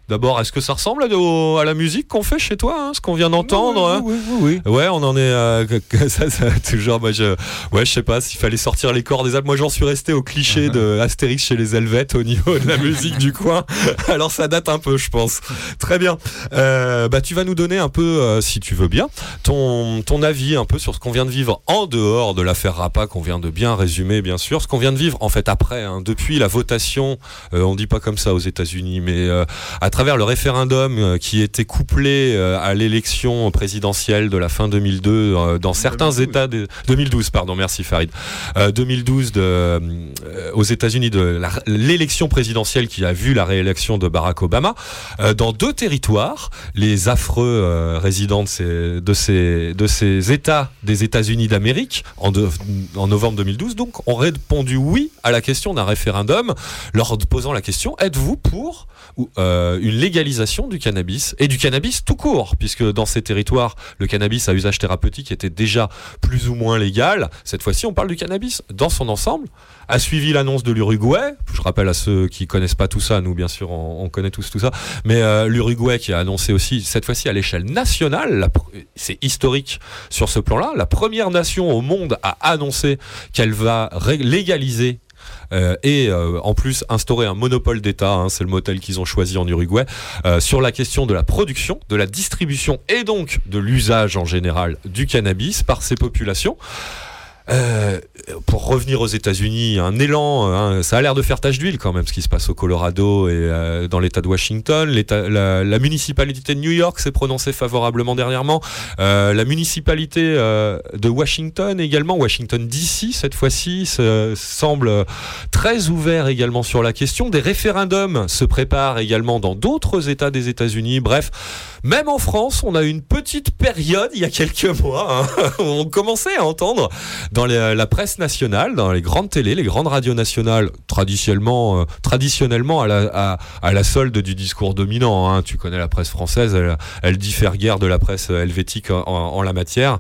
D'abord, est-ce que ça ressemble à, la musique qu'on fait chez toi, hein, ce qu'on vient d'entendre hein Oui, oui, oui. Ouais, on en est euh, [laughs] ça, ça, toujours. Moi, je, ouais, je sais pas s'il fallait sortir les corps des Alpes. Moi, j'en suis resté au cliché de Astérix chez les Helvètes au niveau de la musique du coin. [laughs] Alors, ça date un peu, je pense. Très bien. Euh, bah, tu vas nous donner un peu, euh, si tu veux bien, ton ton avis un peu sur ce qu'on vient de vivre en dehors de l'affaire Rapa qu'on vient de bien résumer, bien sûr. Ce qu'on vient de vivre en fait après, hein, depuis la votation. on dit pas comme ça aux États-Unis, mais à travers le référendum euh, qui était couplé euh, à l'élection présidentielle de la fin 2002 euh, dans certains États de 2012 pardon merci Farid. Euh, 2012 de, euh, aux États-Unis de l'élection présidentielle qui a vu la réélection de Barack Obama. Dans deux territoires les affreux résidents de ces, de ces de ces États des États-Unis d'Amérique en, novembre 2012 donc ont répondu oui à la question d'un référendum leur posant la question êtes-vous pour ou, euh, une légalisation du cannabis et du cannabis tout court, puisque dans ces territoires, le cannabis à usage thérapeutique était déjà plus ou moins légal. Cette fois-ci, on parle du cannabis dans son ensemble. A suivi l'annonce de l'Uruguay. Je rappelle à ceux qui connaissent pas tout ça, nous bien sûr, on, on connaît tous tout ça, mais euh, l'Uruguay qui a annoncé aussi cette fois-ci à l'échelle nationale, c'est historique sur ce plan-là, la première nation au monde à annoncer qu'elle va légaliser euh, et euh, en plus instaurer un monopole d'État, hein, c'est le modèle qu'ils ont choisi en Uruguay, euh, sur la question de la production, de la distribution et donc de l'usage en général du cannabis par ces populations. Euh, pour revenir aux États-Unis, un élan, hein, ça a l'air de faire tache d'huile quand même, ce qui se passe au Colorado et euh, dans l'État de Washington. La, la municipalité de New York s'est prononcée favorablement dernièrement. Euh, la municipalité euh, de Washington également, Washington DC cette fois-ci, se- semble très ouvert également sur la question. Des référendums se préparent également dans d'autres États des États-Unis. Bref, même en France, on a une petite période il y a quelques mois hein, [laughs] où on commençait à entendre dans les- la presse nationale, dans les grandes télés, les grandes radios nationales, traditionnellement, euh, traditionnellement à la, à, à la solde du discours dominant. hein. Tu connais la presse française, elle, elle diffère guère de la presse helvétique en, en la matière.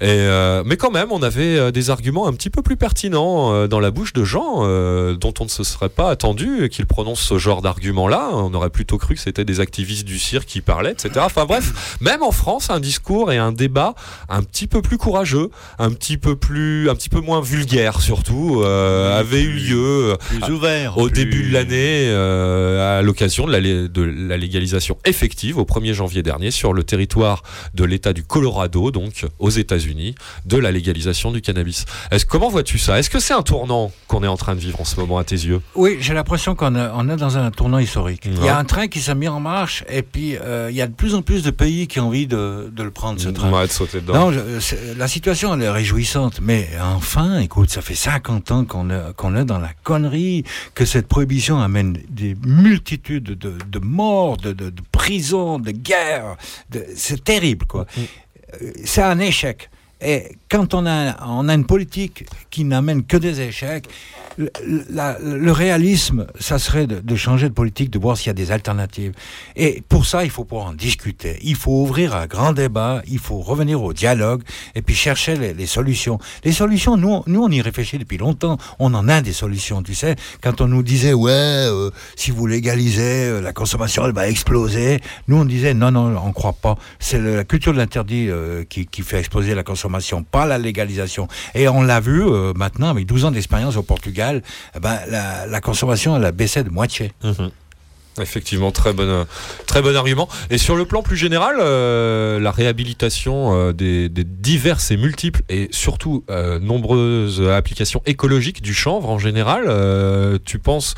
Et, euh, mais quand même, on avait euh, des arguments un petit peu plus pertinents euh, dans la bouche de gens euh, dont on ne se serait pas attendu qu'ils prononcent ce genre d'arguments-là. On aurait plutôt cru que c'était des activistes du cirque qui parlaient, etc. Enfin bref, même en France, un discours et un débat un petit peu plus courageux, un petit peu plus, un petit peu moins vulgaire surtout, euh, avait eu lieu euh, plus ouvert, au plus- début de l'année euh, à l'occasion de la, lé- de la légalisation effective au 1er janvier dernier sur le territoire de l'État du Colorado, donc aux États-Unis, de la légalisation du cannabis. Est-ce, comment vois-tu ça? Est-ce que c'est un tournant qu'on est en train de vivre en ce moment à tes yeux? Oui, j'ai l'impression qu'on est, on est dans un tournant historique. Il y a un train qui s'est mis en marche et puis euh, il y a de plus en plus de pays qui ont envie de, de le prendre, ce train. Ouais, de sauter dedans. Non, je- la situation elle est réjouissante, mais enfin, écoute, ça fait 50 ans qu'on est, qu'on est dans la connerie, que cette prohibition amène des multitudes de, de morts, de, de, de prisons, de guerres. C'est terrible, quoi. Euh, C'est un échec. Et quand on a, on a une politique qui n'amène que des échecs, le, réalisme, ça serait de, changer de politique, de voir s'il y a des alternatives. Et pour ça, il faut pouvoir en discuter. Il faut ouvrir un grand débat, il faut revenir au dialogue et puis chercher les, solutions. Les solutions, nous, nous, on y réfléchit depuis longtemps. On en a des solutions, tu sais. Quand on nous disait, ouais, euh, si vous légalisez, euh, la consommation, elle va exploser. Nous, on disait, non, non, on croit pas. C'est la culture de l'interdit euh, qui, qui fait exploser la consommation, pas la légalisation. Et on l'a vu euh, maintenant, avec 12 ans d'expérience au Portugal, eh ben, la, consommation, elle a baissé de moitié. Mhm. Effectivement, très bon, euh, très bon argument. Et sur le plan plus général, euh, la réhabilitation des, diverses et multiples et surtout nombreuses applications écologiques du chanvre en général, tu penses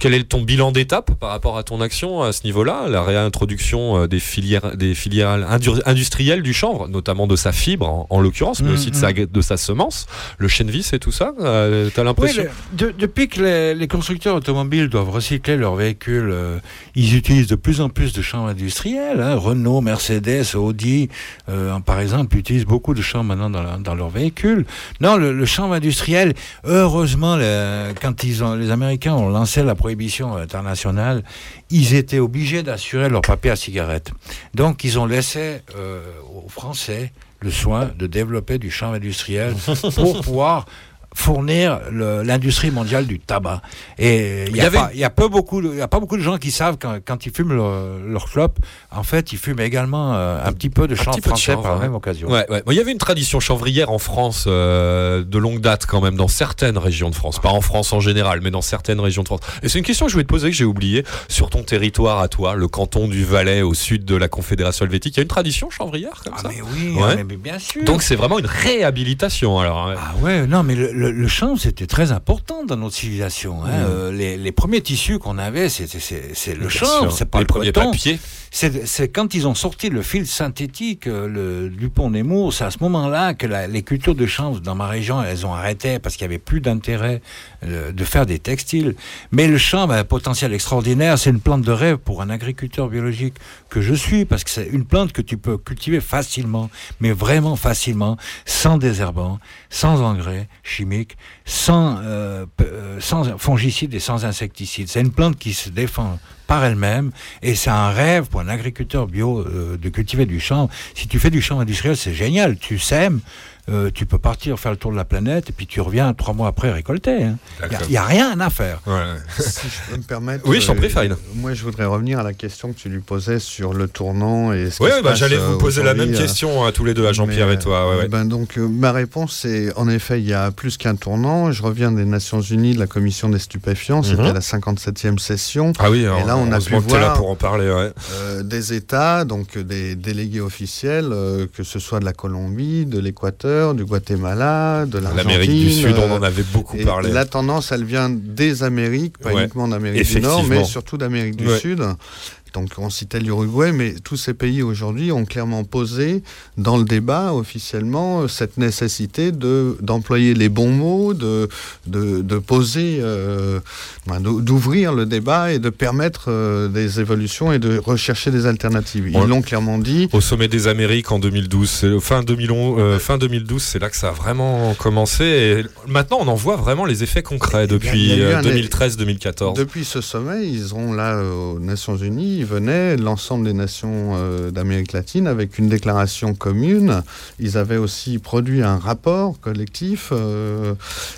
quel est ton bilan d'étape par rapport à ton action à ce niveau-là La réintroduction euh, des filières, des filières indu- industrielles du chanvre, notamment de sa fibre en, en l'occurrence, mais Mhm, aussi de sa, de sa semence, le chêne-vis et tout ça. euh, T'as l'impression Oui, le- de- depuis que les, les constructeurs automobiles doivent recycler leurs véhicules, euh, ils utilisent de plus en plus de champs industriels. hein. Renault, Mercedes, Audi, euh, par exemple, utilisent beaucoup de champs maintenant dans, la- dans leurs véhicules. Non, le, le champ industriel, heureusement, le- quand ils ont, les Américains ont lancé la prohibition internationale, ils étaient obligés d'assurer leur papier à cigarette. Donc, ils ont laissé euh, aux Français le soin de développer du champ industriel [laughs] pour pouvoir fournir l'industrie mondiale du tabac. Et il Il y, y a avait- pas- y a peu beaucoup, y a pas beaucoup de gens qui savent quand, quand ils fument leur, leur clope, en fait, ils fument également euh, un petit peu de chanvre français chanvre, par la même occasion. Ouais, ouais. Il y avait une tradition chanvrière en France euh, de longue date quand même, dans certaines régions de France. Pas en France en général, mais dans certaines régions de France. Et c'est une question que je voulais te poser, que j'ai oublié. Sur ton territoire à toi, le canton du Valais, au sud de la Confédération helvétique, il y a une tradition chanvrière comme ça? Mais oui, Ouais. mais, mais bien sûr. Donc c'est vraiment une réhabilitation alors. hein. Ah ouais, non, mais le, le, le chanvre, c'était très important dans notre civilisation. hein. Euh, les, les premiers tissus qu'on avait, c'était- c'est le Bien chanvre, sûr. c'est pas Les le premiers coton. papiers. C'est quand ils ont sorti le fil synthétique, euh, le Dupont Nemours, c'est à ce moment-là que la- les cultures de chanvre dans ma région, elles ont arrêté parce qu'il n'y avait plus d'intérêt euh, de faire des textiles. Mais le chanvre a un potentiel extraordinaire. C'est une plante de rêve pour un agriculteur biologique que je suis parce que c'est une plante que tu peux cultiver facilement, mais vraiment facilement, sans désherbant, sans engrais chimiques, sans, euh, euh, sans fongicides et sans insecticides. C'est une plante qui se défend par elle-même et c'est un rêve pour un agriculteur bio euh, de cultiver du champ. Si tu fais du champ industriel, c'est génial. Tu sèmes, euh, tu peux partir faire le tour de la planète et puis tu reviens trois mois après récolter. hein. Il n'y a, rien à faire. [laughs] Si je peux me permettre. Oui, je t'en euh, prie, Fine. Moi, je voudrais revenir à la question que tu lui posais sur le tournant et ce Oui, qui se bah, j'allais euh, vous poser la même euh, question à tous les deux, à Jean-Pierre et toi. ouais, ouais. Ben donc, euh, ma réponse, c'est en effet, il y a plus qu'un tournant. Je reviens des Nations Unies, de la Commission des stupéfiants. C'était Mhm. la 57e session. Ah oui, et là, on a pu heureusement que t'es là voir pour en parler. ouais. euh, des États, donc euh, des délégués officiels, euh, que ce soit de la Colombie, de l'Équateur, du Guatemala, de l'Argentine. L'Amérique du Sud, on en euh, avait beaucoup et parlé. La tendance, elle vient des Amériques, pas Ouais, uniquement d'Amérique du Nord, mais surtout d'Amérique du Ouais. Sud. Donc on citait l'Uruguay, mais tous ces pays aujourd'hui ont clairement posé dans le débat officiellement euh, cette nécessité de d'employer les bons mots, de de, de poser, euh, d'ou- d'ouvrir le débat et de permettre euh, des évolutions et de rechercher des alternatives. Ils Ouais. l'ont clairement dit. Au sommet des Amériques en 2012, c'est- fin, 2011, euh, fin 2012, c'est là que ça a vraiment commencé. Et maintenant, on en voit vraiment les effets concrets depuis eu euh, un- 2013-2014. Depuis ce sommet, ils ont là euh, aux Nations Unies, venaient, l'ensemble des nations euh, d'Amérique latine, avec une déclaration commune. Ils avaient aussi produit un rapport collectif. euh,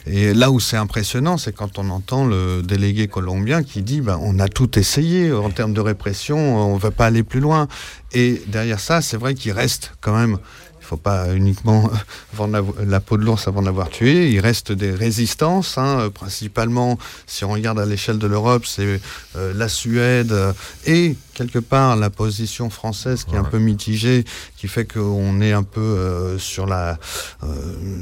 et là où c'est impressionnant, c'est quand on entend le délégué colombien qui dit ben, on a tout essayé en termes de répression, on ne va pas aller plus loin. Et derrière ça, c'est vrai qu'il reste quand même. Faut pas uniquement [laughs] vendre la, peau de l'ours avant de l'avoir tué. Il reste des résistances, hein, euh, principalement, si on regarde à l'échelle de l'Europe, c'est euh, la Suède euh, et quelque part la position française qui est un peu mitigée, qui fait qu'on est un peu euh, sur la euh,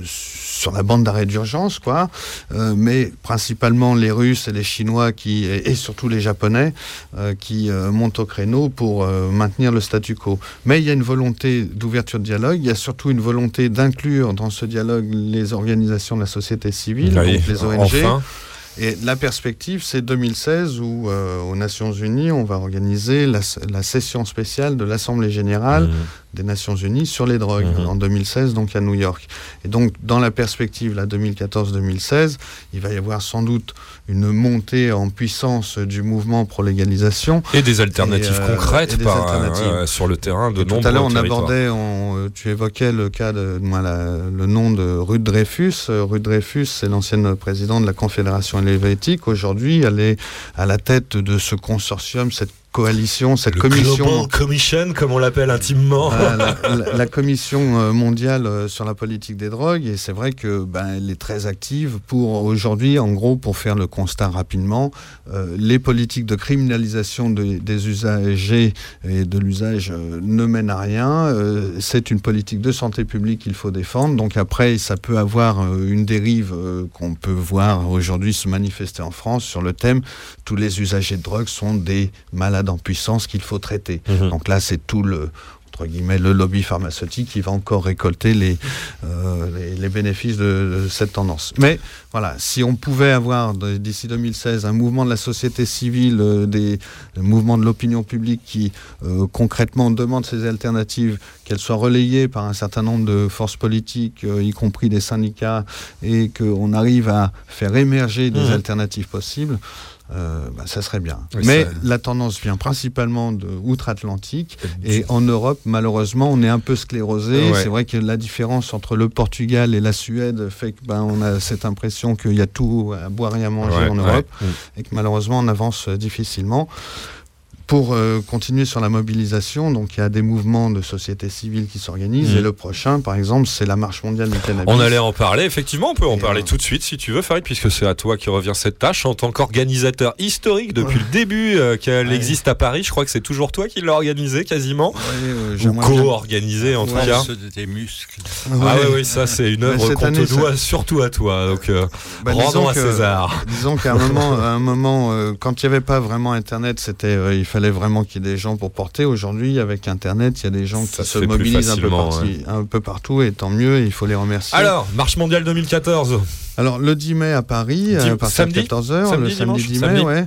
sur la bande d'arrêt d'urgence, quoi. Euh, mais principalement les Russes et les Chinois qui et, et surtout les Japonais qui montent au créneau pour maintenir le statu quo. Mais il y a une volonté d'ouverture de dialogue. Il y a surtout une volonté d'inclure dans ce dialogue les organisations de la société civile, Oui, donc les ONG. enfin. Et la perspective, c'est 2016 où, euh, aux Nations Unies, on va organiser la, la session spéciale de l'Assemblée générale des Nations Unies sur les drogues en 2016, donc à New York. Et donc, dans la perspective, là, 2014-2016, il va y avoir sans doute une montée en puissance du mouvement pro légalisation. Et des alternatives Et, euh, concrètes et des par, alternatives. euh, sur le terrain de Et tout nombreux à l'heure, on territoires. abordait, on, euh, tu évoquais le cas de, moi, la- le nom de Ruth Dreyfus. Ruth Dreyfus, c'est l'ancienne présidente de la Confédération helvétique. Aujourd'hui, elle est à la tête de ce consortium, cette coalition, cette Le commission. Global Commission, comme on l'appelle intimement. La, [laughs] la- la commission euh, mondiale euh, sur la politique des drogues et c'est vrai que ben, elle est très active pour aujourd'hui en gros pour faire le constat rapidement euh, les politiques de criminalisation de- des usagers et de l'usage euh, ne mènent à rien c'est une politique de santé publique qu'il faut défendre donc après ça peut avoir une dérive qu'on peut voir aujourd'hui se manifester en France sur le thème tous les usagers de drogue sont des malades en puissance qu'il faut traiter donc là c'est tout le entre guillemets, le lobby pharmaceutique qui va encore récolter les, euh, les, les bénéfices de, de cette tendance. Mais voilà, si on pouvait avoir d'ici 2016 un mouvement de la société civile, euh, des mouvements de l'opinion publique qui euh, concrètement demandent ces alternatives, qu'elles soient relayées par un certain nombre de forces politiques, euh, y compris des syndicats, et qu'on arrive à faire émerger des Mhm. alternatives possibles, euh, bah, ça serait bien. Oui, Mais ça- la tendance vient principalement de outre-Atlantique et en Europe, malheureusement, on est un peu sclérosé. Ouais. C'est vrai que la différence entre le Portugal et la Suède fait que ben, on a cette impression qu'il y a tout à boire et à manger Ouais, en. Europe Mm. et que malheureusement on avance difficilement. Pour euh, continuer sur la mobilisation, donc il y a des mouvements de société civile qui s'organisent Mm. et le prochain, par exemple, c'est la marche mondiale du cannabis. On allait en parler, effectivement, on peut en Et, parler euh, tout de suite si tu veux, Farid, puisque c'est à toi qui revient cette tâche en tant qu'organisateur historique depuis le début euh, qu'elle Ouais. existe à Paris. Je crois que c'est toujours toi qui l'as organisé quasiment, euh, ou co-organisé en tout Ouais. cas. De tes muscles. Ah oui, oui, ça c'est une œuvre qu'on te ça- doit surtout à toi. Donc euh, Bah, rendons à que- César. Disons qu'à un moment, à un moment euh, quand il n'y avait pas vraiment Internet, c'était, euh, il fallait vraiment qu'il y ait des gens pour porter. Aujourd'hui, avec Internet, il y a des gens qui se mobilisent un peu, un partout, et tant mieux, et il faut les remercier. Alors, Marche mondiale 2014. Alors, le 10 mai à Paris, Dim- à partir de 14h, Samedi, le samedi dimanche 10 mai, Samedi. ouais.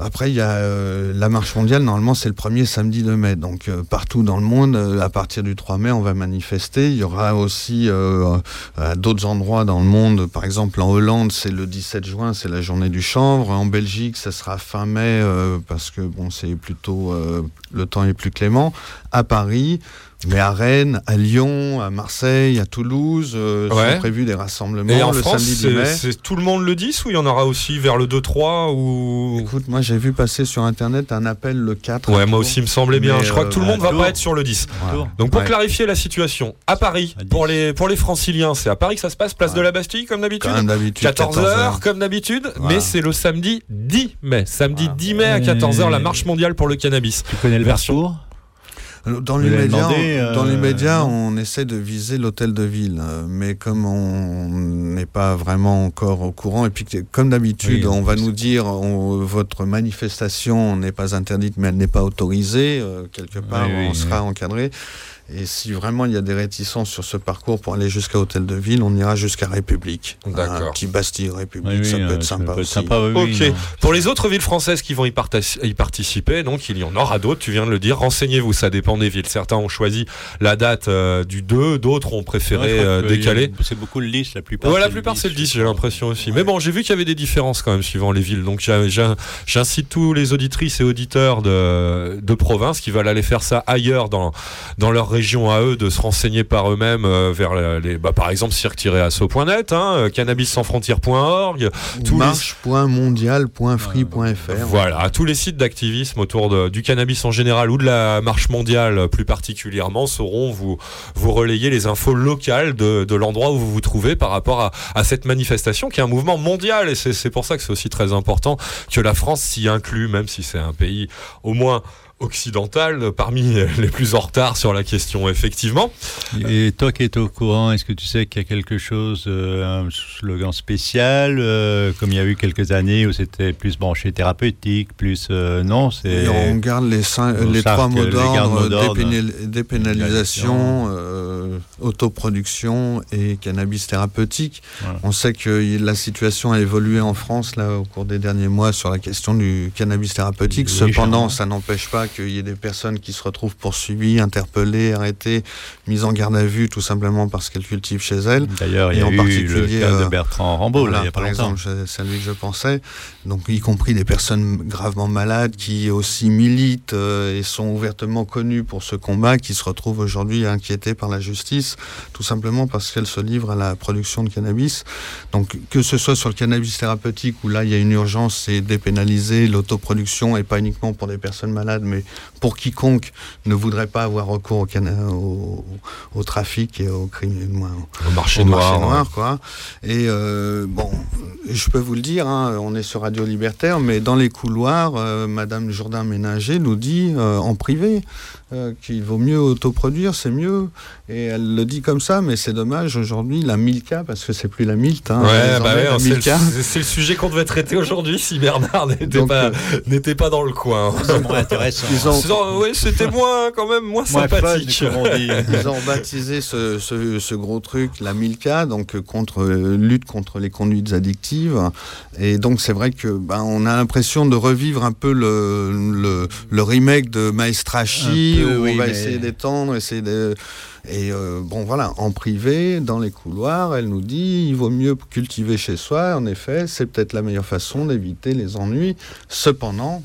Après, il y a euh, la marche mondiale, normalement, c'est le premier samedi de mai. Donc, euh, partout dans le monde, euh, à partir du 3 mai, on va manifester. Il y aura aussi euh, à d'autres endroits dans le monde, par exemple en Hollande, c'est le 17 juin, c'est la journée du chanvre. En Belgique, ça sera fin mai, euh, parce que bon, c'est plutôt euh, le temps est plus clément. À Paris, mais à Rennes, à Lyon, à Marseille, à Toulouse, euh, Ouais. sont prévus des rassemblements Et en le France, samedi c'est c'est- mai. c'est tout le monde le 10 ou il y en aura aussi vers le 2-3 ou... Écoute, moi j'ai vu passer sur internet un appel le 4. Ouais, moi aussi, il me semblait bien. Mais, Je crois que euh, tout le monde va Tours. pas être sur le 10. Ouais. Donc pour Ouais. clarifier la situation, à Paris, pour les, pour les franciliens, c'est à Paris que ça se passe, place de la Bastille comme d'habitude Comme d'habitude, 14h 14 comme d'habitude, Voilà. mais c'est le samedi 10 mai. Samedi 10 mai à 14h, la marche mondiale pour le cannabis. Tu connais le version Dans Vous l'avez l'immédiat, dans euh, l'immédiat, on essaie de viser l'hôtel de ville, euh, mais comme on n'est pas vraiment encore au courant, et puis comme d'habitude, Oui, on va nous dire on- votre manifestation n'est pas interdite, mais elle n'est pas autorisée euh, quelque part, Oui, oui, on sera encadré. Et si vraiment il y a des réticences sur ce parcours pour aller jusqu'à Hôtel de Ville, on ira jusqu'à République. D'accord. Un petit Bastille République, Oui, oui, ça peut euh, être ça sympa peut être aussi. sympa, oui, oui, Ok. non. Pour les autres villes françaises qui vont y, participer, donc il y en aura d'autres, tu viens de le dire. Renseignez-vous, ça dépend des villes. Certains ont choisi la date euh, du 2, d'autres ont préféré euh, décaler. C'est beaucoup le 10, la plupart. Ouais, la plupart 10. c'est le 10, j'ai l'impression aussi. Mais bon, j'ai vu qu'il y avait des différences quand même suivant les villes. Donc j'incite tous les auditrices et auditeurs de, de province qui veulent aller faire ça ailleurs dans, dans leur région à eux, de se renseigner par eux-mêmes euh, vers les, bah, par exemple cirque-asso.net, hein, euh, cannabissansfrontières.org, tous les- marche.mondial.free.fr. voilà, tous les sites d'activisme autour de- du cannabis en général ou de la marche mondiale plus particulièrement sauront vous, vous relayer les infos locales de, de l'endroit où vous vous trouvez par rapport à, à cette manifestation qui est un mouvement mondial et c'est pour ça que c'est aussi très important que la France s'y inclut, même si c'est un pays au moins occidental parmi [laughs] les plus en retard sur la question effectivement. Et toi qui es au courant, est-ce que tu sais qu'il y a quelque chose, euh, un slogan spécial, euh, comme il y a eu quelques années où c'était plus branché thérapeutique, plus euh, non, c'est. On garde les, cinq- on les savent trois mots d'ordre d'ordre. dépénal- dépénalisation, euh, autoproduction et cannabis thérapeutique. Voilà. On sait que la situation a évolué en France là au cours des derniers mois sur la question du cannabis thérapeutique. Cependant, ça n'empêche pas qu'il y ait des personnes qui se retrouvent poursuivies, interpellées, arrêtées, mises en garde à vue tout simplement parce qu'elles cultivent chez elles. D'ailleurs, il y a en eu particulier, le cas de euh, Bertrand Rambaud, là, il y a pas par longtemps. exemple, c'est c'est à lui que je pensais. Donc, y compris des personnes gravement malades qui aussi militent euh, et sont ouvertement connues pour ce combat, qui se retrouvent aujourd'hui inquiétées par la justice, tout simplement parce qu'elles se livrent à la production de cannabis. Donc, que ce soit sur le cannabis thérapeutique, où là, il y a une urgence, c'est dépénaliser l'autoproduction, et pas uniquement pour des personnes malades, mais pour quiconque ne voudrait pas avoir recours au, canna- au, au trafic et au crime, Au marché noir, noir, ouais. quoi. Et euh, bon, je peux vous le dire, hein, on est sur Radio Libertaire, mais dans les couloirs, euh, Madame Jourdain Ménager nous dit euh, en privé euh, qu'il vaut mieux autoproduire, c'est mieux. Et elle le dit comme ça, mais c'est dommage aujourd'hui la Milka, parce que c'est plus la Milt. Hein, Ouais, bah ouais, c'est le, sujet qu'on devait traiter [laughs] aujourd'hui si Bernard n'était pas, euh, n'était pas dans le coin. C'est moins intéressant. Ils ont- ouais, c'était moins, quand même, moins, Moins fun, sympathique. comme on dit. [laughs] Ils ont baptisé ce, ce- ce gros truc la Milka, donc euh, contre euh, lutte contre les conduites addictives. Et donc c'est vrai que ben, on a l'impression de revivre un peu le, le, le remake de Maestrachi, Où oui, on va mais- essayer d'étendre, essayer de et euh, bon voilà, en privé, dans les couloirs, elle nous dit il vaut mieux cultiver chez soi. En effet, c'est peut-être la meilleure façon d'éviter les ennuis. Cependant,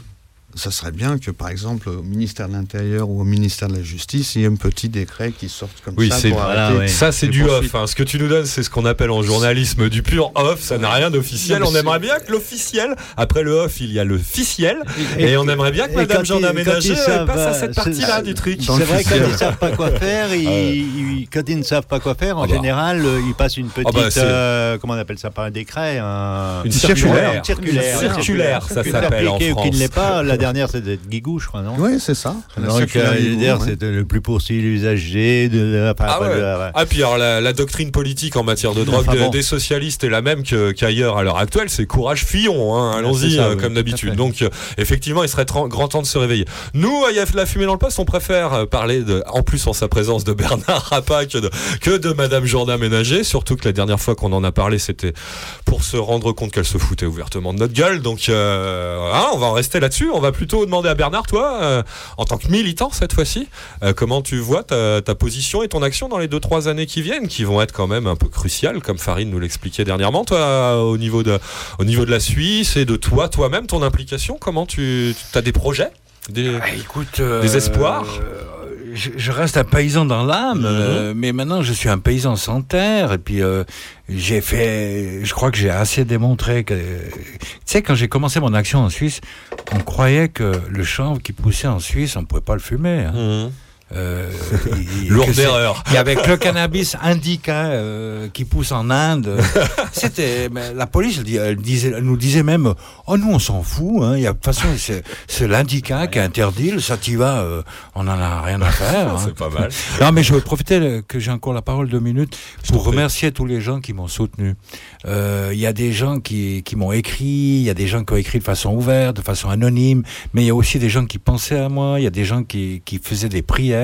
ça serait bien que, par exemple, au ministère de l'Intérieur ou au ministère de la Justice, il y ait un petit décret qui sorte comme Oui, ça pour voilà, arrêter ouais. Ça, c'est du poursuites. off. hein. Ce que tu nous donnes, c'est ce qu'on appelle en journalisme du pur off. Ça n'a rien d'officiel. On aimerait bien que l'officiel, après le off, il y a le ficiel. Et, on aimerait bien que Madame Jean ils savent, passe à euh, cette partie-là du truc. C'est vrai, quand ils savent pas quoi faire, ils, Ah ils- quand ils ne savent pas quoi faire, en Ah bah. général, euh, ils passent une petite, bah, euh, comment on appelle ça, pas un décret, un... Une circulaire. Une circulaire. Circulaire, ça s'appelle en ou qui ne France. l'est pas. La dernière, c'est d'être Guigou, je crois, non Oui, c'est ça. La Donc, euh, ouais. le plus poursuivi de, de- enfin, Ah pas ouais. de- ouais. Ah puis alors la, la doctrine politique en matière de drogue Enfin, des- bon. des socialistes est la même qu'ailleurs à l'heure actuelle, c'est courage Fillon, hein. allons-y euh, oui, comme d'habitude. Donc euh, effectivement il serait grand temps de se réveiller. Nous, à Yaf- la fumée dans le poste, on préfère euh, parler de, en plus en sa présence de Bernard Rappa que de, que de Madame Jourdain Ménager, surtout que la dernière fois qu'on en a parlé c'était pour se rendre compte qu'elle se foutait ouvertement de notre gueule. Donc euh, hein, on va en rester là-dessus, on va plutôt demander à Bernard, toi, euh, en tant que militant cette fois-ci, euh, comment tu vois ta, ta position et ton action dans les 2-3 années qui viennent, qui vont être quand même un peu cruciales, comme Farine nous l'expliquait dernièrement, toi, au niveau, de, au niveau de la Suisse et de toi, toi-même, ton implication, comment tu, tu as des projets des... Ah, écoute, euh, Des espoirs? euh, je, je reste un paysan dans l'âme, Mhm. euh, mais maintenant je suis un paysan sans terre. Et puis euh, j'ai fait, je crois que j'ai assez démontré que, tu sais, quand j'ai commencé mon action en Suisse, on croyait que le chanvre qui poussait en Suisse, on pouvait pas le fumer. hein. Euh, Lourde erreur. Et avec le cannabis indica euh, qui pousse en Inde, c'était la police elle, dit- elle disait, elle nous disait même oh nous on s'en fout, hein, y a de toute façon c'est, l'indica qui est interdit, le sativa euh, on en a rien à faire. hein. [laughs] C'est pas mal. Non mais je veux profiter euh, que j'ai encore la parole deux minutes pour remercier tous les gens qui m'ont soutenu. Euh, Il y a des gens qui, qui m'ont écrit, il y a des gens qui ont écrit de façon ouverte, de façon anonyme, mais il y a aussi des gens qui pensaient à moi, il y a des gens qui, qui faisaient des prières,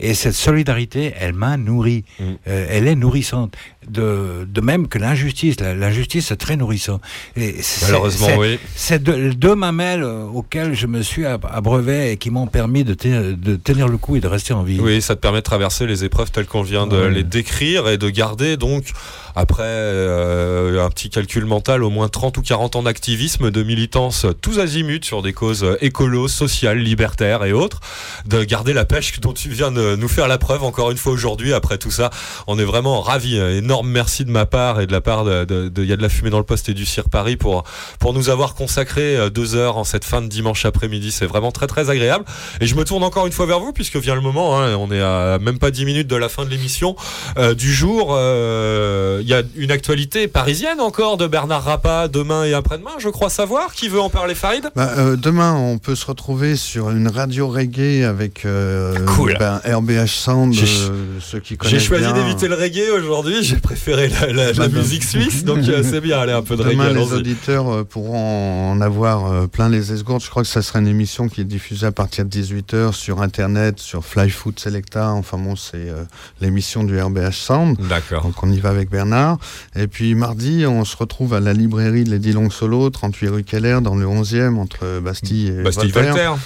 et cette solidarité, elle m'a nourri. Euh, elle est nourrissante. De, de même que l'injustice. L'injustice, c'est très nourrissant. Et Malheureusement, oui. C'est deux, mamelles euh, auxquelles je me suis ab- abreuvé et qui m'ont permis de, tenir- de tenir le coup et de rester en vie. Oui, ça te permet de traverser les épreuves telles qu'on vient de Ouais. les décrire et de garder donc, après euh, un petit calcul mental, au moins 30 ou 40 ans d'activisme, de militance tous azimuts sur des causes écolos, sociales, libertaires et autres, de garder la pêche dont tu viens de nous faire la preuve encore une fois aujourd'hui. Après tout ça, on est vraiment ravis. Énorme merci de ma part et de la part de, de, de- Il y a de la fumée dans le poste et du Cire Paris pour, pour nous avoir consacré euh, deux heures en cette fin de dimanche après-midi. C'est vraiment très très agréable. Et je me tourne encore une fois vers vous puisque vient le moment, hein, on est à même pas 10 minutes de la fin de l'émission euh, du jour. Euh, Il y a une actualité parisienne encore de Bernard Rappa demain et après-demain, je crois savoir. Qui veut en parler, Farid? Bah, euh, demain, on peut se retrouver sur une radio reggae avec euh, Cool. ben, RBH Sound, J'ai- ceux qui connaissent J'ai choisi d'éviter le reggae aujourd'hui, j'ai préféré la, la- la musique suisse, donc euh, c'est bien, allez un peu de Demain, reggae. les auditeurs euh, pourront en avoir euh, plein les esgourdes. Je crois que ça sera une émission qui est diffusée à partir de 18h sur Internet, sur Fly Food Selecta. Enfin bon, c'est l'émission du RBH Sound. D'accord. Donc on y va avec Bernard. Et puis mardi, on se retrouve à la librairie de Lady Long Solo, 38 rue Keller, dans le 11e, entre Bastille et Bastille-Voltaire.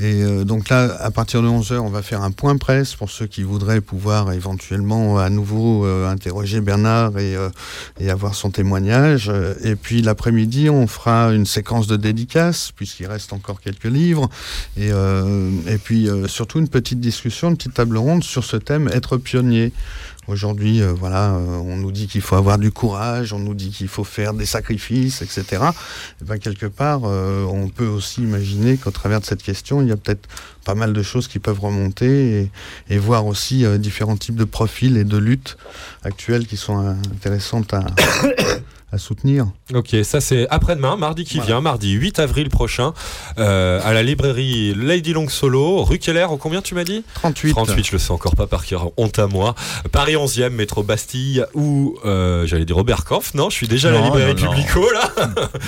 Et euh, donc là, à partir de 11h, on va faire un point presse pour ceux qui voudraient pouvoir éventuellement à nouveau euh, interroger Bernard et, euh, et avoir son témoignage. Euh, Et puis l'après-midi, on fera une séquence de dédicaces, puisqu'il reste encore quelques livres. Et, euh, et puis euh, surtout une petite discussion, une petite table ronde sur ce thème, être pionnier. Aujourd'hui, euh, voilà, euh, on nous dit qu'il faut avoir du courage, on nous dit qu'il faut faire des sacrifices, etc. Et ben quelque part, euh, on peut aussi imaginer qu'au travers de cette question, il y a peut-être pas mal de choses qui peuvent remonter et, et voir aussi euh, différents types de profils et de luttes actuelles qui sont euh, intéressantes à, à soutenir. Ok, ça c'est après-demain, mardi qui vient, mardi 8 avril prochain, euh, à la librairie Lady Long Solo, rue Keller, au combien tu m'as dit? 38. 38, je le sais encore pas par cœur, honte à moi. Paris 11e, métro Bastille, ou euh, j'allais dire Robert Kampf, non, je suis déjà à la librairie non, non. Publico là.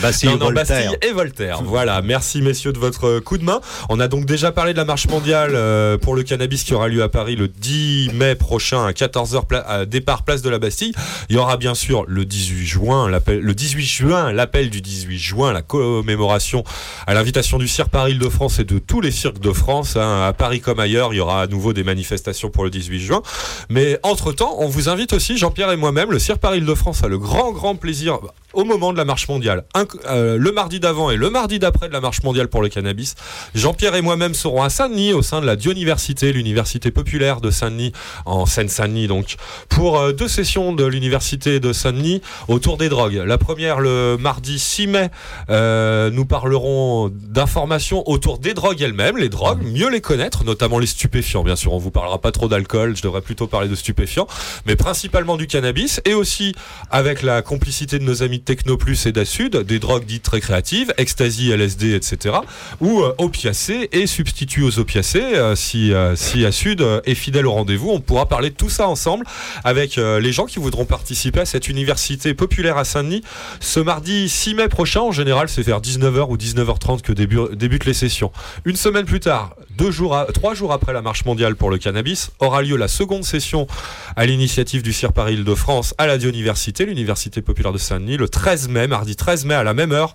Bastille Non, et non, Voltaire. Bastille et Voltaire. Voilà, merci messieurs de votre coup de main. On a donc déjà parlé de la marche mondiale euh, pour le cannabis qui aura lieu à Paris le 10 mai prochain à 14h pla- départ place de la Bastille. Il y aura bien sûr le 18 juin, l'appel le 18 juin, l'appel du 18 juin, la commémoration à l'invitation du Cirque Paris de France et de tous les cirques de France hein, à Paris comme ailleurs, il y aura à nouveau des manifestations pour le 18 juin. Mais entre-temps, on vous invite aussi Jean-Pierre et moi-même, le Cirque Paris de France a le grand grand plaisir au moment de la marche mondiale, un- euh, le mardi d'avant et le mardi d'après de la marche mondiale pour le cannabis, Jean-Pierre et moi-même serons à Saint-Denis au sein de la Dioniversité, l'université populaire de Saint-Denis, en Seine-Saint-Denis donc, pour euh, deux sessions de l'université de Saint-Denis autour des drogues. La première le mardi 6 mai, euh, nous parlerons d'informations autour des drogues elles-mêmes, les drogues, mieux les connaître, notamment les stupéfiants. Bien sûr, on vous parlera pas trop d'alcool, je devrais plutôt parler de stupéfiants, mais principalement du cannabis et aussi avec la complicité de nos amis Technoplus et d'Asud, des drogues dites récréatives, ecstasy, LSD, etc. ou euh, opiacés et substituts aux opiacés. euh, si, euh, si Asud euh, est fidèle au rendez-vous, on pourra parler de tout ça ensemble avec les gens qui voudront participer à cette université populaire à Saint-Denis ce mardi 6 mai prochain. En général, c'est vers 19h ou 19h30 que débu- débutent les sessions. Une semaine plus tard, deux jours trois jours après la marche mondiale pour le cannabis, aura lieu la seconde session à l'initiative du CIR Paris Île-de-France à la Dioniversité, l'université populaire de Saint-Denis, le 13 mai, mardi 13 mai à la même heure.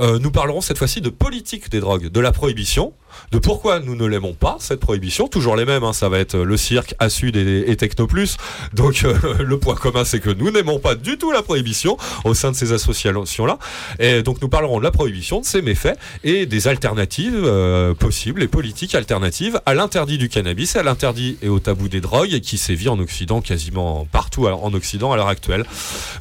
Euh, nous parlerons cette fois-ci de politique des drogues, de la prohibition, de pourquoi nous ne l'aimons pas, cette prohibition. Toujours les mêmes, hein, ça va être le cirque, Assud et, et Technoplus. Donc euh, [laughs] le point commun, c'est que nous n'aimons pas du tout la prohibition au sein de ces associations-là. Et donc nous parlerons de la prohibition, de ses méfaits et des alternatives euh, possibles et politiques alternatives à l'interdit du cannabis, à l'interdit et au tabou des drogues qui sévit en Occident quasiment partout en Occident à l'heure actuelle.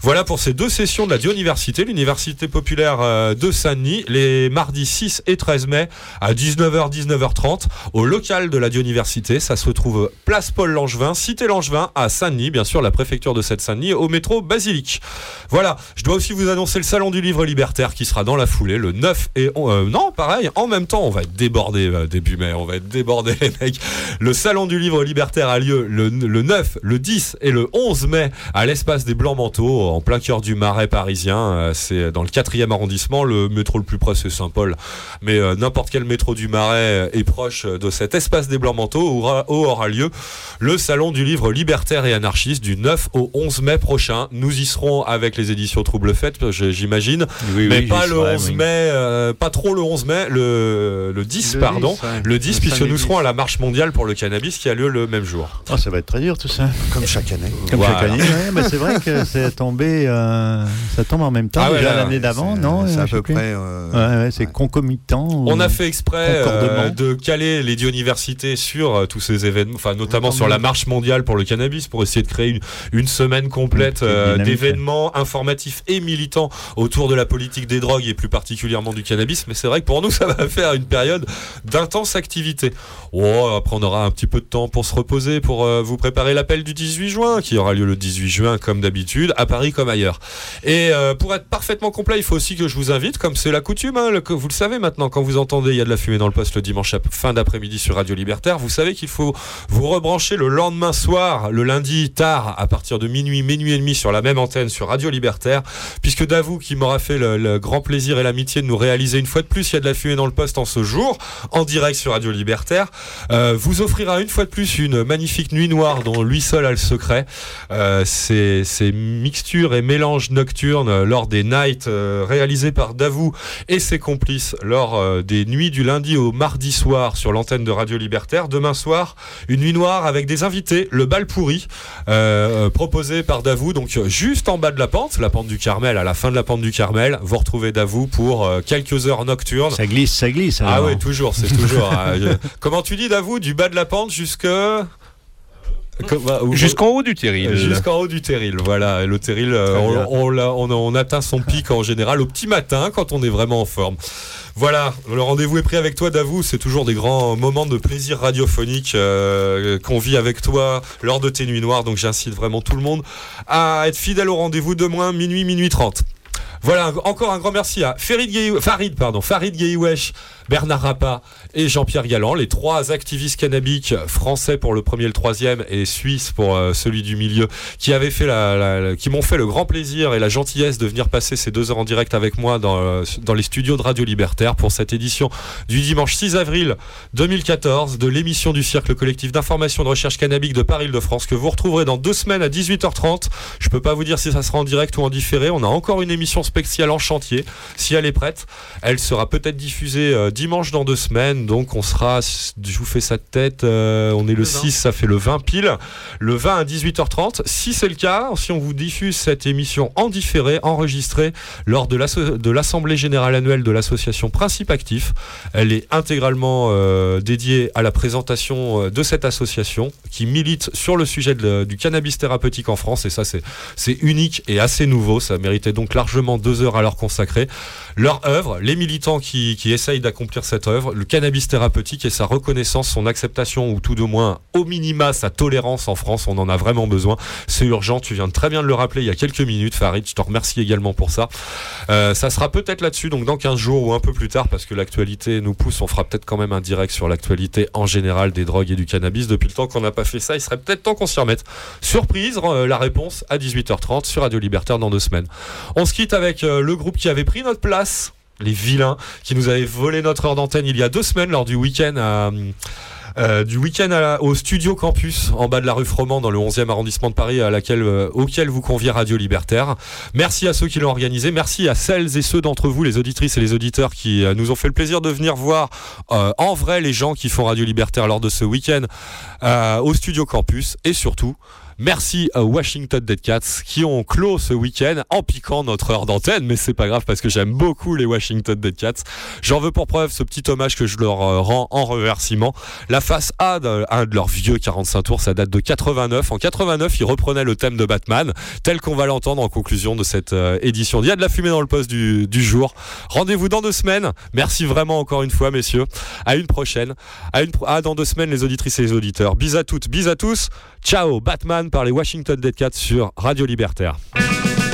Voilà pour ces deux sessions de la Dioniversité, l'université populaire euh, de Saint-Denis, les mardis 6 et 13 mai à 19h 19h30 au local de la Dioniversité. Ça se trouve place Paul Langevin, cité Langevin à Saint-Denis, bien sûr la préfecture de cette Saint-Denis au métro Basilique. Voilà, je dois aussi vous annoncer le salon du livre libertaire qui sera dans la foulée le 9 et euh, non, pareil, en même temps, on va être débordé euh, début mai, on va être débordé [laughs] les mecs. Le salon du livre libertaire a lieu le, le 9, le 10 et le 11 mai à l'espace des Blancs Manteaux en plein cœur du Marais parisien. Euh, C'est dans le 4e arrondissement, le métro le plus près c'est Saint-Paul, mais euh, n'importe quel métro du Marais est proche de cet espace des Blancs Manteaux où aura, où aura lieu le salon du livre libertaire et anarchiste du 9 au 11 mai prochain. Nous y serons avec les éditions Trouble Fête, je- j'imagine, Oui, mais oui, pas le serai, 11 oui. mai, euh, pas trop le 11 mai, le, le 10 Le pardon, 10, ouais. le 10 Le puisque nous serons 10. à la marche mondiale pour le cannabis qui a lieu le même jour. Oh, ça va être très dur tout ça. Comme chaque année. Comme Voilà. chaque année, ouais, mais c'est vrai que c'est tombé, euh, ça tombe en même temps. Ah ouais, déjà là, l'année d'avant, non? C'est euh, à peu près. euh, Ouais, ouais, c'est concomitant. On ou- a fait exprès. Euh, de caler les universités sur euh, tous ces événements, enfin notamment sur la marche mondiale pour le cannabis, pour essayer de créer une, une semaine complète euh, d'événements informatifs et militants autour de la politique des drogues et plus particulièrement du cannabis. Mais c'est vrai que pour nous, [laughs] ça va faire une période d'intense activité. Oh, après, on aura un petit peu de temps pour se reposer, pour vous préparer l'appel du 18 juin, qui aura lieu le 18 juin comme d'habitude, à Paris comme ailleurs. Et euh, pour être parfaitement complet, il faut aussi que je vous invite, comme c'est la coutume, hein, le- vous le savez maintenant, quand vous entendez il y a de la fumée dans le poste le dimanche fin d'après-midi sur Radio Libertaire, vous savez qu'il faut vous rebrancher le lendemain soir, le lundi tard, à partir de minuit, minuit et demi sur la même antenne sur Radio Libertaire, puisque Davou, qui m'aura fait le, grand plaisir et l'amitié de nous réaliser une fois de plus, il y a de la fumée dans le poste en ce jour, en direct sur Radio Libertaire, euh, vous offrira une fois de plus une magnifique nuit noire dont lui seul a le secret. Euh, ces, mixtures et mélanges nocturnes lors des nights euh, réalisés par Davou et ses complices lors euh, des nuits du lundi au mardi soir sur l'antenne de Radio Libertaire. Demain soir, une nuit noire avec des invités, le bal pourri, euh, proposé par Davou, donc euh, juste en bas de la pente, la pente du Carmel, à la fin de la pente du Carmel, vous retrouvez Davou pour euh, quelques heures nocturnes. Ça glisse, ça glisse. Ah alors. oui, toujours, c'est toujours. euh, je- [laughs] Comment tu dis, Davou, du bas de la pente jusque. Bah, Jusqu'en haut du terril. Jusqu'en haut du terril, voilà. Et Le terril, on atteint son pic en général au petit matin quand on est vraiment en forme. Voilà, le rendez-vous est pris avec toi, Davou. C'est toujours des grands moments de plaisir radiophonique euh, qu'on vit avec toi lors de tes nuits noires. Donc j'incite vraiment tout le monde à être fidèle au rendez-vous demain, minuit, minuit 30. Voilà, encore un grand merci à Farid, Gueye- Farid, pardon, Farid Bernard Rappa et Jean-Pierre Galland, les trois activistes cannabiques français pour le premier et le troisième et suisse pour euh, celui du milieu, qui avaient fait la, la- la- qui m'ont fait le grand plaisir et la gentillesse de venir passer ces deux heures en direct avec moi dans, euh, dans les studios de Radio Libertaire pour cette édition du dimanche 6 avril 2014 de l'émission du Cercle collectif d'information de recherche cannabique de Paris-de-France que vous retrouverez dans deux semaines à 18h30. Je peux pas vous dire si ça sera en direct ou en différé. On a encore une émission spéciale en chantier. Si elle est prête, elle sera peut-être diffusée euh, dimanche dans deux semaines. Donc on sera, je vous fais ça de tête, euh, on est le 6, ça fait le 20 pile. Le 20 à 18h30. Si c'est le cas, si on vous diffuse cette émission en différé, enregistrée lors de l'Assemblée Générale Annuelle de l'association Principe Actif, elle est intégralement euh, dédiée à la présentation euh, de cette association qui milite sur le sujet de- du cannabis thérapeutique en France. Et ça, c'est unique et assez nouveau. Ça méritait donc largement deux heures à leur consacrer. Leur œuvre, les militants qui, qui essayent d'accomplir cette œuvre, le cannabis thérapeutique et sa reconnaissance, son acceptation ou tout de moins au minima sa tolérance en France, on en a vraiment besoin. C'est urgent, tu viens de très bien de le rappeler il y a quelques minutes, Farid, je te remercie également pour ça. Euh, ça sera peut-être là-dessus, donc dans 15 jours ou un peu plus tard, parce que l'actualité nous pousse, on fera peut-être quand même un direct sur l'actualité en général des drogues et du cannabis. Depuis le temps qu'on n'a pas fait ça, il serait peut-être temps qu'on s'y remette. Surprise, euh, la réponse à 18h30 sur Radio Libertaire dans deux semaines. On se quitte avec euh, le groupe qui avait pris notre place, les vilains, qui nous avaient volé notre heure d'antenne il y a deux semaines lors du week-end à, euh, du week-end au Studio Campus en bas de la rue Froment dans le 11e arrondissement de Paris à laquelle, euh, auquel vous convie Radio Libertaire. Merci à ceux qui l'ont organisé. Merci à celles et ceux d'entre vous, les auditrices et les auditeurs qui euh, nous ont fait le plaisir de venir voir euh, en vrai les gens qui font Radio Libertaire lors de ce week-end euh, au Studio Campus et surtout Merci à Washington Dead Cats qui ont clos ce week-end en piquant notre heure d'antenne, mais c'est pas grave parce que j'aime beaucoup les Washington Dead Cats. J'en veux pour preuve ce petit hommage que je leur euh, rends en remerciement. La face A de leurs vieux 45 tours, ça date de 89. En 89, ils reprenaient le thème de Batman, tel qu'on va l'entendre en conclusion de cette euh, édition. Il y a de la fumée dans le poste du, jour. Rendez-vous dans deux semaines. Merci vraiment encore une fois, messieurs. À une prochaine. À, une à dans deux semaines, les auditrices et les auditeurs. Bis à toutes, bis à tous. Ciao, Batman par les Washington Dead Cats sur Radio Libertaire.